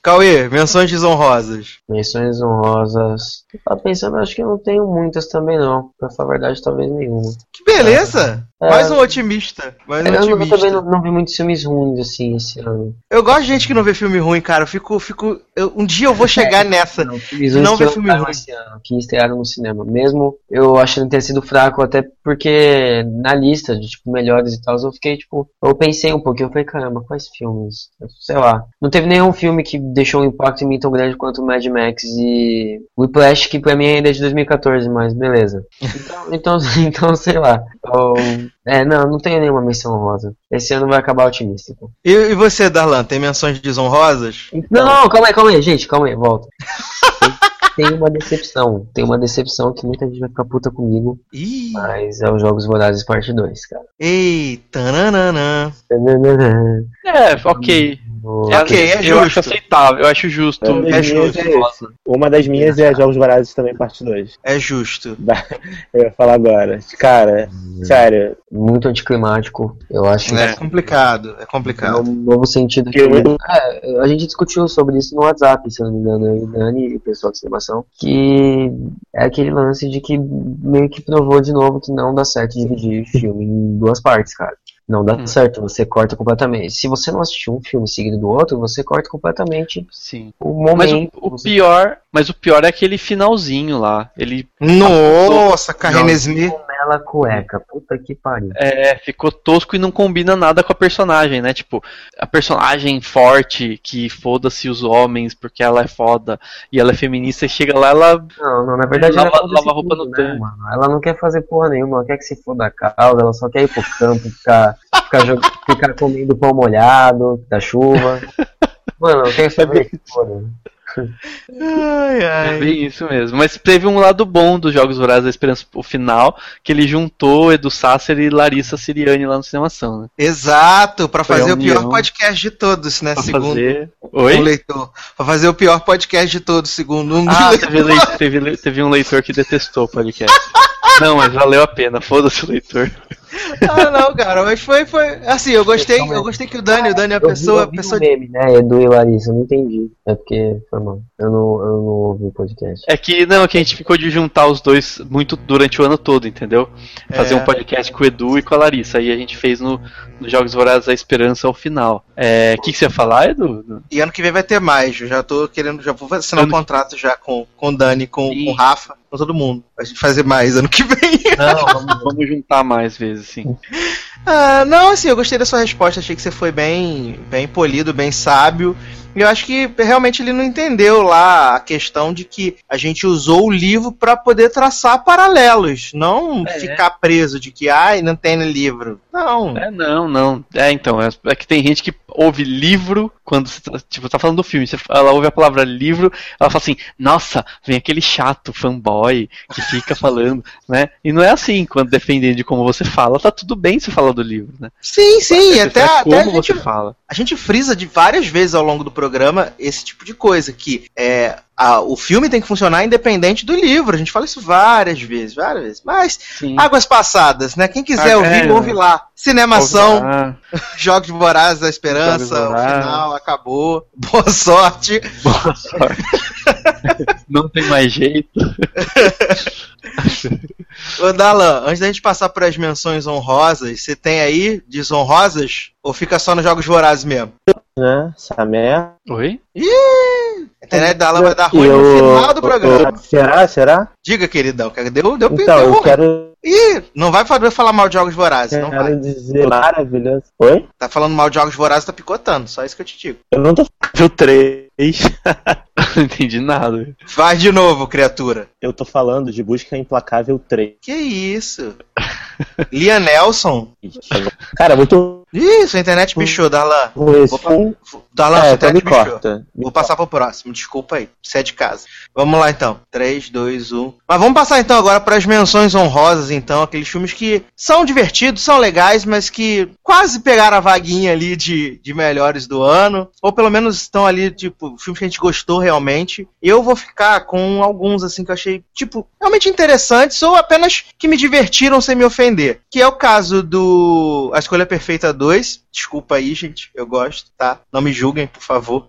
Cauê, menções desonrosas. Menções honrosas. Eu tava pensando, acho que eu não tenho muitas também não. Pra falar a verdade, talvez nenhuma. Que beleza! É. Mais um otimista. Mais um Eu, otimista. também não, não vi muitos filmes ruins assim esse ano. Eu gosto de gente que não vê filme ruim, cara. Eu fico. fico eu- um dia eu vou <laughs> chegar nessa. Não, filmes Não vê filme ruim. esse ano, que estrearam no cinema. Mesmo eu achando ter sido fraco, até porque na lista de tipo, melhores e tal, eu fiquei tipo. Eu pensei um pouquinho, eu falei, caramba, quais filmes? Sei lá. Não teve nenhum filme que deixou um impacto em mim tão grande quanto Mad Max e Whiplash, que pra mim ainda é de 2014, mas beleza. <laughs> Então, então, <laughs> então sei lá. Eu- é, não, não tenho nenhuma menção rosa. Esse ano vai acabar otimista. então. E, e você, Darlan, tem menções desonrosas? Não, não, calma aí, calma aí, gente, calma aí, volta. Tem uma decepção, tem uma decepção que muita gente vai ficar puta comigo, Ih! mas é os Jogos Vorazes parte 2, cara. Eita, nananã. É, ok. É, Ok, é eu justo. acho aceitável, eu acho justo. Uma das É minhas justo. é. Uma das minhas é Jogos Vorazes também, parte 2. É justo. <laughs> Eu ia falar agora. Cara, sério, Muito anticlimático, eu acho. É complicado, é É complicado. um novo sentido que. É, a gente discutiu sobre isso no WhatsApp, se eu não me engano, eu e o Dani e o pessoal de estimação, que é aquele lance de que meio que provou de novo que não dá certo dividir filme em duas partes, cara. Não dá Hum. certo, você corta completamente. Se você não assistir um filme seguido do outro, você corta completamente Sim. o Mas momento. o, o pior, mas o pior é aquele finalzinho lá. Ele Nossa, Carrenesmi. Ela cueca, puta que pariu. é, ficou tosco e não combina nada com a personagem, né? Tipo, a personagem forte que foda-se os homens porque ela é foda e ela é feminista e chega lá, ela Não, não, na verdade Lava- ela lava roupa no tudo, tanque. mano. Ela não quer fazer porra nenhuma, ela quer que se foda a causa, ela só quer ir pro campo, ficar, ficar, jog- ficar comendo pão molhado da chuva. <laughs> Mano, não quer saber que foda. Ai, É ai. bem isso mesmo. Mas teve um lado bom dos Jogos Vorazes da Esperança, o final, que ele juntou Edu Sasser e Larissa Siriani lá no Cinemação, né? Exato, pra Foi a fazer o pior podcast de todos, né? Pra segundo fazer. um Oi? leitor. Pra fazer o pior podcast de todos, segundo um Ah, teve, lei- teve, teve um leitor que detestou o podcast. Não, mas valeu a pena, foda-se o leitor. <laughs> Ah, não, cara, mas foi, foi. Assim, eu gostei, eu gostei que o Dani, o Dani é a Eu vi- pessoa. eu vi pessoa o meme, né? Edu e Larissa, eu não entendi. É porque foi mal. Eu não, eu não ouvi o podcast. É que não, é que a gente ficou de juntar os dois muito durante o ano todo, entendeu? Fazer É. um podcast com o Edu e com a Larissa. Aí a gente fez no, no Jogos Vorazes a Esperança ao final. É, O que, que você ia falar, Edu? E ano que vem vai ter mais. Eu já tô querendo, já vou assinar um Ano- contrato já com, com o Dani, com, Sim. com o Rafa, com todo mundo. Pra gente fazer mais ano que vem. Não, <laughs> vamos, vamos juntar mais vezes, sim. Ah, não, assim, eu gostei da sua resposta. Achei que você foi bem, bem polido, bem sábio. E eu acho que realmente ele não entendeu lá a questão de que a gente usou o livro para poder traçar paralelos, não É. ficar preso de que ai, não tem livro. Não. É, não, não. É, então, é, é que tem gente que ouve livro quando você tá, tipo, tá falando do filme. Você, ela ouve a palavra livro, ela fala assim, nossa, vem aquele chato fanboy que fica falando, né? E não é assim, quando dependendo de como você fala, tá tudo bem se falar do livro, né? Sim, sim, até, como até a gente fala. A gente frisa de várias vezes ao longo do programa esse tipo de coisa, que é, a- o filme tem que funcionar independente do livro. A gente fala isso várias vezes, várias vezes. Mas, Sim. águas passadas, né? Quem quiser Ah, ouvir, é, ouve lá. Cinemação, <laughs> Jogos Vorazes da Esperança, o final, acabou. Boa sorte. boa sorte. <laughs> não tem mais jeito. <laughs> Ô, Dalan, antes da gente passar para as menções honrosas, você tem aí desonrosas? Ou fica só nos Jogos Vorazes mesmo? Né? Essa merda. Oi? A internet da Dalan vai dar ruim Eu- no final do programa. eu- Será? Será? Diga, queridão, que deu, deu, Então, deu eu quero, Ih, não vai poder falar mal de Jogos Vorazes, não vai. quero dizer maravilhoso. Oi? Tá falando mal de Jogos Vorazes, tá picotando, só isso que eu te digo. Eu não tô falando 3. <laughs> Não entendi nada. Vai de novo, criatura. Eu tô falando de Busca Implacável 3. Que isso? Lia Nelson? Cara, muito Ih, sua internet pichou, Darlan. Vou filme. Darlan, sua É, então me internet pichou. corta. Vou passar pro próximo, desculpa aí. Você é de casa. Vamos lá então. 3, 2, 1. Mas vamos passar então agora para as menções honrosas, então. Aqueles filmes que são divertidos, são legais, mas que quase pegaram a vaguinha ali de, de melhores do ano. Ou pelo menos estão ali, tipo, filmes que a gente gostou realmente. Eu vou ficar com alguns, assim, que eu achei, tipo, realmente interessantes ou apenas que me divertiram sem me ofender. Que é o caso do A Escolha Perfeita 2. Desculpa aí, gente. Eu gosto, tá? Não me julguem, por favor.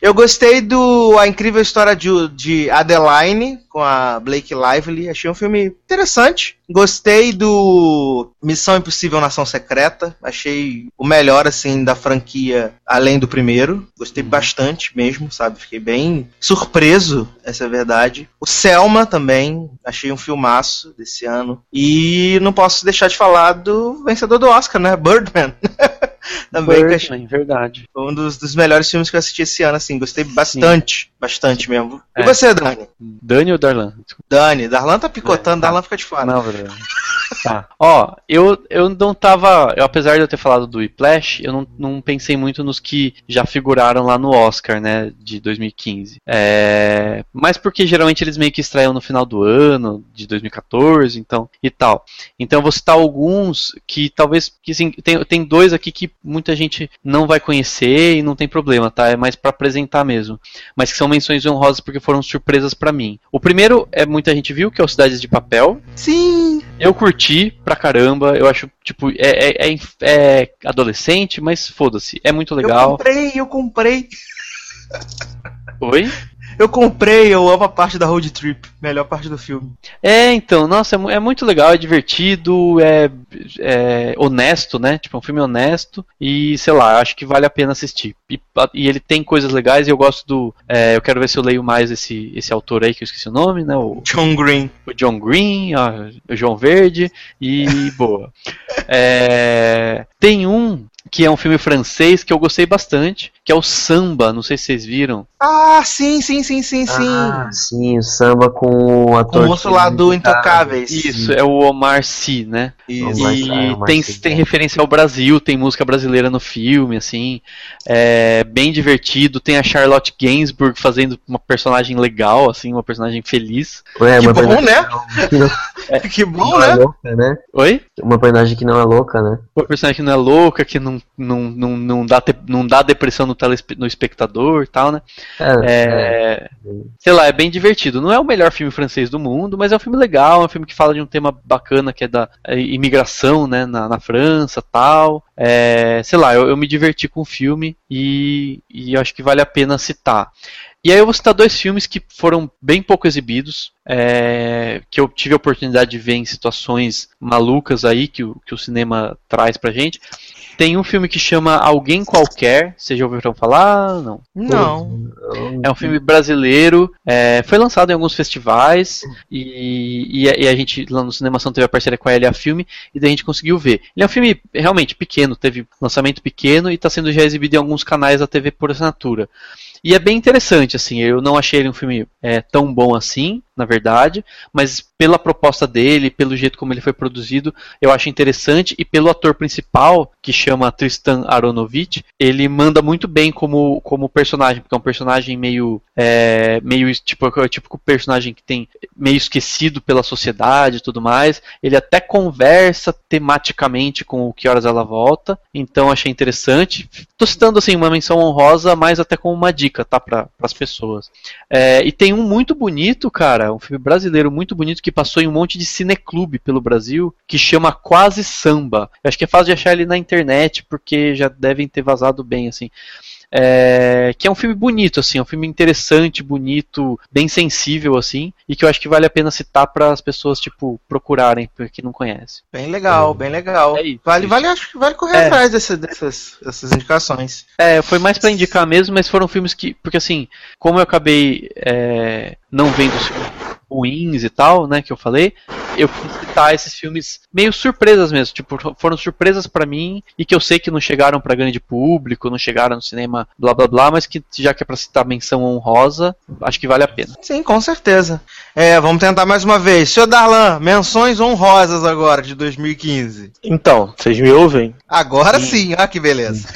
Eu gostei do A Incrível História de, de Adeline, com a Blake Lively. Achei um filme interessante. Gostei do Missão Impossível Nação Secreta. Achei o melhor, assim, da franquia, além do primeiro. Gostei bastante mesmo, sabe? Fiquei bem surpreso, essa é a verdade. O Selma também. Achei um filmaço desse ano. E não posso deixar de falar do vencedor do Oscar, né? Birdman. <laughs> <laughs> também, Birdman, verdade. foi um dos, dos melhores filmes que eu assisti esse ano, assim. Gostei bastante, bastante mesmo. E É. você, Dani? Dani ou Darlan? Desculpa. Dani, Darlan tá picotando, É, tá. Darlan fica de fora. Não, verdade. <laughs> Tá. Ó, eu, eu não tava. Eu, apesar de eu ter falado do Whiplash, eu não, não pensei muito nos que já figuraram lá no Oscar, né? De 2015. É, mas porque geralmente eles meio que estreiam no final do ano, de 2014, então. E tal. Então eu vou citar alguns que talvez. Que, assim, tem, tem dois aqui que muita gente não vai conhecer e não tem problema, tá? É mais pra apresentar mesmo. Mas que são menções honrosas porque foram surpresas pra mim. O primeiro é muita gente viu, que é o Cidades de Papel. Sim! Eu curti pra caramba, eu acho, tipo, é, é, é, é adolescente, mas foda-se, é muito Eu legal. comprei, eu comprei. Oi? Eu comprei, eu amo a parte da road trip. Melhor parte do filme. É, então, nossa, é, é muito legal, é divertido, é, é honesto, né? Tipo, é um filme honesto e, sei lá, acho que vale a pena assistir. E, e ele tem coisas legais e eu gosto do. é, eu quero ver se eu leio mais esse, esse autor aí, que eu esqueci o nome, né? O, John Green. o John Green, ó, o João Verde e boa. <laughs> É, tem um que é um filme francês que eu gostei bastante, que é o Samba, não sei se vocês viram. Ah, sim, sim, sim, sim, sim. Ah, sim, o samba com o Com ator. o moço lá do Intocáveis. Isso, é o Omar Sy, né? E Sy, Omar tem, tem é. referência ao Brasil, tem música brasileira no filme, assim. É bem divertido. Tem a Charlotte Gainsbourg fazendo uma personagem legal, assim, uma personagem feliz. É, Que bom, personagem né? que não, <laughs> <laughs> que bom, é né? louca, né? Oi? Uma personagem que não é louca, né? Uma personagem que não é louca, que não, não, não, não, dá, te- não dá depressão no, no espectador e tal, né? É, sei lá, é bem divertido. Não é o melhor filme francês do mundo, mas é um filme legal, é um filme que fala de um tema bacana que é da é, imigração, né, na, na França, tal. É, sei lá, eu, eu me diverti com o filme e, e acho que vale a pena citar. E aí eu vou citar dois filmes que foram bem pouco exibidos, é, que eu tive a oportunidade de ver em situações malucas aí que o, que o cinema traz pra gente. Tem um filme que chama Alguém Qualquer, vocês já ouviram falar? Não. Não. É um filme brasileiro, é, foi lançado em alguns festivais e, e, a- e a gente lá no Cinemação teve a parceria com a LA Filme e daí a gente conseguiu ver. Ele é um filme realmente pequeno, teve lançamento pequeno e está sendo já exibido em alguns canais da TV por assinatura. E é bem interessante, assim, eu não achei ele um filme é, tão bom assim, na verdade, mas pela proposta dele, pelo jeito como ele foi produzido, eu acho interessante, e pelo ator principal, que chama Tristan Aronovich, ele manda muito bem como, como personagem, porque é um personagem meio, é, meio tipo, é o típico personagem que tem meio esquecido pela sociedade e tudo mais, ele até conversa tematicamente com o Que Horas Ela Volta, então achei interessante. Tô citando assim uma menção honrosa, mas até como uma dica, tá, para as pessoas. É, e tem um muito bonito, cara, um filme brasileiro muito bonito que passou em um monte de cineclube pelo Brasil, que chama Quase Samba. Eu acho que é fácil de achar ele na internet, porque já devem ter vazado bem, assim. É, que é um filme bonito, assim, é um filme interessante, bonito, bem sensível, assim, e que eu acho que vale a pena citar para as pessoas, tipo, procurarem, porque não conhece. Bem legal, bem legal. É isso, vale, isso. vale, acho que vale correr É. atrás dessa- dessas, dessas indicações. É, foi mais pra indicar mesmo, mas foram filmes que. Porque assim, como eu acabei é, não vendo os filmes ruins e tal, né, que eu falei, eu quis citar esses filmes meio surpresas mesmo, tipo, foram surpresas pra mim e que eu sei que não chegaram pra grande público, não chegaram no cinema, blá blá blá, mas que já que é pra citar menção honrosa, acho que vale a pena. Sim, com certeza. É, vamos tentar mais uma vez. Senhor Darlan, menções honrosas agora de 2015. Então, vocês me ouvem? Agora sim, olha que beleza.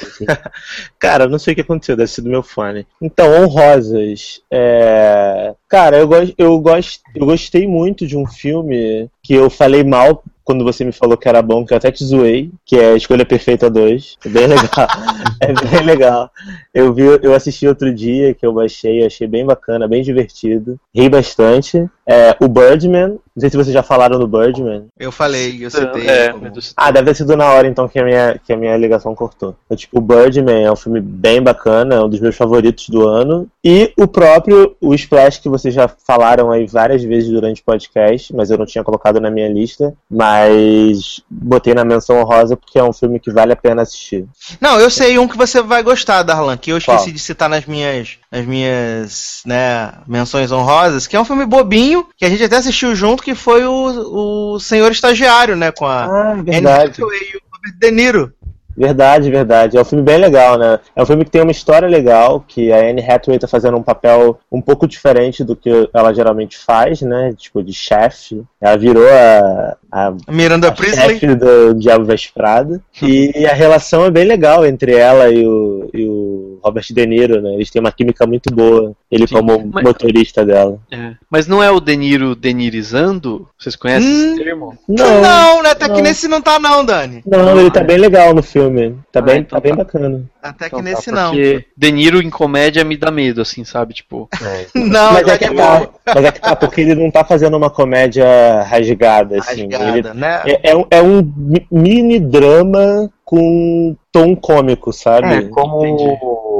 Cara, eu não sei o que aconteceu, deve ser do meu fone. Então, honrosas. É... Cara, eu, gosto, eu, gosto, eu gostei muito de um filme que eu falei mal quando você me falou que era bom, que eu até te zoei, que é Escolha Perfeita 2. É bem legal. <laughs> é bem legal. Eu vi, eu assisti outro dia que eu baixei, achei bem bacana, bem divertido. Ri bastante. É, o Birdman, não sei se vocês já falaram do Birdman. Eu falei, eu citei. É, como- Ah, deve ter sido na hora então que a minha, que a minha ligação cortou. Então, tipo, o Birdman é um filme bem bacana, é um dos meus favoritos do ano. E o próprio, o Splash, que vocês já falaram aí várias vezes durante o podcast, mas eu não tinha colocado na minha lista. Mas botei na menção honrosa porque é um filme que vale a pena assistir. Não, eu sei um que você vai gostar, Darlan, que eu esqueci Qual? de citar nas minhas, nas minhas, né, menções honrosas, que é um filme bobinho, que a gente até assistiu junto, que foi o, o Senhor Estagiário, né, com a Ah, Anne verdade. Hathaway e o Robert De Niro. Verdade, verdade. É um filme bem legal, né? É um filme que tem uma história legal, que a Anne Hathaway tá fazendo um papel um pouco diferente do que ela geralmente faz, né? Tipo, de chefe. Ela virou a, a, Miranda a Priestley. chefe do Diabo Veste Prada. E a relação é bem legal entre ela e o, e o Robert De Niro, né? Eles têm uma química muito boa. Ele Sim, como mas- motorista dela. É. Mas não é o De Niro denirizando? Vocês conhecem Hum. esse termo? Não, né? Até que não. nesse não tá não, Dani. Não, ele tá bem legal no filme. Tá Ah, bem, então tá bem tá. bacana. Até que Então tá, nesse não. Porque De Niro em comédia me dá medo, assim, sabe? Tipo. <laughs> Não, mas, tá é que de tá, mas é que tá, porque ele não tá fazendo uma comédia rasgada, assim. Rasgada, Ele- né? é, é um, é um mi- mini drama com tom cômico, sabe? É, como Entendi.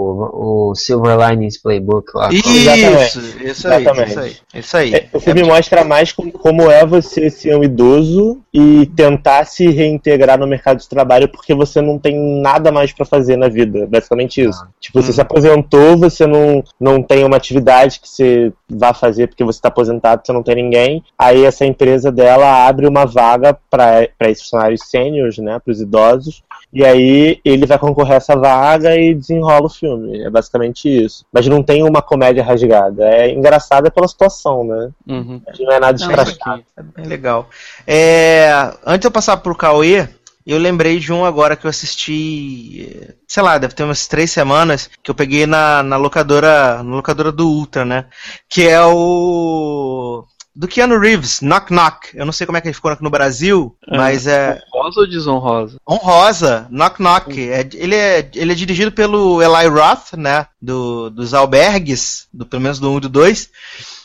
O, o Silver Linings Playbook lá. Isso, Exatamente. isso aí, Exatamente. isso aí, isso aí. É, o filme mostra mais como, como é você ser um idoso e tentar se reintegrar no mercado de trabalho porque você não tem nada mais pra fazer na vida. Basicamente isso. Tipo, você Hum. se aposentou, você não, não tem uma atividade que você vá fazer porque você tá aposentado, você não tem ninguém. Aí essa empresa dela abre uma vaga para esses funcionários sêniores, né, pros idosos. E aí ele vai concorrer a essa vaga e desenrola o filme. É basicamente isso. Mas não tem uma comédia rasgada. É engraçada pela situação, né? Uhum. Não é nada escrachado. É bem legal. É, antes de eu passar pro Cauê, eu lembrei de um agora que eu assisti, sei lá, deve ter umas três semanas, que eu peguei na, na locadora na locadora do Ultra, né? Que é o. Do Keanu Reeves, Knock Knock. Eu não sei como é que ele ficou aqui no Brasil, É. mas é. Honrosa ou desonrosa? Honrosa, Knock Knock. É, ele, é, ele é dirigido pelo Eli Roth, né? Do, dos albergues, do, pelo menos do 1 e do 2.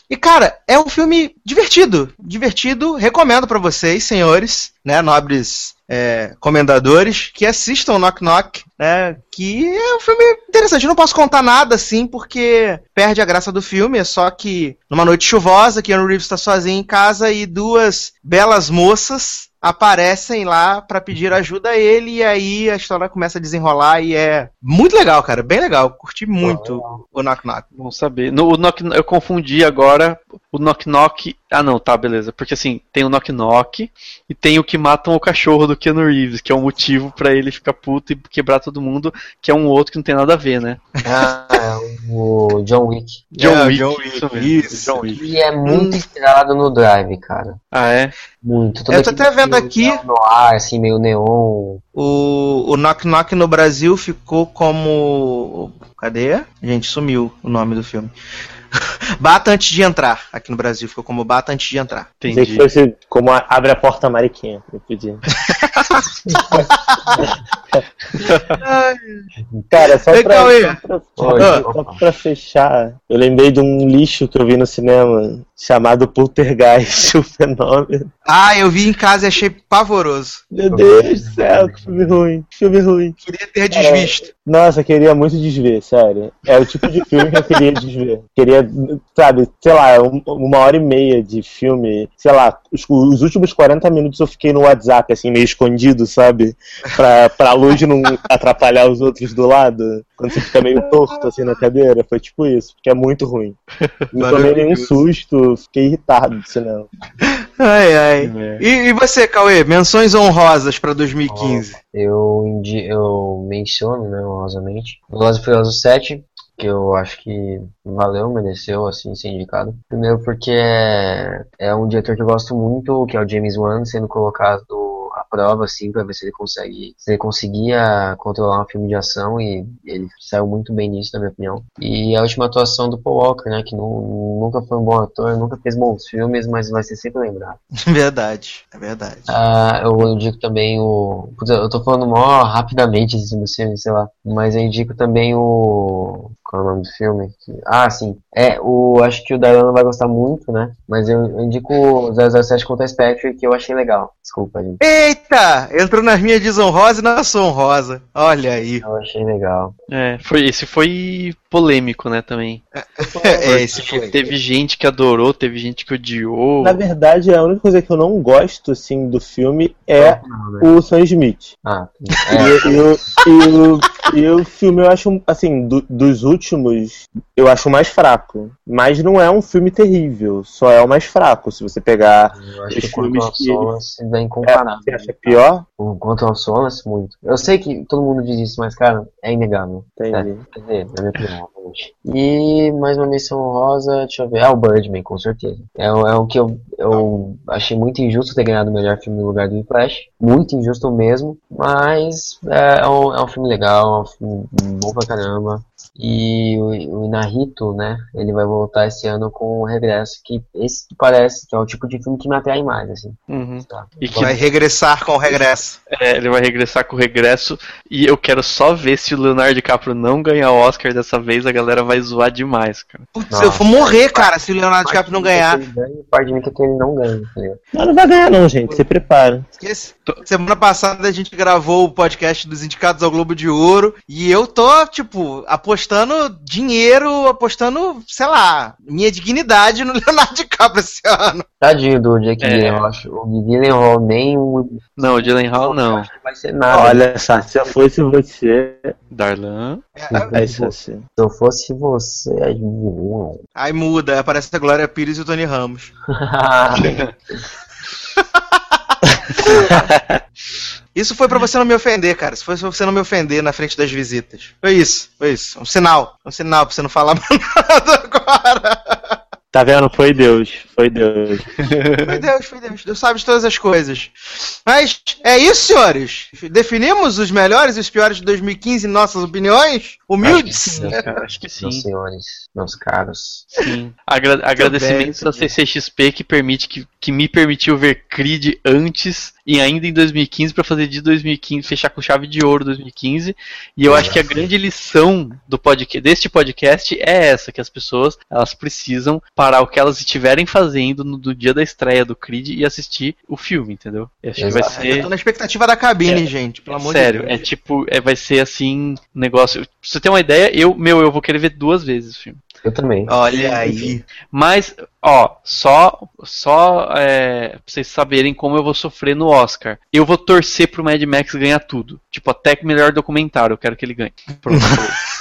E cara, é um filme divertido, divertido, recomendo pra vocês, senhores, né, nobres é, comendadores, que assistam Knock Knock, né, que é um filme interessante. Eu não posso contar nada assim, porque perde a graça do filme, é só que numa noite chuvosa, Keanu Reeves está sozinho em casa e duas belas moças aparecem lá pra pedir ajuda a ele e aí a história começa a desenrolar e é muito legal, cara, bem legal. Curti muito o Knock Knock. Vamos saber. No, o knock, eu confundi agora o Knock Knock. Ah, não, tá, beleza. Porque assim, tem o Knock Knock e tem o que matam o cachorro do Keanu Reeves, que é um motivo pra ele ficar puto e quebrar todo mundo, que é um outro que não tem nada a ver, né? Ah, é o John Wick. John É, Wick, John Wick, isso. John Wick. E é muito inspirado no Drive, cara. Ah, é? Muito. Eu tô até vendo aqui- No ar, assim, meio neon. O, o Knock Knock no Brasil ficou como. Cadê? Gente, sumiu o nome do filme. <laughs> Bata antes de entrar. Aqui no Brasil ficou como Bata antes de entrar. Pensei que Entendi. fosse como a- abre a porta Mariquinha. Eu pedi. <laughs> Cara, só pra, só, pra, só pra fechar, eu lembrei de um lixo que eu vi no cinema chamado Poltergeist, <laughs> o fenômeno. Ah, eu vi em casa e achei pavoroso. Meu Deus do céu, que filme ruim, que filme ruim. Queria ter desvisto. Nossa, eu queria muito desver, sério. É o tipo de filme que eu queria desver. Queria, sabe, sei lá, um- uma hora e meia de filme, sei lá, os, os últimos 40 minutos eu fiquei no WhatsApp, assim, meio escondido, sabe? Pra, pra luz não atrapalhar os outros do lado. Quando você fica meio torto, assim, na cadeira. Foi tipo isso, porque é muito ruim. Não tomei nenhum susto, fiquei irritado do cinema. Ai, ai. É. E, e você, Cauê? Menções honrosas pra 2015. Eu, indi- eu menciono, né, honrosamente, Velozes e Furiosos 7, que eu acho que valeu, mereceu, assim, ser indicado. Primeiro porque é, é um diretor que eu gosto muito, que é o James Wan, sendo colocado prova, assim, pra ver se ele consegue, se ele conseguia controlar um filme de ação, e ele saiu muito bem nisso, na minha opinião. E a última atuação do Paul Walker, né, que nu- nunca foi um bom ator, nunca fez bons filmes, mas vai ser sempre lembrado. <laughs> Verdade, é verdade. Ah, eu indico também o. Eu tô falando mó rapidamente assim, do filme, sei lá. Mas eu indico também o. Qual é o nome do filme? Ah, sim. É, o. Acho que o Darlan não vai gostar muito, né? Mas eu, eu indico o 007 contra Spectre, que eu achei legal. Desculpa, gente. Eita! Entrou nas minhas desonrosas e na sua honrosa. Olha aí. Eu achei legal. É, foi, esse foi polêmico, né, também. É, <laughs> esse foi. teve gente que adorou, teve gente que odiou. Na verdade, a única coisa que eu não gosto, assim, do filme é Não, né? o Sam Smith. Ah, E, é. e o- e o, e o filme eu acho, assim, do- dos últimos, eu acho o mais fraco. Mas não é um filme terrível, só é o mais fraco. Se você pegar. Eu acho que Os filmes que- Solace é incomparável. Você acha pior? O Quantum of Solace, muito. Eu sei que todo mundo diz isso, mas, cara, é inegável. Entendi. Quer dizer, na minha opinião. E mais uma menção honrosa, deixa eu ver. É o Birdman, com certeza. É, o- é o que eu, eu achei muito injusto ter ganhado o melhor filme no lugar do Flash. Muito injusto mesmo. Mas é, é um, é um filme legal, é um filme bom pra caramba. E o, o Inarito, né? Ele vai voltar esse ano com o regresso, que esse parece que é o tipo de filme que me atrai mais, assim. Uhum. Tá. E que Vai regressar com o regresso. é, ele vai regressar com o regresso. E eu quero só ver se o Leonardo DiCaprio não ganhar o Oscar dessa vez, a galera vai zoar demais, cara. Putz, eu vou morrer, cara, se o Leonardo DiCaprio não ganhar. Parte de mim que ele que não ganhe, ligado? Não, não vai ganhar, não, gente. Se prepara. Esse- Semana passada a gente gravou o podcast dos indicados ao Globo de Ouro e eu tô, tipo, apostando dinheiro, apostando, sei lá, minha dignidade no <laughs> Leonardo DiCaprio esse ano. Tadinho do Jake É. Gyllenhaal, acho. O Gyllenhaal nem o Não, o Gyllenhaal não. vai ser nada. Olha só, se eu fosse você. Darlan. É isso assim. Se eu fosse você, é Gyllenhaal. Aí muda, aparece a Glória Pires e o Tony Ramos. <laughs> <laughs> <laughs> Isso foi pra você não me ofender, cara. Isso foi pra você não me ofender na frente das visitas. Foi isso, foi isso. Um sinal. Um sinal pra você não falar mais <laughs> nada agora. Tá vendo? Foi Deus. Foi Deus. Foi Deus, foi Deus. Deus sabe de todas as coisas. Mas é isso, senhores. Definimos os melhores e os piores de 2015 em nossas opiniões? Humildes? Sim, cara, acho que sim. Senhores. Meus caros. Sim. Agra agradecimentos à CCXP que permite que, que me permitiu ver Creed antes e ainda em 2015 para fazer de 2015 fechar com chave de ouro 2015. E eu acho que a grande lição do podcast, deste podcast é essa que as pessoas elas precisam parar o que elas estiverem fazendo no, no dia da estreia do Creed e assistir o filme, entendeu? Eu acho que vai ser Eu tô na expectativa da cabine, É, gente, pelo amor Sério, de é Deus. tipo, é, vai ser assim, negócio. Pra você ter uma ideia, eu, meu, eu vou querer ver duas vezes o filme. Eu também. Olha aí. Mas, ó, só, só é, pra vocês saberem como eu vou sofrer no Oscar. Eu vou torcer pro Mad Max ganhar tudo. Tipo, até que melhor documentário, eu quero que ele ganhe. Pronto. <laughs>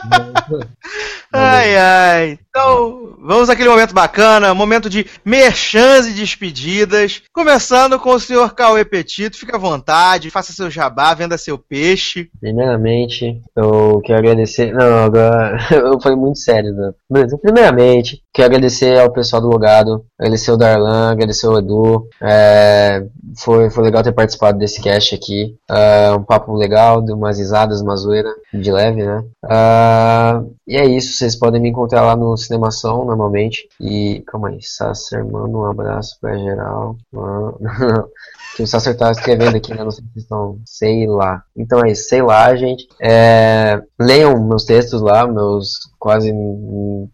<laughs> Ai, ai. Então, vamos àquele momento bacana, momento de merchans e despedidas. Começando com o senhor Cauê Petito, fica à vontade, faça seu jabá, venda seu peixe. Primeiramente, eu quero agradecer. Não, agora <laughs> eu falei muito sério. Né? Primeiramente, quero agradecer ao pessoal do Logado, agradecer o Darlan, agradecer o Edu. É, foi, foi legal ter participado desse cast aqui. É, um papo legal, de umas risadas, uma zoeira de leve, né? Ah, e é isso, vocês podem me encontrar lá no Cinemação normalmente. E calma aí, Sasser, manda um abraço pra geral. <laughs> Que o Sasser tá escrevendo aqui, né? Não sei se estão. Sei lá. Então é isso, sei lá, gente. É, leiam meus textos lá, meus quase.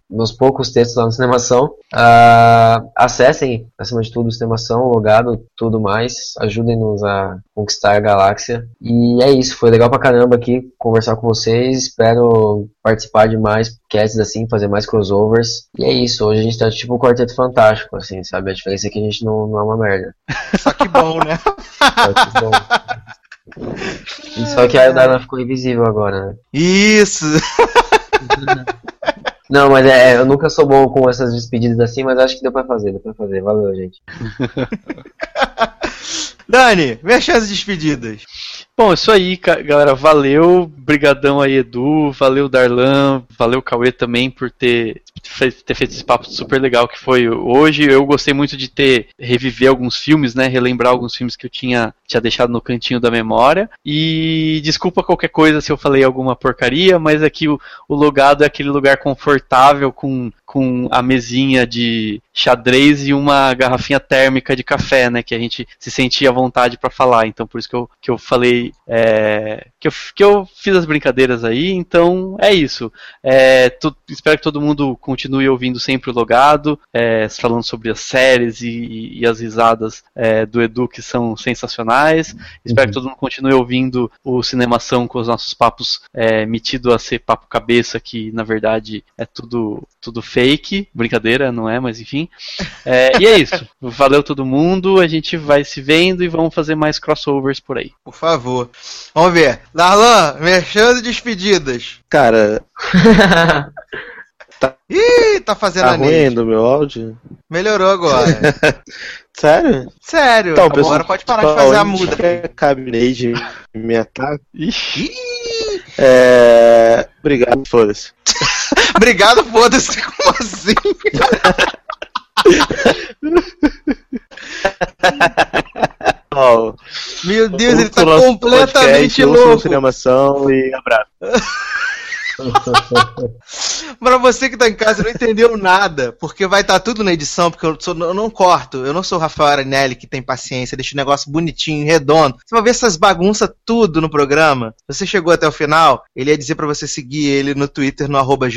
meus poucos textos lá no Cinemação. Ah, acessem, acima de tudo, o Cinemação, o logado, tudo mais. Ajudem-nos a conquistar a galáxia. E é isso, foi legal pra caramba aqui conversar com vocês. Espero participar de mais casts assim, fazer mais crossovers. E é isso, hoje a gente tá tipo um quarteto fantástico, assim, sabe? A diferença é que a gente não, não é uma merda. <laughs> Só que bom, né? Só que, bom. <laughs> Só que a Darlan ficou invisível agora, né? Isso. <laughs> Não, mas é, eu nunca sou bom com essas despedidas assim, mas acho que deu pra fazer, deu pra fazer. Valeu, gente. <laughs> Dani, merchans e despedidas. Bom, isso aí, galera. Valeu. Brigadão aí, Edu. Valeu, Darlan. Valeu, Cauê também por ter, ter feito esse papo super legal que foi hoje. Eu gostei muito de ter reviver alguns filmes, né? Relembrar alguns filmes que eu tinha, tinha deixado no cantinho da memória. E desculpa qualquer coisa se eu falei alguma porcaria, mas aqui o, o logado é aquele lugar confortável com, com a mesinha de xadrez e uma garrafinha térmica de café, né? Que a gente se sentia à vontade pra falar. Então por isso que eu, que eu falei. é, que, eu, que eu fiz as brincadeiras aí. Então é isso. É, tu- espero que todo mundo continue ouvindo sempre o logado, é, falando sobre as séries e, e- e as risadas é, do Edu que são sensacionais. Espero que todo mundo continue ouvindo o Cinemação com os nossos papos é, metido a ser papo cabeça, que na verdade é tudo, tudo fake. Brincadeira, não é, mas enfim. É, e é isso. <laughs> Valeu todo mundo. A gente vai se vendo e vamos fazer mais crossovers por aí. Por favor. Vamos ver. Darlan, e despedidas. Cara, <laughs> Ih, tá fazendo tá a ruim Neide. ainda o meu áudio? Melhorou agora. <laughs> Sério? Sério. Então, agora pessoal, pode parar de fazer a muda. Que Cabineide me ataca. Ixi. É. Obrigado, foda-se. <laughs> Obrigado, foda-se. Como assim? <laughs> Ó, Meu Deus, ele tá completamente podcast, louco. Cinemação e abraço. <laughs> Pra você que tá em casa não entendeu nada, porque vai estar tudo na edição, porque eu, sou- eu não corto. Eu não sou o Rafael Aranelli que tem paciência, deixa o negócio bonitinho, redondo. Você vai ver essas bagunças tudo no programa. Você chegou até o final, ele ia dizer pra você seguir ele no Twitter, no arroba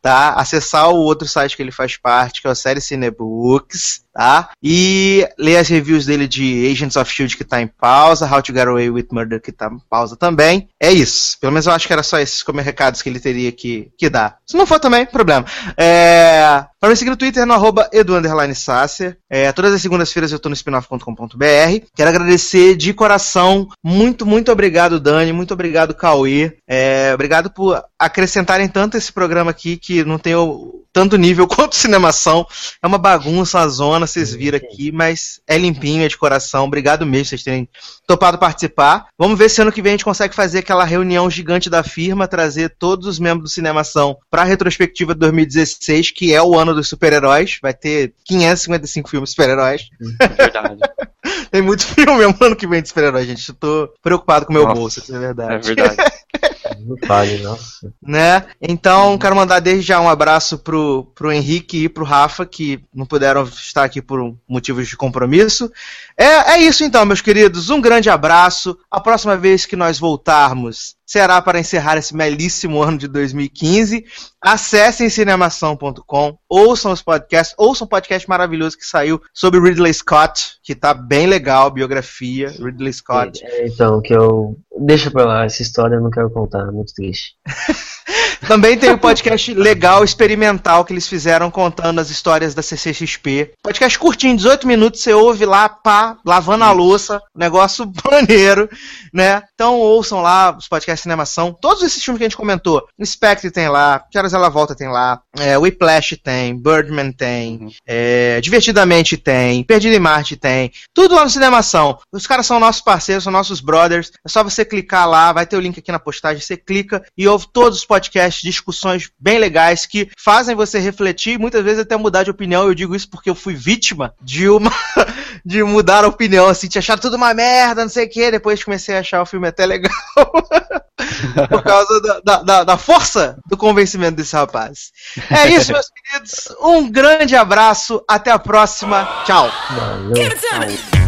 tá? Acessar o outro site que ele faz parte, que é o Série Cinebooks, tá? E ler as reviews dele de Agents of S.H.I.E.L.D. que tá em pausa, How to Get Away with Murder que tá em pausa também. É isso. Pelo menos eu acho que era só esses como recados que ele teria que, que dar. Se não for também, problema. É... Para me seguir no Twitter, no arroba. É, todas as segundas-feiras eu tô no spinoff.com.br. Quero agradecer de coração. Muito, muito obrigado, Dani. Muito obrigado, Cauê. É, obrigado por acrescentarem tanto esse programa aqui que não tem o, tanto nível <laughs> quanto cinemação. É uma bagunça, uma zona, vocês viram aqui, mas é limpinho, é de coração. Obrigado mesmo por vocês terem topado participar. Vamos ver se ano que vem a gente consegue fazer aquela reunião gigante da firma, trazer todos os membros do Cinemação para a retrospectiva de 2016, que é o ano dos super-heróis. Vai ter 555 filmes de super-heróis. Verdade. <laughs> Tem muito filme mesmo ano que vem de super-heróis, gente. Eu tô preocupado com o meu Nossa, bolso, isso é É verdade. verdade. <laughs> Não fale, nossa. né? Então, quero mandar desde já um abraço pro, pro Henrique e pro Rafa, que não puderam estar aqui por motivos de compromisso. É, é isso então, meus queridos. Um grande abraço. A próxima vez que nós voltarmos será para encerrar esse belíssimo ano de 2015. Acessem cinemação.com, ouçam os podcasts, ouçam um podcast maravilhoso que saiu sobre Ridley Scott, que tá bem legal, biografia, Ridley Scott. É, então, que eu. Deixa pra lá, essa história eu não quero contar, é muito triste. <laughs> Também tem o podcast legal, experimental, que eles fizeram contando as histórias da CCXP. Podcast curtinho, 18 minutos, você ouve lá, pá, lavando a louça, negócio <laughs> maneiro, né? Então ouçam lá os podcasts de cinemação. Todos esses filmes que a gente comentou. Spectre tem lá, Que Horas Ela Volta tem lá, é, Whiplash tem, Birdman tem, é, Divertidamente tem, Perdido em Marte tem. Tudo lá no Cinemação. Os caras são nossos parceiros, são nossos brothers. É só você clicar lá, vai ter o link aqui na postagem, você clica e ouve todos os podcasts, discussões bem legais que fazem você refletir e muitas vezes até mudar de opinião. Eu digo isso porque eu fui vítima de uma <laughs> de mudar a opinião, assim, tinha achado tudo uma merda, não sei o que, depois comecei a achar o filme até legal. <laughs> Por causa da, da- da- da força do convencimento desse rapaz. É isso, meus queridos. Um grande abraço. Até a próxima. Tchau. Valeu. I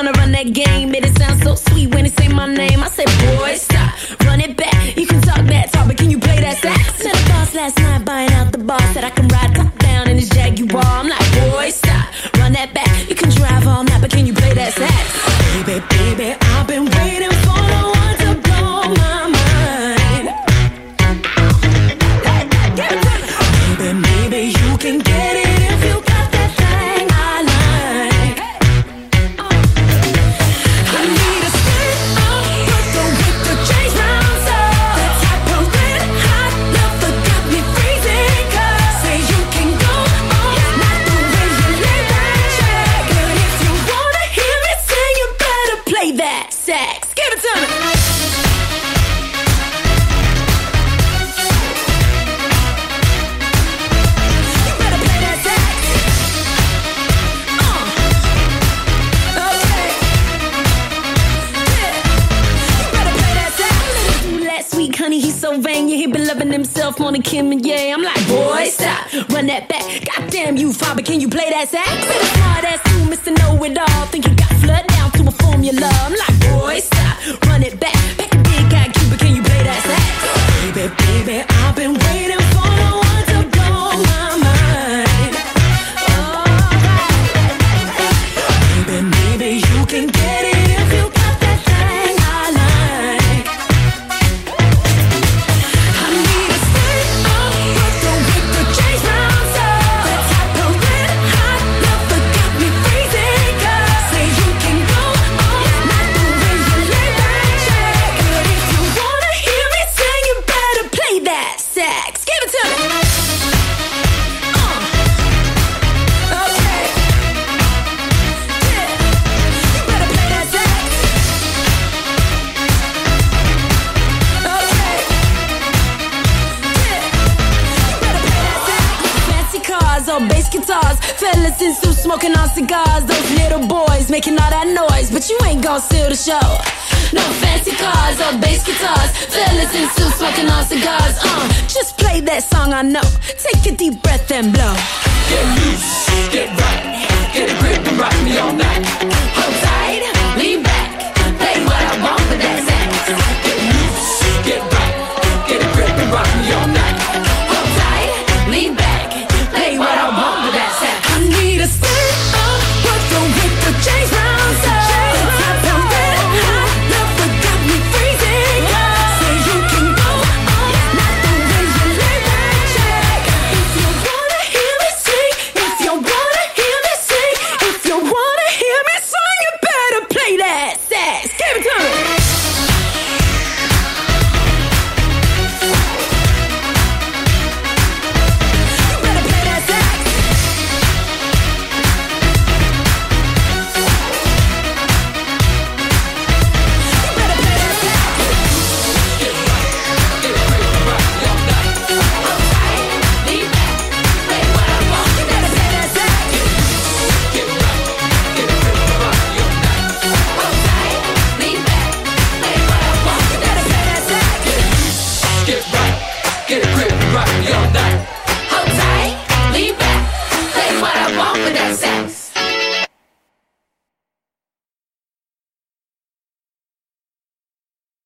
trying to run that game. It sound so sweet when he say my name. I said, boy, stop, run it back. You can talk that talk, but can you play that sax? Met a boss last night buying out the bar. Said I can ride top down in his Jaguar. I'm like, boy, stop, run that back. You can drive all night, but can you play that sax? Baby, baby,